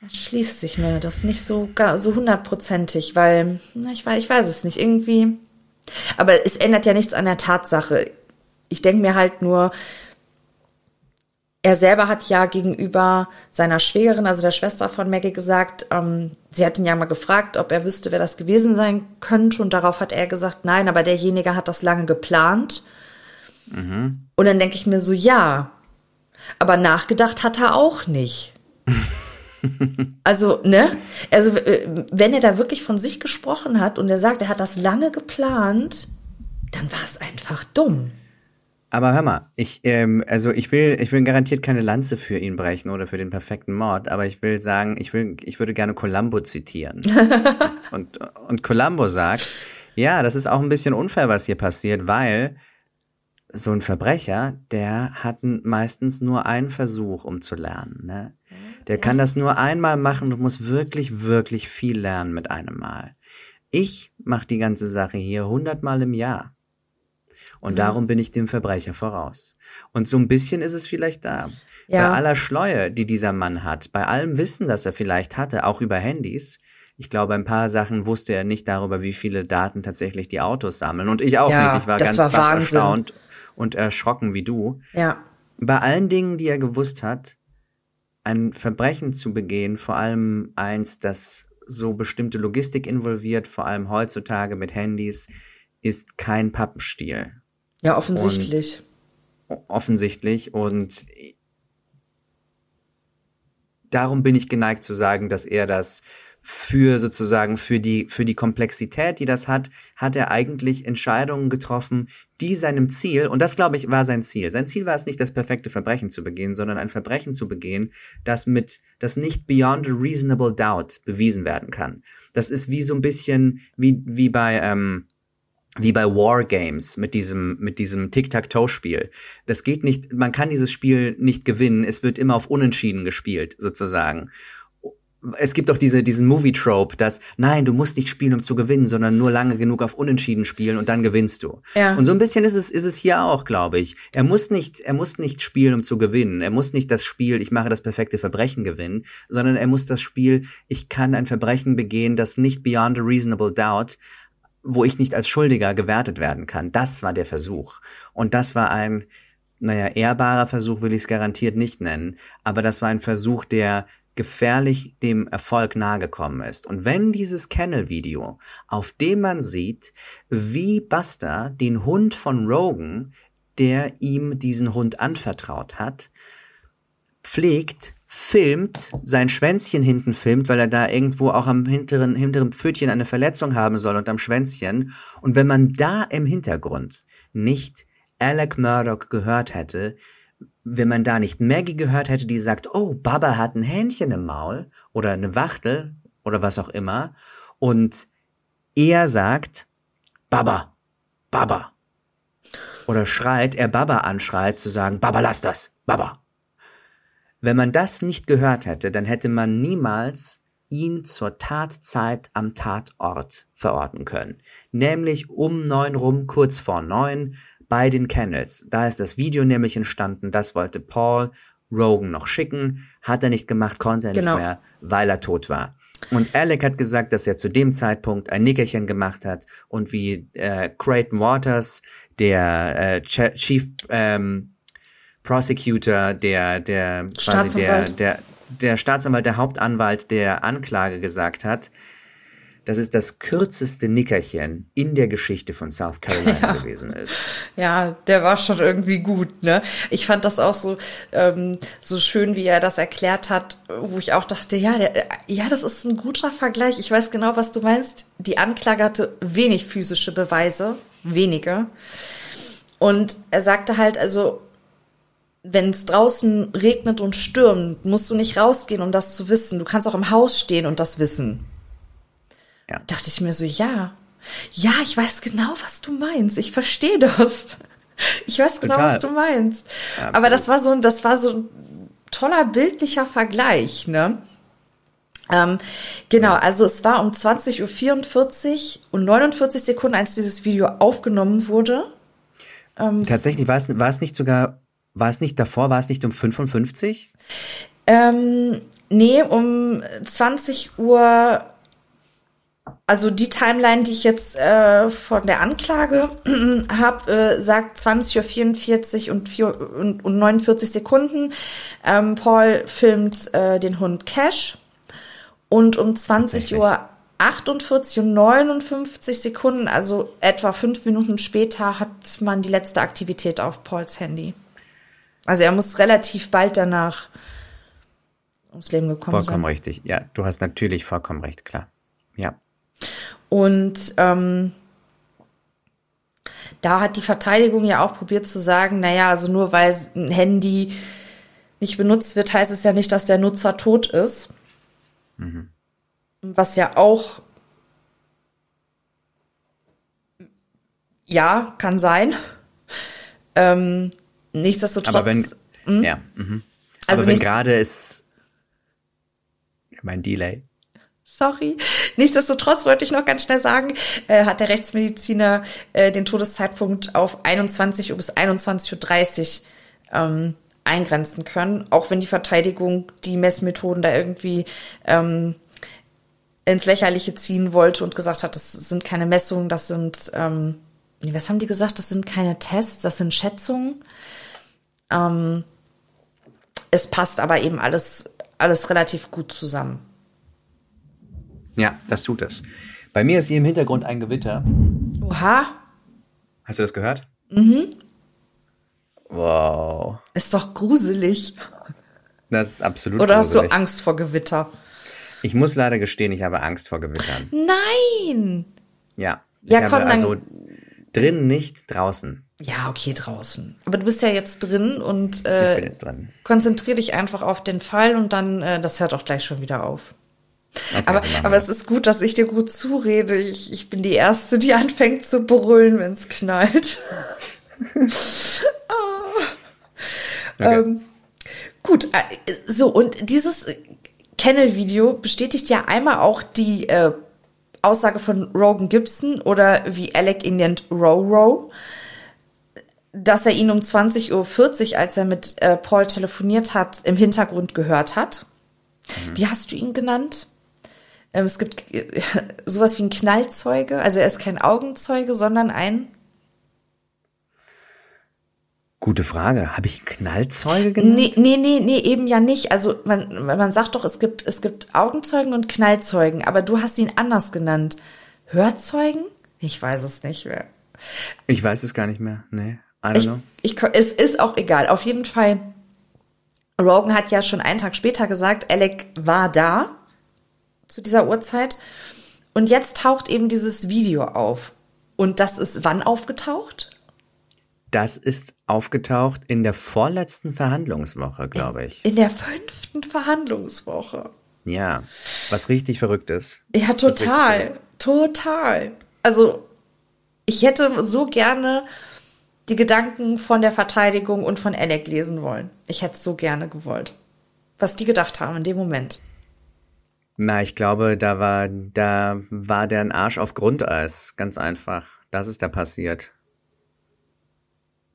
schließt sich mir das nicht so gar, so hundertprozentig, weil na, ich weiß, ich weiß es nicht irgendwie. Aber es ändert ja nichts an der Tatsache. Ich denke mir halt nur, er selber hat ja gegenüber seiner Schwägerin, also der Schwester von Maggie, gesagt, ähm, sie hat ihn ja mal gefragt, ob er wüsste, wer das gewesen sein könnte. Und darauf hat er gesagt, nein, aber derjenige hat das lange geplant. Und dann denke ich mir so, ja, aber nachgedacht hat er auch nicht. Also, ne? Also, äh, wenn er da wirklich von sich gesprochen hat und er sagt, er hat das lange geplant, dann war es einfach dumm. Aber hör mal, ich, ähm, also ich will, ich will garantiert keine Lanze für ihn brechen oder für den perfekten Mord, aber ich will sagen, ich will, ich würde gerne Columbo zitieren. und, und Columbo sagt, ja, das ist auch ein bisschen unfair, was hier passiert, weil so ein Verbrecher, der hat meistens nur einen Versuch, um zu lernen. Ne? Der kann das nur einmal machen und muss wirklich, wirklich viel lernen mit einem Mal. Ich mache die ganze Sache hier hundertmal im Jahr. Und mhm. darum bin ich dem Verbrecher voraus. Und so ein bisschen ist es vielleicht da. Ja. Bei aller Schleue, die dieser Mann hat, bei allem Wissen, das er vielleicht hatte, auch über Handys, ich glaube, ein paar Sachen wusste er nicht darüber, wie viele Daten tatsächlich die Autos sammeln. Und ich auch ja, nicht. Ich war ganz war erstaunt und erschrocken wie du. Ja. Bei allen Dingen, die er gewusst hat, ein Verbrechen zu begehen, vor allem eins, das so bestimmte Logistik involviert, vor allem heutzutage mit Handys, ist kein Pappenstiel. Ja, offensichtlich. Und offensichtlich. Und darum bin ich geneigt zu sagen, dass er das für sozusagen für die für die Komplexität, die das hat, hat er eigentlich Entscheidungen getroffen, die seinem Ziel und das glaube ich war sein Ziel. Sein Ziel war es nicht das perfekte Verbrechen zu begehen, sondern ein Verbrechen zu begehen, das mit das nicht beyond a reasonable doubt bewiesen werden kann. Das ist wie so ein bisschen wie wie bei ähm, wie bei Wargames mit diesem mit diesem Tic-Tac-Toe-Spiel. Das geht nicht, man kann dieses Spiel nicht gewinnen, es wird immer auf Unentschieden gespielt sozusagen es gibt auch diese, diesen Movie-Trope, dass, nein, du musst nicht spielen, um zu gewinnen, sondern nur lange genug auf Unentschieden spielen und dann gewinnst du. Ja. Und so ein bisschen ist es, ist es hier auch, glaube ich. Er muss nicht, er muss nicht spielen, um zu gewinnen. Er muss nicht das Spiel, ich mache das perfekte Verbrechen gewinnen, sondern er muss das Spiel, ich kann ein Verbrechen begehen, das nicht beyond a reasonable doubt, wo ich nicht als Schuldiger gewertet werden kann. Das war der Versuch. Und das war ein, naja, ehrbarer Versuch will ich es garantiert nicht nennen, aber das war ein Versuch, der gefährlich dem Erfolg nahegekommen ist. Und wenn dieses Kennel-Video, auf dem man sieht, wie Buster den Hund von Rogan, der ihm diesen Hund anvertraut hat, pflegt, filmt, sein Schwänzchen hinten filmt, weil er da irgendwo auch am hinteren, hinteren Pfötchen eine Verletzung haben soll und am Schwänzchen. Und wenn man da im Hintergrund nicht Alec Murdoch gehört hätte, wenn man da nicht Maggie gehört hätte, die sagt, oh, Baba hat ein Hähnchen im Maul oder eine Wachtel oder was auch immer, und er sagt, Baba, Baba. Oder schreit, er Baba anschreit, zu sagen, Baba, lass das, Baba. Wenn man das nicht gehört hätte, dann hätte man niemals ihn zur Tatzeit am Tatort verorten können. Nämlich um neun rum, kurz vor neun, bei den Kennels. Da ist das Video nämlich entstanden, das wollte Paul Rogan noch schicken, hat er nicht gemacht, konnte er genau. nicht mehr, weil er tot war. Und Alec hat gesagt, dass er zu dem Zeitpunkt ein Nickerchen gemacht hat und wie äh, Creighton Waters, der äh, Chief ähm, Prosecutor, der der quasi der der der Staatsanwalt, der Hauptanwalt der Anklage gesagt hat, dass es das kürzeste Nickerchen in der Geschichte von South Carolina ja. gewesen ist. Ja, der war schon irgendwie gut, ne? Ich fand das auch so, ähm, so schön, wie er das erklärt hat, wo ich auch dachte, ja, der, ja, das ist ein guter Vergleich. Ich weiß genau, was du meinst. Die Anklage hatte wenig physische Beweise, wenige. Und er sagte halt, also, wenn es draußen regnet und stürmt, musst du nicht rausgehen, um das zu wissen. Du kannst auch im Haus stehen und das wissen. Ja. Dachte ich mir so, ja, ja, ich weiß genau, was du meinst. Ich verstehe das. Ich weiß genau, Total. was du meinst. Ja, Aber das war so, das war so ein toller bildlicher Vergleich, ne? Ähm, genau, also es war um 20.44 Uhr und 49 Sekunden, als dieses Video aufgenommen wurde. Ähm, Tatsächlich, war es, war es nicht sogar, war es nicht davor, war es nicht um 55? Ähm, nee, um 20 Uhr also die Timeline, die ich jetzt äh, von der Anklage habe, äh, sagt 20.44 Uhr und, 4, und, und 49 Sekunden. Ähm, Paul filmt äh, den Hund Cash und um 20 Uhr 48 und 59 Sekunden, also etwa fünf Minuten später, hat man die letzte Aktivität auf Pauls Handy. Also er muss relativ bald danach ums Leben gekommen vollkommen sein. Vollkommen richtig. Ja, du hast natürlich vollkommen recht, klar. Ja. Und ähm, da hat die Verteidigung ja auch probiert zu sagen, naja, also nur weil ein Handy nicht benutzt wird, heißt es ja nicht, dass der Nutzer tot ist. Mhm. Was ja auch ja, kann sein. Ähm, nichtsdestotrotz. Aber wenn, hm? ja, mhm. Also Aber wenn gerade es Mein Delay. Sorry. Nichtsdestotrotz wollte ich noch ganz schnell sagen, äh, hat der Rechtsmediziner äh, den Todeszeitpunkt auf 21 Uhr bis 21.30 Uhr ähm, eingrenzen können, auch wenn die Verteidigung die Messmethoden da irgendwie ähm, ins Lächerliche ziehen wollte und gesagt hat, das sind keine Messungen, das sind, ähm, was haben die gesagt, das sind keine Tests, das sind Schätzungen. Ähm, es passt aber eben alles, alles relativ gut zusammen. Ja, das tut es. Bei mir ist hier im Hintergrund ein Gewitter. Oha. Hast du das gehört? Mhm. Wow. Ist doch gruselig. Das ist absolut Oder gruselig. hast du Angst vor Gewitter? Ich muss leider gestehen, ich habe Angst vor Gewittern. Nein. Ja. Ich Ja, habe komm, dann- also drin nicht, draußen. Ja, okay, draußen. Aber du bist ja jetzt drin und Ich bin äh, jetzt drin. konzentrier dich einfach auf den Fall und dann, äh, das hört auch gleich schon wieder auf. Okay, Aber, so aber es ist gut, dass ich dir gut zurede. Ich, ich bin die Erste, die anfängt zu brüllen, wenn es knallt. Okay. Ähm, gut, äh, so, und dieses Kennel-Video bestätigt ja einmal auch die äh, Aussage von Rogan Gibson oder wie Alec ihn nennt, Row, dass er ihn um 20.40 Uhr, als er mit äh, Paul telefoniert hat, im Hintergrund gehört hat. Wie hast du ihn genannt? Ähm, es gibt sowas wie ein Knallzeuge, also er ist kein Augenzeuge, sondern ein Gute Frage. Habe ich Knallzeuge genannt? Nee, nee, nee, nee, eben ja nicht. Also man, man sagt doch, es gibt, es gibt Augenzeugen und Knallzeugen, aber du hast ihn anders genannt. Hörzeugen? Ich weiß es nicht mehr. Ich weiß es gar nicht mehr. Nee. I don't Ich, know. ich, es ist auch egal. Auf jeden Fall, Rogan hat ja schon einen Tag später gesagt, Alec war da zu dieser Uhrzeit. Und jetzt taucht eben dieses Video auf. Und das ist wann aufgetaucht? Das ist aufgetaucht in der vorletzten Verhandlungswoche, glaube ich. In der fünften Verhandlungswoche. Ja. Was richtig verrückt ist. Ja, total. Total. Also, ich hätte so gerne die Gedanken von der Verteidigung und von Alec lesen wollen. Ich hätte es so gerne gewollt. Was die gedacht haben in dem Moment. Na, ich glaube, da war, da war der ein Arsch auf Grundeis. Ganz einfach. Das ist da passiert.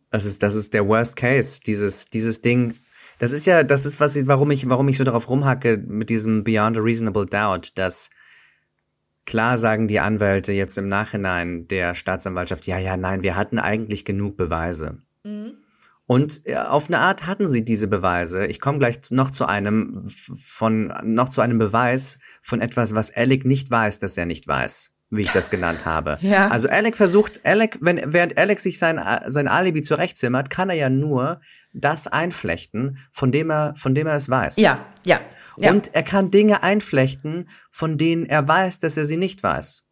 Das ist, das ist der Worst Case. Dieses, dieses Ding. Das ist ja, das ist was, warum ich, warum ich so darauf rumhacke mit diesem Beyond a Reasonable Doubt, dass klar sagen die Anwälte jetzt im Nachhinein der Staatsanwaltschaft, ja, ja, nein, wir hatten eigentlich genug Beweise. Und ja, auf eine Art hatten sie diese Beweise. Ich komme gleich noch zu einem von noch zu einem Beweis von etwas, was Alec nicht weiß, dass er nicht weiß, wie ich das genannt habe. Ja. Also Alec versucht, Alec, wenn während Alec sich sein sein Alibi zurechtzimmert, kann er ja nur das einflechten, von dem er von dem er es weiß. Ja, ja. ja. Und er kann Dinge einflechten, von denen er weiß, dass er sie nicht weiß.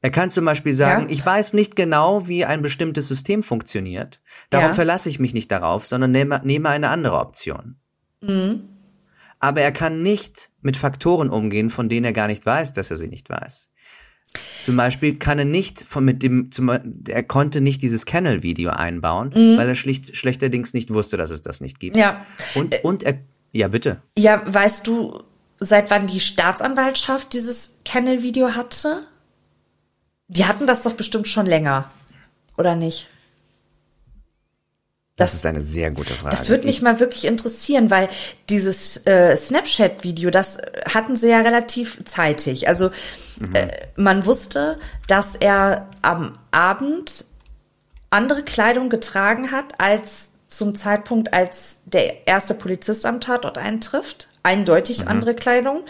Er kann zum Beispiel sagen, Ja. ich weiß nicht genau, wie ein bestimmtes System funktioniert. Darum Ja. verlasse ich mich nicht darauf, sondern nehme, nehme eine andere Option. Mhm. Aber er kann nicht mit Faktoren umgehen, von denen er gar nicht weiß, dass er sie nicht weiß. Zum Beispiel kann er nicht von mit dem, zum, er konnte nicht dieses Kennel-Video einbauen, weil er schlicht schlechterdings nicht wusste, dass es das nicht gibt. Mhm. ja. Und, und er, ja bitte. Ja, weißt du, seit wann die Staatsanwaltschaft dieses Kennel-Video hatte? Die hatten das doch bestimmt schon länger, oder nicht? Das, Das- ist eine sehr gute Frage. Das würde mich mal wirklich interessieren, weil dieses äh, Snapchat-Video, das äh, hatten sie ja relativ zeitig. Also äh, man wusste, dass er am Abend andere Kleidung getragen hat als zum Zeitpunkt, als der erste Polizist am Tatort eintrifft. Eindeutig andere Kleidung.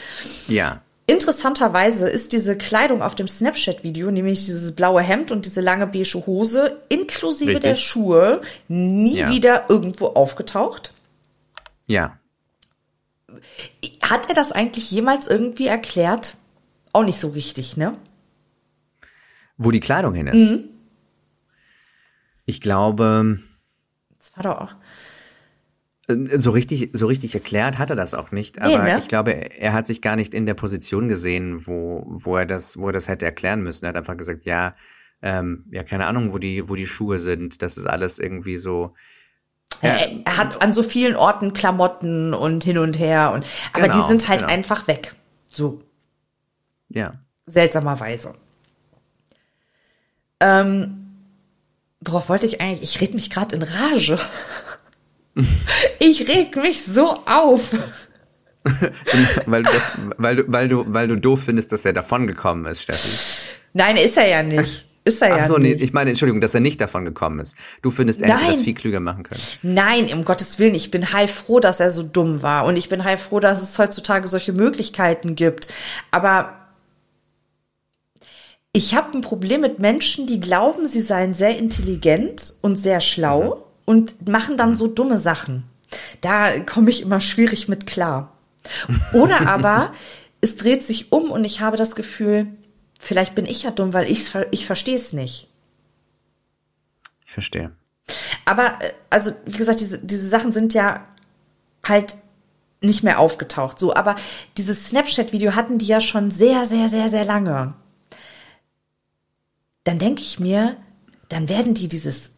ja. Interessanterweise ist diese Kleidung auf dem Snapchat-Video, nämlich dieses blaue Hemd und diese lange beige Hose, inklusive Richtig. der Schuhe, nie Ja. wieder irgendwo aufgetaucht. Ja. Hat er das eigentlich jemals irgendwie erklärt? Auch nicht so richtig, ne? Wo die Kleidung hin ist. Mhm. Ich glaube, Das war doch auch. Äh, so richtig, so richtig erklärt hat er das auch nicht. Nee, Aber ne? ich glaube, er hat sich gar nicht in der Position gesehen, wo, wo er das, wo er das hätte erklären müssen. Er hat einfach gesagt, ja, ähm, ja, keine Ahnung, wo die, wo die Schuhe sind. Das ist alles irgendwie so. Ja, er, er hat an so vielen Orten Klamotten und hin und her und aber Genau, die sind halt genau. einfach weg. So Ja. seltsamerweise. Ähm, worauf wollte ich eigentlich? Ich red mich gerade in Rage. ich reg mich so auf. weil, du das, weil, du, weil, du, weil du doof findest, dass er davon gekommen ist, Steffi. Nein, ist er ja nicht. Ist er Ach ja so, nee, nicht. ich meine, Entschuldigung, dass er nicht davon gekommen ist. Du findest, er hätte das viel klüger machen können. Nein, um Gottes Willen, ich bin heilfroh, dass er so dumm war. Und ich bin heilfroh, dass es heutzutage solche Möglichkeiten gibt. Aber ich habe ein Problem mit Menschen, die glauben, sie seien sehr intelligent und sehr schlau und machen dann so dumme Sachen. Da komme ich immer schwierig mit klar. Oder aber es dreht sich um und ich habe das Gefühl, vielleicht bin ich ja dumm, weil ich, ich verstehe es nicht. Ich verstehe. Aber, äh, also, wie gesagt, diese, diese Sachen sind ja halt nicht mehr aufgetaucht. So, aber dieses Snapchat-Video hatten die ja schon sehr, sehr, sehr, sehr lange. Dann denke ich mir, dann werden die dieses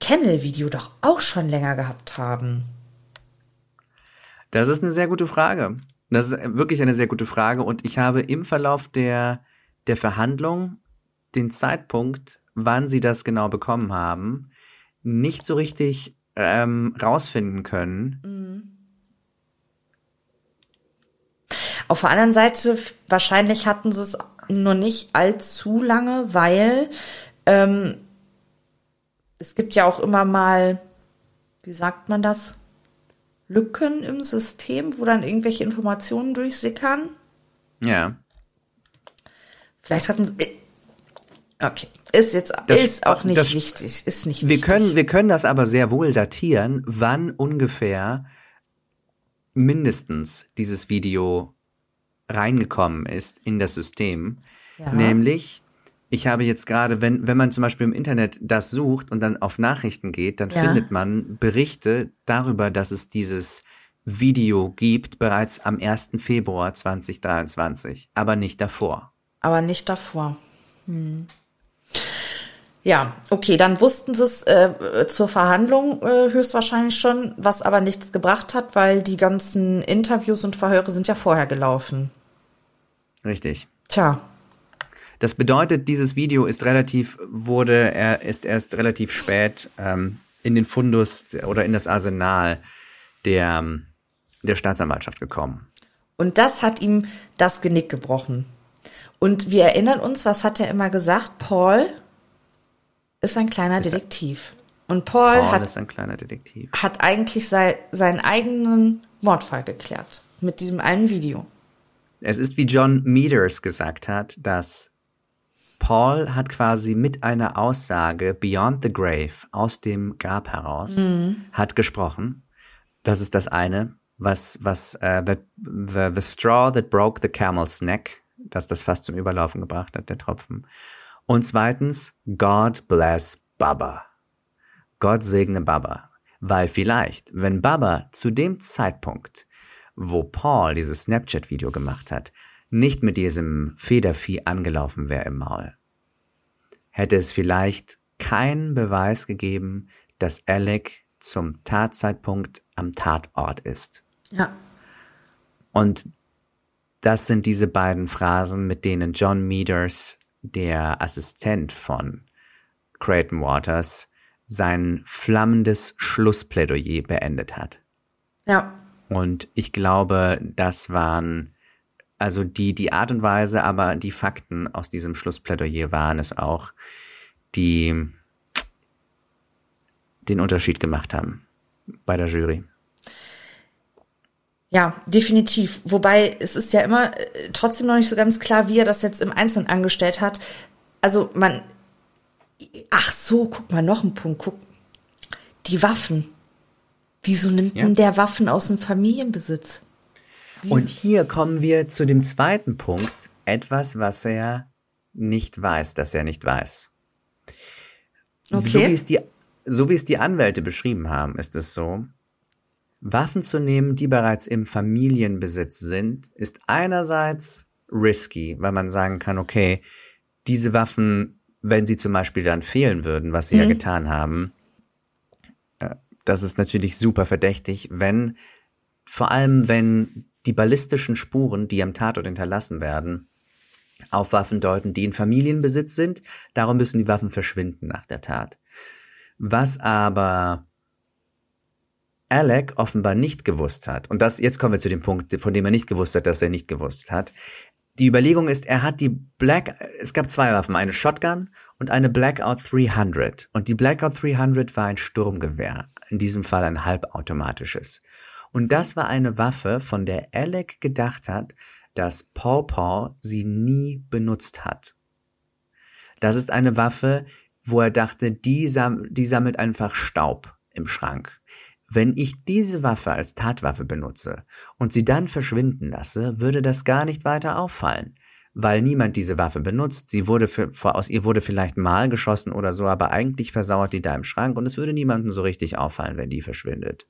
Kennel-Video doch auch schon länger gehabt haben. Das ist eine sehr gute Frage. Das ist wirklich eine sehr gute Frage. Und ich habe im Verlauf der, der Verhandlung den Zeitpunkt, wann sie das genau bekommen haben, nicht so richtig ähm, rausfinden können. Auf der anderen Seite, wahrscheinlich hatten sie es nur nicht allzu lange, weil ähm, es gibt ja auch immer mal, wie sagt man das, Lücken im System, wo dann irgendwelche Informationen durchsickern. Ja. Vielleicht hatten sie. Okay, ist jetzt Das- ist auch nicht das- wichtig, ist nicht Wir wichtig. können, wir können das aber sehr wohl datieren, wann ungefähr mindestens dieses Video reingekommen ist in das System. Ja. Nämlich, ich habe jetzt gerade, wenn, wenn man zum Beispiel im Internet das sucht und dann auf Nachrichten geht, dann Ja. findet man Berichte darüber, dass es dieses Video gibt, bereits am 1. Februar 2023, aber nicht davor. aber nicht davor. Hm. Ja, okay, dann wussten sie es äh, zur Verhandlung äh, höchstwahrscheinlich schon, was aber nichts gebracht hat, weil die ganzen Interviews und Verhöre sind ja vorher gelaufen. Richtig. Tja, Das bedeutet, dieses Video ist relativ, wurde, er ist erst relativ spät ähm, in den Fundus oder in das Arsenal der, ähm, der Staatsanwaltschaft gekommen. und das hat ihm das Genick gebrochen. Und wir erinnern uns, was hat er immer gesagt? Paul ist ein kleiner Detektiv. Und Paul, Paul hat ist ein kleiner Detektiv. hat eigentlich sei, seinen eigenen Mordfall geklärt. Mit diesem einen Video. Es ist, wie John Meters gesagt hat, dass Paul hat quasi mit einer Aussage Beyond the Grave aus dem Grab heraus hat gesprochen. Das ist das eine, was was äh, the, the, the straw that broke the camel's neck, dass das fast zum Überlaufen gebracht hat, der Tropfen. Und zweitens, God bless Baba. Gott segne Baba. Weil vielleicht, wenn Baba zu dem Zeitpunkt, wo Paul dieses Snapchat-Video gemacht hat, nicht mit diesem Federvieh angelaufen wäre im Maul, hätte es vielleicht keinen Beweis gegeben, dass Alec zum Tatzeitpunkt am Tatort ist. Ja. Und das sind diese beiden Phrasen, mit denen John Meters, der Assistent von Creighton Waters, sein flammendes Schlussplädoyer beendet hat. Ja. Und ich glaube, das waren also die, die Art und Weise, aber die Fakten aus diesem Schlussplädoyer waren es auch, die den Unterschied gemacht haben bei der Jury. Ja, definitiv. Wobei es ist ja immer äh, trotzdem noch nicht so ganz klar, wie er das jetzt im Einzelnen angestellt hat. Also man, ach so, guck mal, noch ein Punkt, guck. Die Waffen. Wieso nimmt Ja. denn der Waffen aus dem Familienbesitz? Und hier kommen wir zu dem zweiten Punkt, etwas, was er nicht weiß, dass er nicht weiß. Okay. So wie es die, so wie es die Anwälte beschrieben haben, ist es so, Waffen zu nehmen, die bereits im Familienbesitz sind, ist einerseits risky, weil man sagen kann, okay, diese Waffen, wenn sie zum Beispiel dann fehlen würden, was sie ja getan haben, äh, das ist natürlich super verdächtig, wenn, vor allem wenn die ballistischen Spuren, die am Tatort hinterlassen werden, auf Waffen deuten, die in Familienbesitz sind. Darum müssen die Waffen verschwinden nach der Tat. Was aber Alec offenbar nicht gewusst hat, und das, jetzt kommen wir zu dem Punkt, von dem er nicht gewusst hat, dass er nicht gewusst hat. Die Überlegung ist, er hat die Black, es gab zwei Waffen, eine Shotgun und eine Blackout 300. Und die Blackout 300 war ein Sturmgewehr, in diesem Fall ein halbautomatisches. Und das war eine Waffe, von der Alec gedacht hat, dass Paw Paw sie nie benutzt hat. Das ist eine Waffe, wo er dachte, die, sam die sammelt einfach Staub im Schrank. Wenn ich diese Waffe als Tatwaffe benutze und sie dann verschwinden lasse, würde das gar nicht weiter auffallen, weil niemand diese Waffe benutzt. Sie wurde für, aus ihr wurde vielleicht mal geschossen oder so, aber eigentlich versauert die da im Schrank und es würde niemandem so richtig auffallen, wenn die verschwindet.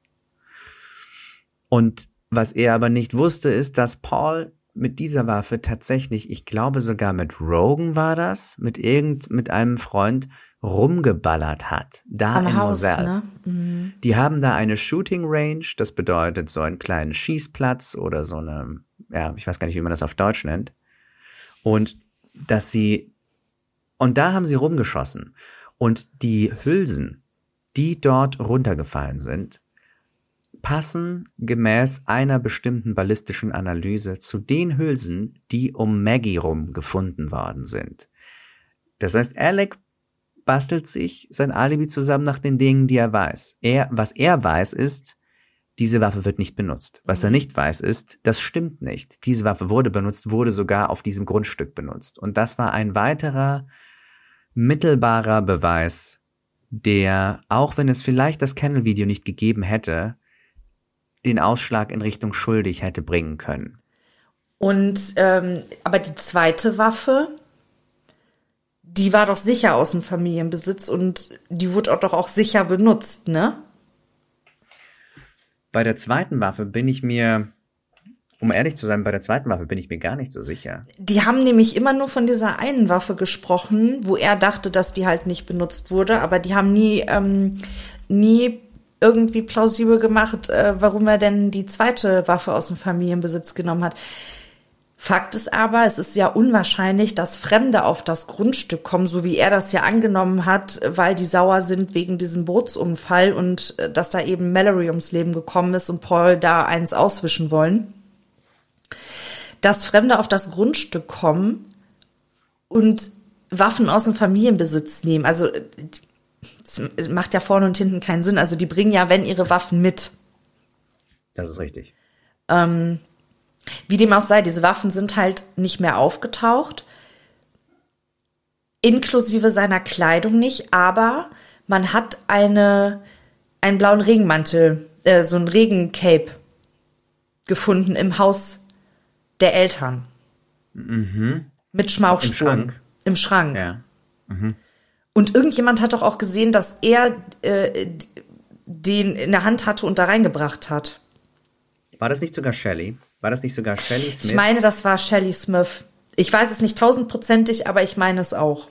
Und was er aber nicht wusste, ist, dass Paul mit dieser Waffe tatsächlich, ich glaube sogar mit Rogan war das, mit irgend, mit einem Freund rumgeballert hat. Da Am in Haus, Moselle. ne? Mhm. Die haben da eine Shooting Range, das bedeutet so einen kleinen Schießplatz oder so eine, ja, ich weiß gar nicht, wie man das auf Deutsch nennt. Und dass sie, und da haben sie rumgeschossen. Und die Hülsen, die dort runtergefallen sind, passen gemäß einer bestimmten ballistischen Analyse zu den Hülsen, die um Maggie rum gefunden worden sind. Das heißt, Alec bastelt sich sein Alibi zusammen nach den Dingen, die er weiß. Er, was er weiß, ist, diese Waffe wird nicht benutzt. Was er nicht weiß, ist, das stimmt nicht. Diese Waffe wurde benutzt, wurde sogar auf diesem Grundstück benutzt. Und das war ein weiterer mittelbarer Beweis, der, auch wenn es vielleicht das Kennel-Video nicht gegeben hätte, den Ausschlag in Richtung schuldig hätte bringen können. Und ähm, aber die zweite Waffe, die war doch sicher aus dem Familienbesitz und die wurde auch doch auch sicher benutzt, ne? Bei der zweiten Waffe bin ich mir, um ehrlich zu sein, bei der zweiten Waffe bin ich mir gar nicht so sicher. Die haben nämlich immer nur von dieser einen Waffe gesprochen, wo er dachte, dass die halt nicht benutzt wurde, aber die haben nie, ähm, nie irgendwie plausibel gemacht, äh, warum er denn die zweite Waffe aus dem Familienbesitz genommen hat. Fakt ist aber, es ist ja unwahrscheinlich, dass Fremde auf das Grundstück kommen, so wie er das ja angenommen hat, weil die sauer sind wegen diesem Bootsunfall und äh, dass da eben Mallory ums Leben gekommen ist und Paul da eins auswischen wollen. Dass Fremde auf das Grundstück kommen und Waffen aus dem Familienbesitz nehmen. Also das macht ja vorne und hinten keinen Sinn. Also die bringen ja, wenn ihre Waffen mit. Das ist richtig. Ähm, wie dem auch sei, diese Waffen sind halt nicht mehr aufgetaucht. Inklusive seiner Kleidung nicht, aber man hat eine, einen blauen Regenmantel, äh, so ein Regencape gefunden im Haus der Eltern. Mhm. Mit Schmauchspuren. Im Schrank? Im Schrank. Ja. Und irgendjemand hat doch auch gesehen, dass er äh, den in der Hand hatte und da reingebracht hat. War das nicht sogar Shelley? War das nicht sogar Shelley Smith? Ich meine, das war Shelley Smith. Ich weiß es nicht tausendprozentig, aber ich meine es auch.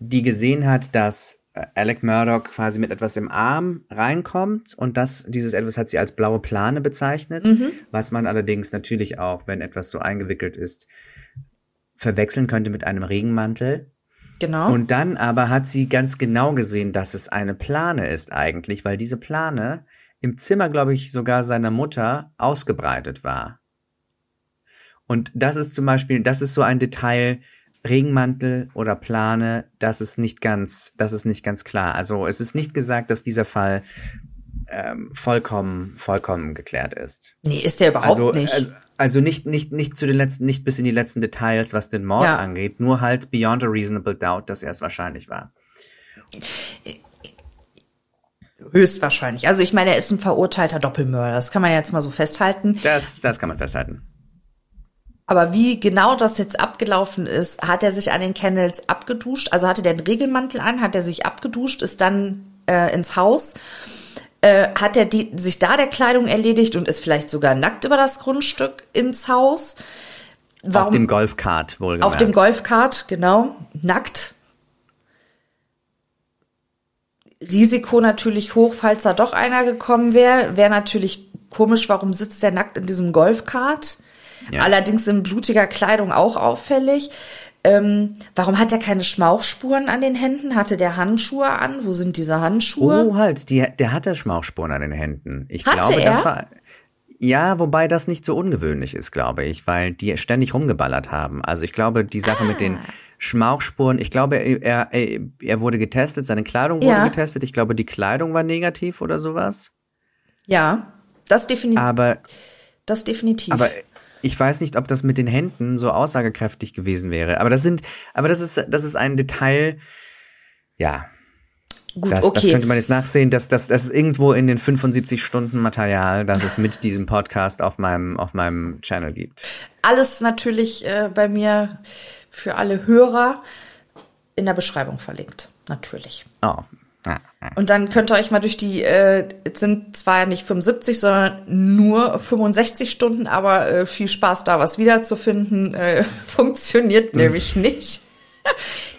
die gesehen hat, dass äh, Alec Murdoch quasi mit etwas im Arm reinkommt und das, dieses etwas hat sie als blaue Plane bezeichnet, was man allerdings natürlich auch, wenn etwas so eingewickelt ist, verwechseln könnte mit einem Regenmantel. Genau. Und dann aber hat sie ganz genau gesehen, dass es eine Plane ist eigentlich, weil diese Plane im Zimmer, glaube ich, sogar seiner Mutter ausgebreitet war. Und das ist zum Beispiel, das ist so ein Detail, Regenmantel oder Plane, das ist nicht ganz, das ist nicht ganz klar. Also es ist nicht gesagt, dass dieser Fall ähm, vollkommen, vollkommen geklärt ist. nee, ist der überhaupt Also, nicht. also, also nicht, nicht, nicht zu den letzten, nicht bis in die letzten Details, was den Mord Ja. angeht, nur halt beyond a reasonable doubt, dass er es wahrscheinlich war. Höchstwahrscheinlich. Also ich meine, er ist ein verurteilter Doppelmörder. Das kann man jetzt mal so festhalten. Das, das kann man festhalten. Aber wie genau das jetzt abgelaufen ist, hat er sich an den Kennels abgeduscht? Also hatte der einen Regelmantel an, hat er sich abgeduscht, ist dann äh, ins Haus. Äh, hat er die, sich da der Kleidung erledigt und ist vielleicht sogar nackt über das Grundstück ins Haus? Auf dem Golfkart wohlgemerkt. Auf dem Golfkart, genau, nackt. Risiko natürlich hoch, falls da doch einer gekommen wäre. Wäre natürlich komisch, warum sitzt der nackt in diesem Golfkart? Ja. Allerdings in blutiger Kleidung auch auffällig. Ähm, warum hat er keine Schmauchspuren an den Händen? Hatte der Handschuhe an? Wo sind diese Handschuhe? Oh, halt, die, der hatte Schmauchspuren an den Händen. Ich hatte glaube, er? das war. Ja, wobei das nicht so ungewöhnlich ist, glaube ich, weil die ständig rumgeballert haben. Also ich glaube, die Sache ah. mit den ah. Schmauchspuren, ich glaube, er, er, er wurde getestet, seine Kleidung wurde ja. getestet. Ich glaube, die Kleidung war negativ oder sowas. Ja, das definitiv. Aber das definitiv. Aber ich weiß nicht, ob das mit den Händen so aussagekräftig gewesen wäre. Aber das sind, aber das ist, das ist ein Detail, ja. Gut, das, okay. das könnte man jetzt nachsehen, dass das, das ist irgendwo in den 75 Stunden Material, das es mit diesem Podcast auf meinem, auf meinem Channel gibt. Alles natürlich äh, bei mir für alle Hörer in der Beschreibung verlinkt. Natürlich. Oh, und dann könnt ihr euch mal durch die, äh, sind zwar nicht 75, sondern nur 65 Stunden, aber äh, viel Spaß da was wiederzufinden, äh, funktioniert hm. nämlich nicht.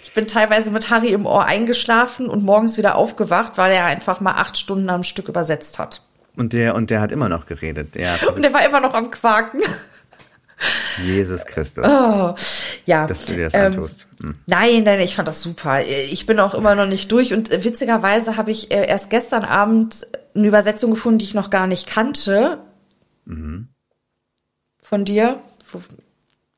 ich bin teilweise mit Harry im Ohr eingeschlafen und morgens wieder aufgewacht, weil er einfach mal acht Stunden am Stück übersetzt hat. Und der, und der hat immer noch geredet. Der und der war immer noch am Quaken. Jesus Christus. Oh, ja. Dass du dir das ähm, antust. Hm. Nein, nein, ich fand das super. Ich bin auch immer noch nicht durch und witzigerweise habe ich äh, erst gestern Abend eine Übersetzung gefunden, die ich noch gar nicht kannte. Mhm. Von dir.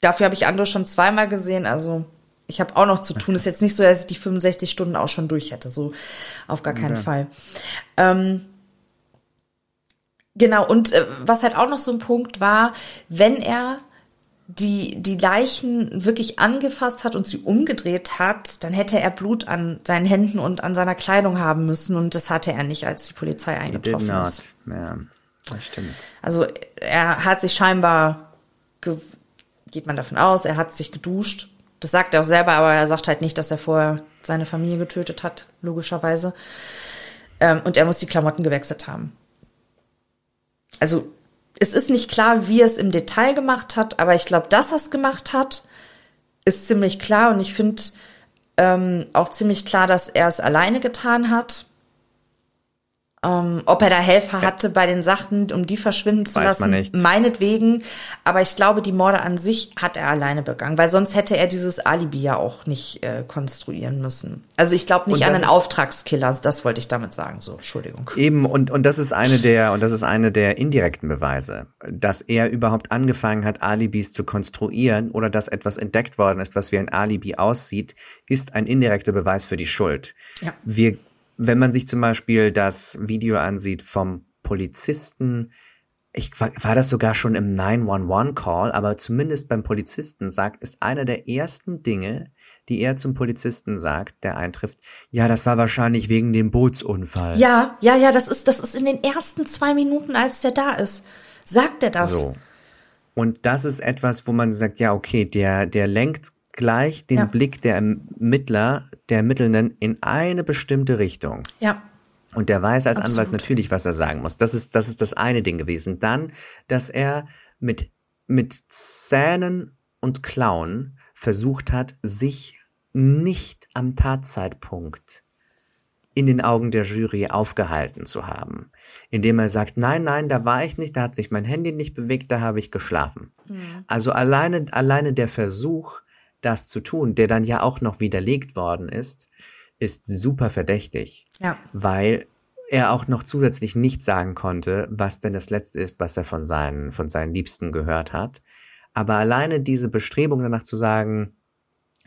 Dafür habe ich andere schon zweimal gesehen, also ich habe auch noch zu tun. Okay. Ist jetzt nicht so, dass ich die 65 Stunden auch schon durch hätte. So auf gar keinen ja. Fall. Ähm, genau, und äh, was halt auch noch so ein Punkt war, wenn er die, die Leichen wirklich angefasst hat und sie umgedreht hat, dann hätte er Blut an seinen Händen und an seiner Kleidung haben müssen und das hatte er nicht, als die Polizei eingetroffen ist. Ja, das stimmt. Also er hat sich scheinbar, geht man davon aus, er hat sich geduscht. Das sagt er auch selber, aber er sagt halt nicht, dass er vorher seine Familie getötet hat, logischerweise. Ähm, und er muss die Klamotten gewechselt haben. Also es ist nicht klar, wie er es im Detail gemacht hat, aber ich glaube, dass er es gemacht hat, ist ziemlich klar und ich finde ähm, auch ziemlich klar, dass er es alleine getan hat. Ähm, ob er da Helfer hatte bei den Sachen, um die verschwinden zu Weiß lassen, meinetwegen. Aber ich glaube, die Morde an sich hat er alleine begangen, weil sonst hätte er dieses Alibi ja auch nicht äh, konstruieren müssen. Also ich glaube nicht an einen Auftragskiller, also das wollte ich damit sagen. So, Entschuldigung. Eben und und das ist eine der und das ist eine der indirekten Beweise, dass er überhaupt angefangen hat, Alibis zu konstruieren oder dass etwas entdeckt worden ist, was wie ein Alibi aussieht, ist ein indirekter Beweis für die Schuld. Ja. Wir wenn man sich zum Beispiel das Video ansieht vom Polizisten, ich war, war das sogar schon im 911-Call, aber zumindest beim Polizisten sagt, ist einer der ersten Dinge, die er zum Polizisten sagt, der eintrifft, ja, das war wahrscheinlich wegen dem Bootsunfall. Ja, ja, ja, das ist, das ist in den ersten zwei Minuten, als der da ist. Sagt er das? So. Und das ist etwas, wo man sagt, ja, okay, der, der lenkt gleich den Ja. Blick der Ermittler, der Ermittelnden in eine bestimmte Richtung. Ja. Und der weiß als Anwalt Absolut. natürlich, was er sagen muss. Das ist, das ist das eine Ding gewesen. Dann, dass er mit, mit Zähnen und Klauen versucht hat, sich nicht am Tatzeitpunkt in den Augen der Jury aufgehalten zu haben. Indem er sagt, nein, nein, da war ich nicht, da hat sich mein Handy nicht bewegt, da habe ich geschlafen. Also alleine, alleine der Versuch, das zu tun, der dann ja auch noch widerlegt worden ist, ist super verdächtig Ja. weil er auch noch zusätzlich nicht sagen konnte, was denn das Letzte ist, was er von seinen, von seinen Liebsten gehört hat. Aber alleine diese Bestrebung danach zu sagen,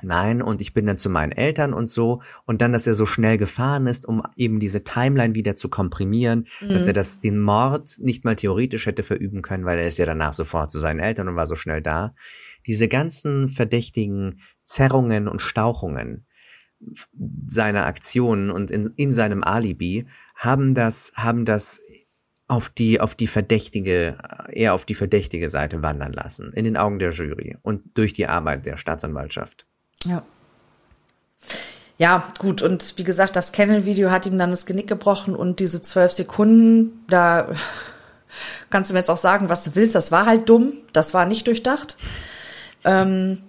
nein, und ich bin dann zu meinen Eltern und so, und dann, dass er so schnell gefahren ist, um eben diese Timeline wieder zu komprimieren, dass er das, den Mord nicht mal theoretisch hätte verüben können, weil er ist ja danach sofort zu seinen Eltern und war so schnell da. Diese ganzen verdächtigen Zerrungen und Stauchungen, seiner Aktionen und in, in seinem Alibi haben das, haben das auf die, auf die verdächtige, eher auf die verdächtige Seite wandern lassen, in den Augen der Jury und durch die Arbeit der Staatsanwaltschaft. Ja. Ja, gut. Und wie gesagt, das Kennel-Video hat ihm dann das Genick gebrochen und diese zwölf Sekunden, da kannst du mir jetzt auch sagen, was du willst. Das war halt dumm. Das war nicht durchdacht. Ähm,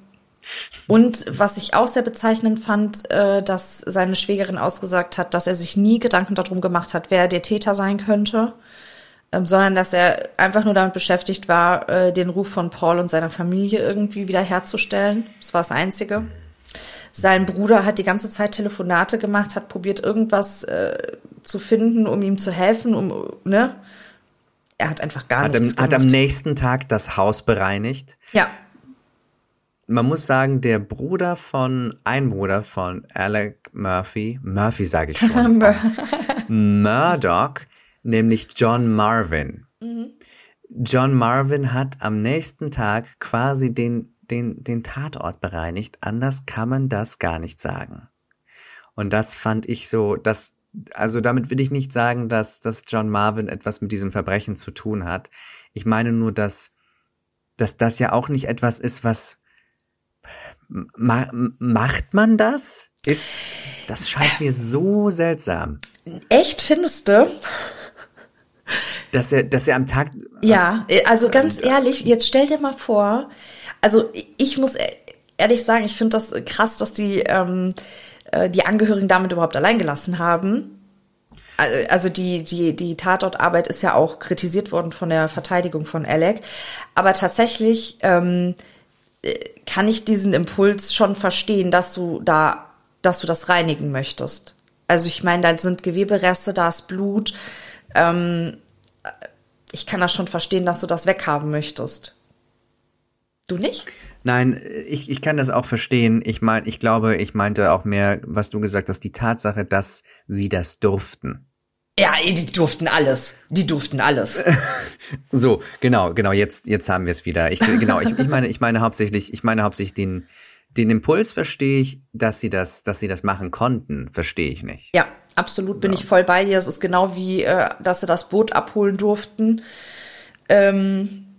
Und was ich auch sehr bezeichnend fand, äh, dass seine Schwägerin ausgesagt hat, dass er sich nie Gedanken darum gemacht hat, wer der Täter sein könnte, ähm, sondern dass er einfach nur damit beschäftigt war, äh, den Ruf von Paul und seiner Familie irgendwie wiederherzustellen. Das war das Einzige. Sein Bruder hat die ganze Zeit Telefonate gemacht, hat probiert, irgendwas äh, zu finden, um ihm zu helfen, um, ne? Er hat einfach gar hat nichts am, gemacht. Hat am nächsten Tag das Haus bereinigt. ja, Man muss sagen, der Bruder von, ein Bruder von Alec Murphy, Murphy sage ich schon, Murdoch, nämlich John Marvin. John Marvin hat am nächsten Tag quasi den, den, den Tatort bereinigt. Anders kann man das gar nicht sagen. Und das fand ich so, das, also damit will ich nicht sagen, dass, dass John Marvin etwas mit diesem Verbrechen zu tun hat. Ich meine nur, dass, dass das ja auch nicht etwas ist, was ma macht man das? Ist, das scheint mir so seltsam, echt findest du? dass er, dass er am Tag, Ja, äh, also ganz ehrlich, jetzt stell dir mal vor, also ich muss e- ehrlich sagen, ich finde das krass, dass die ähm, äh, die Angehörigen damit überhaupt allein gelassen haben. Al- Also die, die, die Tatortarbeit ist ja auch kritisiert worden von der Verteidigung von Alec. Aber tatsächlich ähm, äh, kann ich diesen Impuls schon verstehen, dass du da, dass du das reinigen möchtest. Also ich meine, da sind Gewebereste, da ist Blut. Ähm, ich kann das schon verstehen, dass du das weghaben möchtest. Du nicht? Nein, ich, ich kann das auch verstehen. Ich meine, ich glaube, ich meinte auch mehr, was du gesagt hast, die Tatsache, dass sie das durften. Ja, die durften alles. Die durften alles. So, genau, genau, jetzt, jetzt haben wir es wieder. Ich, genau, ich, ich meine, ich meine hauptsächlich, ich meine hauptsächlich den, den Impuls verstehe ich, dass sie das, dass sie das machen konnten, verstehe ich nicht. Ja, absolut bin ich voll bei dir. Es ist genau wie, äh, dass sie das Boot abholen durften, ähm,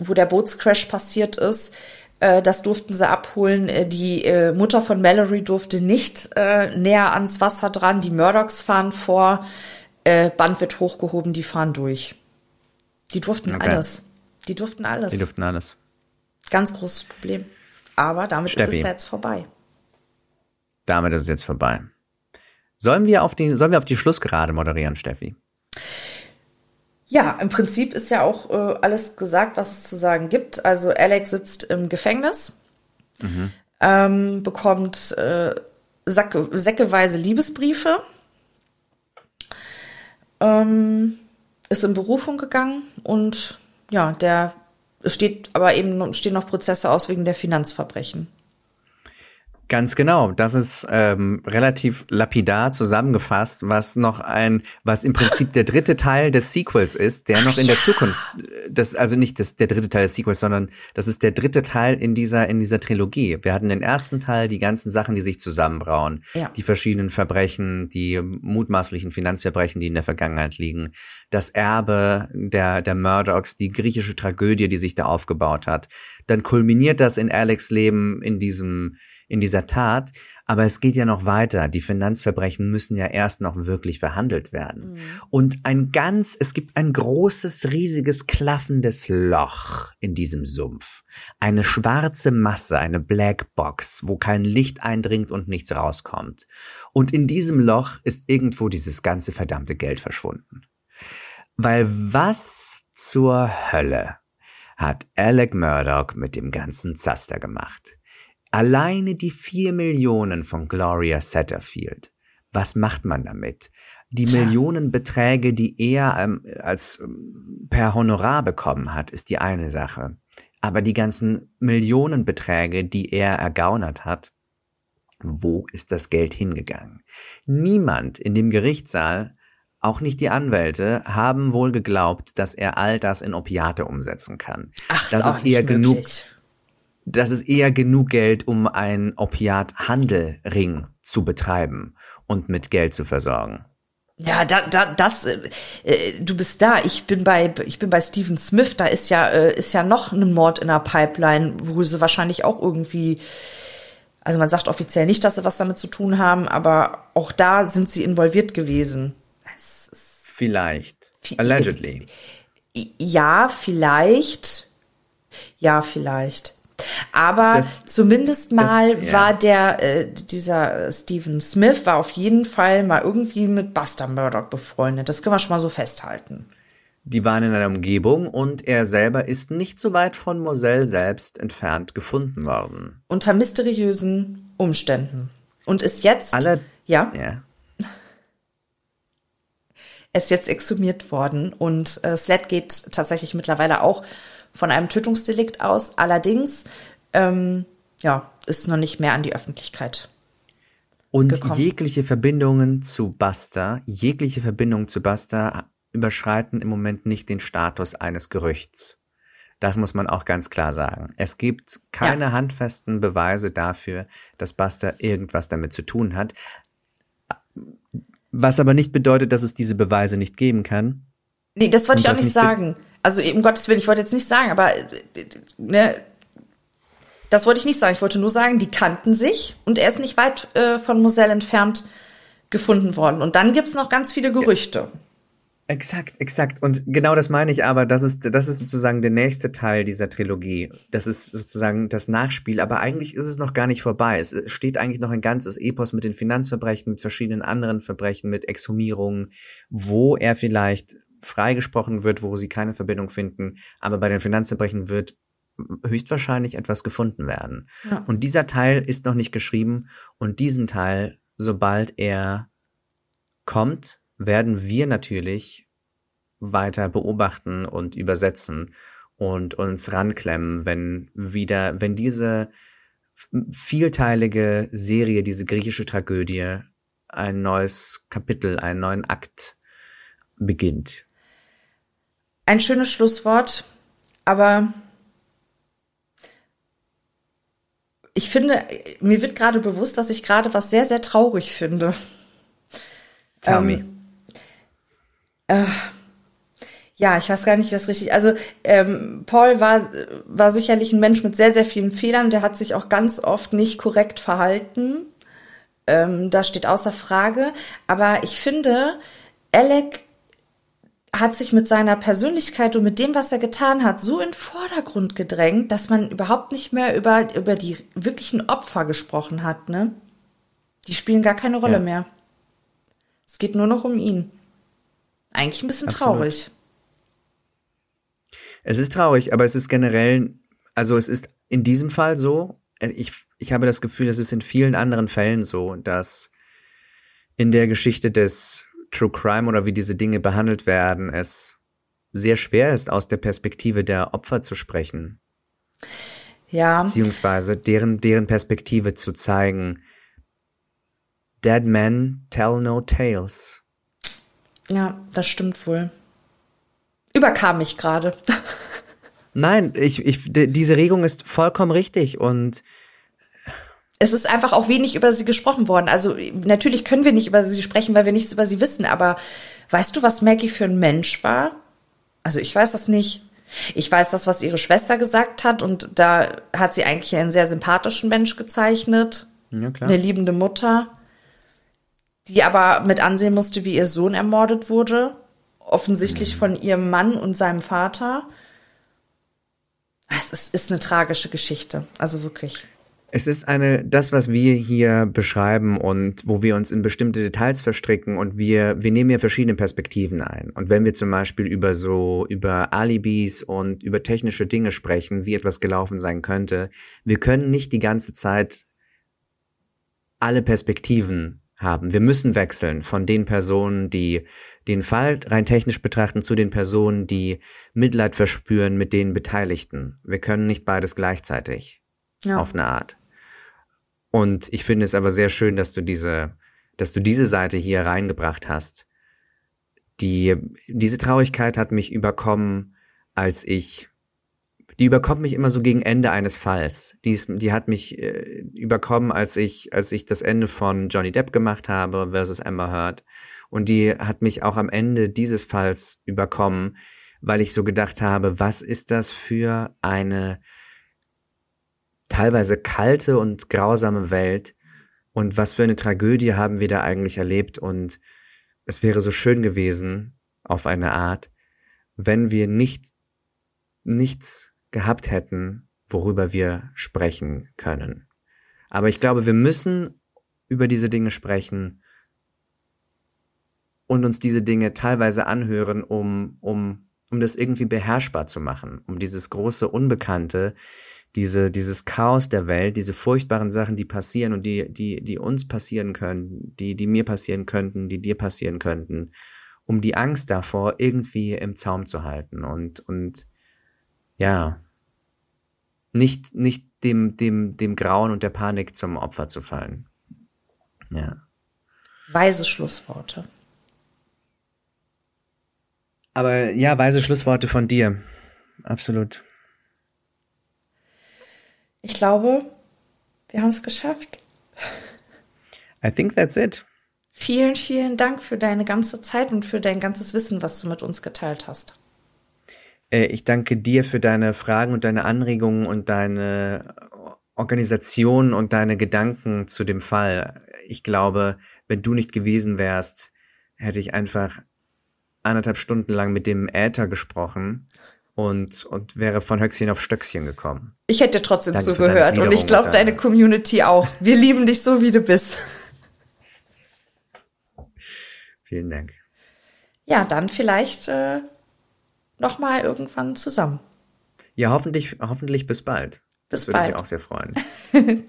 wo der Bootscrash passiert ist. Äh, das durften sie abholen. Äh, Die äh, Mutter von Mallory durfte nicht äh, näher ans Wasser dran. Die Murdochs fahren vor. Äh, Band wird hochgehoben, die fahren durch. Die durften Okay. alles. Die durften alles. Sie durften alles. Ganz großes Problem. Aber damit Steffi. ist es jetzt vorbei. Damit ist es jetzt vorbei. Sollen wir auf die, sollen wir auf die Schlussgerade moderieren, Steffi? Ja, im Prinzip ist ja auch äh, alles gesagt, was es zu sagen gibt. Also Alex sitzt im Gefängnis, ähm, bekommt äh, Sacke, säckeweise Liebesbriefe, ähm, ist in Berufung gegangen und ja, der steht aber eben stehen noch Prozesse aus wegen der Finanzverbrechen. Ganz genau. Das ist ähm, relativ lapidar zusammengefasst, was noch ein, was im Prinzip der dritte Teil des Sequels ist, der noch in der Zukunft, das also nicht das, der dritte Teil des Sequels, sondern das ist der dritte Teil in dieser in dieser Trilogie. Wir hatten den ersten Teil, die ganzen Sachen, die sich zusammenbrauen, Ja. die verschiedenen Verbrechen, die mutmaßlichen Finanzverbrechen, die in der Vergangenheit liegen, das Erbe der der Murdochs, die griechische Tragödie, die sich da aufgebaut hat. Dann kulminiert das in Alex Leben in diesem in dieser Tat. Aber es geht ja noch weiter. Die Finanzverbrechen müssen ja erst noch wirklich verhandelt werden. Und ein ganz, es gibt ein großes, riesiges, klaffendes Loch in diesem Sumpf. Eine schwarze Masse, eine Blackbox, wo kein Licht eindringt und nichts rauskommt. Und in diesem Loch ist irgendwo dieses ganze verdammte Geld verschwunden. Weil was zur Hölle hat Alec Murdoch mit dem ganzen Zaster gemacht? Alleine die vier Millionen von Gloria Satterfield. Was macht man damit? Die Millionenbeträge, die er ähm, als ähm, per Honorar bekommen hat, ist die eine Sache. Aber die ganzen Millionenbeträge, die er ergaunert hat, wo ist das Geld hingegangen? Niemand in dem Gerichtssaal, auch nicht die Anwälte, haben wohl geglaubt, dass er all das in Opiate umsetzen kann. das auch ist eher nicht genug möglich. Das ist eher genug Geld, um einen Opiathandelring zu betreiben und mit Geld zu versorgen. Ja, da, da, das, äh, äh, du bist da. Ich bin bei, ich bin bei Stephen Smith. Da ist ja, äh, ist ja noch ein Mord in der Pipeline, wo sie wahrscheinlich auch irgendwie, also man sagt offiziell nicht, dass sie was damit zu tun haben, aber auch da sind sie involviert gewesen. Vielleicht. Vi- Allegedly. Ja, vielleicht. Ja, vielleicht. Aber Das- zumindest mal das- ja. war der, äh, dieser äh, Stephen Smith war auf jeden Fall mal irgendwie mit Buster Murdoch befreundet. Das können wir schon mal so festhalten. Die waren in einer Umgebung und er selber ist nicht so weit von Moselle selbst entfernt gefunden worden. Unter mysteriösen Umständen. Und ist jetzt, Alle- ja, Ja. er ist jetzt exhumiert worden. Und äh, Sled geht tatsächlich mittlerweile auch von einem Tötungsdelikt aus. Allerdings, ähm, ja, ist noch nicht mehr an die Öffentlichkeit. Und gekommen. jegliche Verbindungen zu Buster, jegliche Verbindungen zu Buster überschreiten im Moment nicht den Status eines Gerüchts. Das muss man auch ganz klar sagen. Es gibt keine Ja. handfesten Beweise dafür, dass Buster irgendwas damit zu tun hat. Was aber nicht bedeutet, dass es diese Beweise nicht geben kann. Nee, das wollte ich auch nicht be- sagen. Also um Gottes Willen, ich wollte jetzt nicht sagen, aber äh, ne, das wollte ich nicht sagen. Ich wollte nur sagen, die kannten sich und er ist nicht weit äh, von Moselle entfernt gefunden worden. Und dann gibt's noch ganz viele Gerüchte. Exakt, exakt. Und genau das meine ich aber, das ist, das ist sozusagen der nächste Teil dieser Trilogie. Das ist sozusagen das Nachspiel, aber eigentlich ist es noch gar nicht vorbei. Es steht eigentlich noch ein ganzes Epos mit den Finanzverbrechen, mit verschiedenen anderen Verbrechen, mit Exhumierungen, wo er vielleicht freigesprochen wird, wo sie keine Verbindung finden, aber bei den Finanzverbrechen wird höchstwahrscheinlich etwas gefunden werden. Ja. Und dieser Teil ist noch nicht geschrieben und diesen Teil, sobald er kommt, werden wir natürlich weiter beobachten und übersetzen und uns ranklemmen, wenn wieder, wenn diese vielteilige Serie, diese griechische Tragödie, ein neues Kapitel, einen neuen Akt beginnt. Ein schönes Schlusswort, aber ich finde, mir wird gerade bewusst, dass ich gerade was sehr, sehr traurig finde. Tell Ähm, me. Ja, ich weiß gar nicht, wie das richtig. Also ähm, Paul war war sicherlich ein Mensch mit sehr sehr vielen Fehlern. Der hat sich auch ganz oft nicht korrekt verhalten. Ähm, da steht außer Frage. Aber ich finde, Alec hat sich mit seiner Persönlichkeit und mit dem, was er getan hat, so in den Vordergrund gedrängt, dass man überhaupt nicht mehr über über die wirklichen Opfer gesprochen hat. Ne? Die spielen gar keine Rolle Ja. mehr. Es geht nur noch um ihn. Eigentlich ein bisschen Absolut. traurig. Es ist traurig, aber es ist generell, also es ist in diesem Fall so, ich, ich habe das Gefühl, es ist in vielen anderen Fällen so, dass in der Geschichte des True Crime oder wie diese Dinge behandelt werden, es sehr schwer ist, aus der Perspektive der Opfer zu sprechen, Ja, beziehungsweise deren, deren Perspektive zu zeigen. Dead men tell no tales. ja, das stimmt wohl. Überkam mich gerade. Nein, ich, ich, diese Regung ist vollkommen richtig und Es ist einfach auch wenig über sie gesprochen worden. Also natürlich können wir nicht über sie sprechen, weil wir nichts über sie wissen. Aber weißt du, was Maggie für ein Mensch war? Also ich weiß das nicht. Ich weiß das, was ihre Schwester gesagt hat. Und da hat sie eigentlich einen sehr sympathischen Mensch gezeichnet. ja klar. Eine liebende Mutter, die aber mit ansehen musste, wie ihr Sohn ermordet wurde. Offensichtlich von ihrem Mann und seinem Vater. Es ist, ist eine tragische Geschichte. Also wirklich. Es ist eine, das, was wir hier beschreiben und wo wir uns in bestimmte Details verstricken und wir, wir nehmen ja verschiedene Perspektiven ein. Und wenn wir zum Beispiel über so, über Alibis und über technische Dinge sprechen, wie etwas gelaufen sein könnte, wir können nicht die ganze Zeit alle Perspektiven haben. Wir müssen wechseln von den Personen, die den Fall rein technisch betrachten, zu den Personen, die Mitleid verspüren mit den Beteiligten. Wir können nicht beides gleichzeitig Ja. auf eine Art. Und ich finde es aber sehr schön, dass du diese, dass du diese Seite hier reingebracht hast. Die, diese Traurigkeit hat mich überkommen, als ich, die überkommt mich immer so gegen Ende eines Falls. Die, ist, die hat mich äh, überkommen, als ich, als ich das Ende von Johnny Depp gemacht habe versus Amber Heard. Und die hat mich auch am Ende dieses Falls überkommen, weil ich so gedacht habe, was ist das für eine teilweise kalte und grausame Welt und was für eine Tragödie haben wir da eigentlich erlebt und es wäre so schön gewesen, auf eine Art, wenn wir nicht, nichts gehabt hätten, worüber wir sprechen können. Aber ich glaube, wir müssen über diese Dinge sprechen und uns diese Dinge teilweise anhören, um, um, um das irgendwie beherrschbar zu machen, um dieses große Unbekannte, diese, dieses Chaos der Welt, diese furchtbaren Sachen, die passieren und die, die, die uns passieren können, die, die mir passieren könnten, die dir passieren könnten, um die Angst davor irgendwie im Zaum zu halten und, und, ja, nicht, nicht dem, dem, dem Grauen und der Panik zum Opfer zu fallen. Ja. Weise Schlussworte. Aber ja, weise Schlussworte von dir. Absolut. Ich glaube, wir haben es geschafft. I think that's it. Vielen, vielen Dank für deine ganze Zeit und für dein ganzes Wissen, was du mit uns geteilt hast. Äh, ich danke dir für deine Fragen und deine Anregungen und deine Organisation und deine Gedanken zu dem Fall. Ich glaube, wenn du nicht gewesen wärst, hätte ich einfach anderthalb Stunden lang mit dem Äther gesprochen und, und wäre von Höchstchen auf Stöckchen gekommen. Ich hätte trotzdem Danke zugehört und ich glaube deine Community auch. Wir lieben dich so, wie du bist. Vielen Dank. Ja, dann vielleicht äh, nochmal irgendwann zusammen. Ja, hoffentlich, hoffentlich bis bald. Bis das bald. würde mich auch sehr freuen.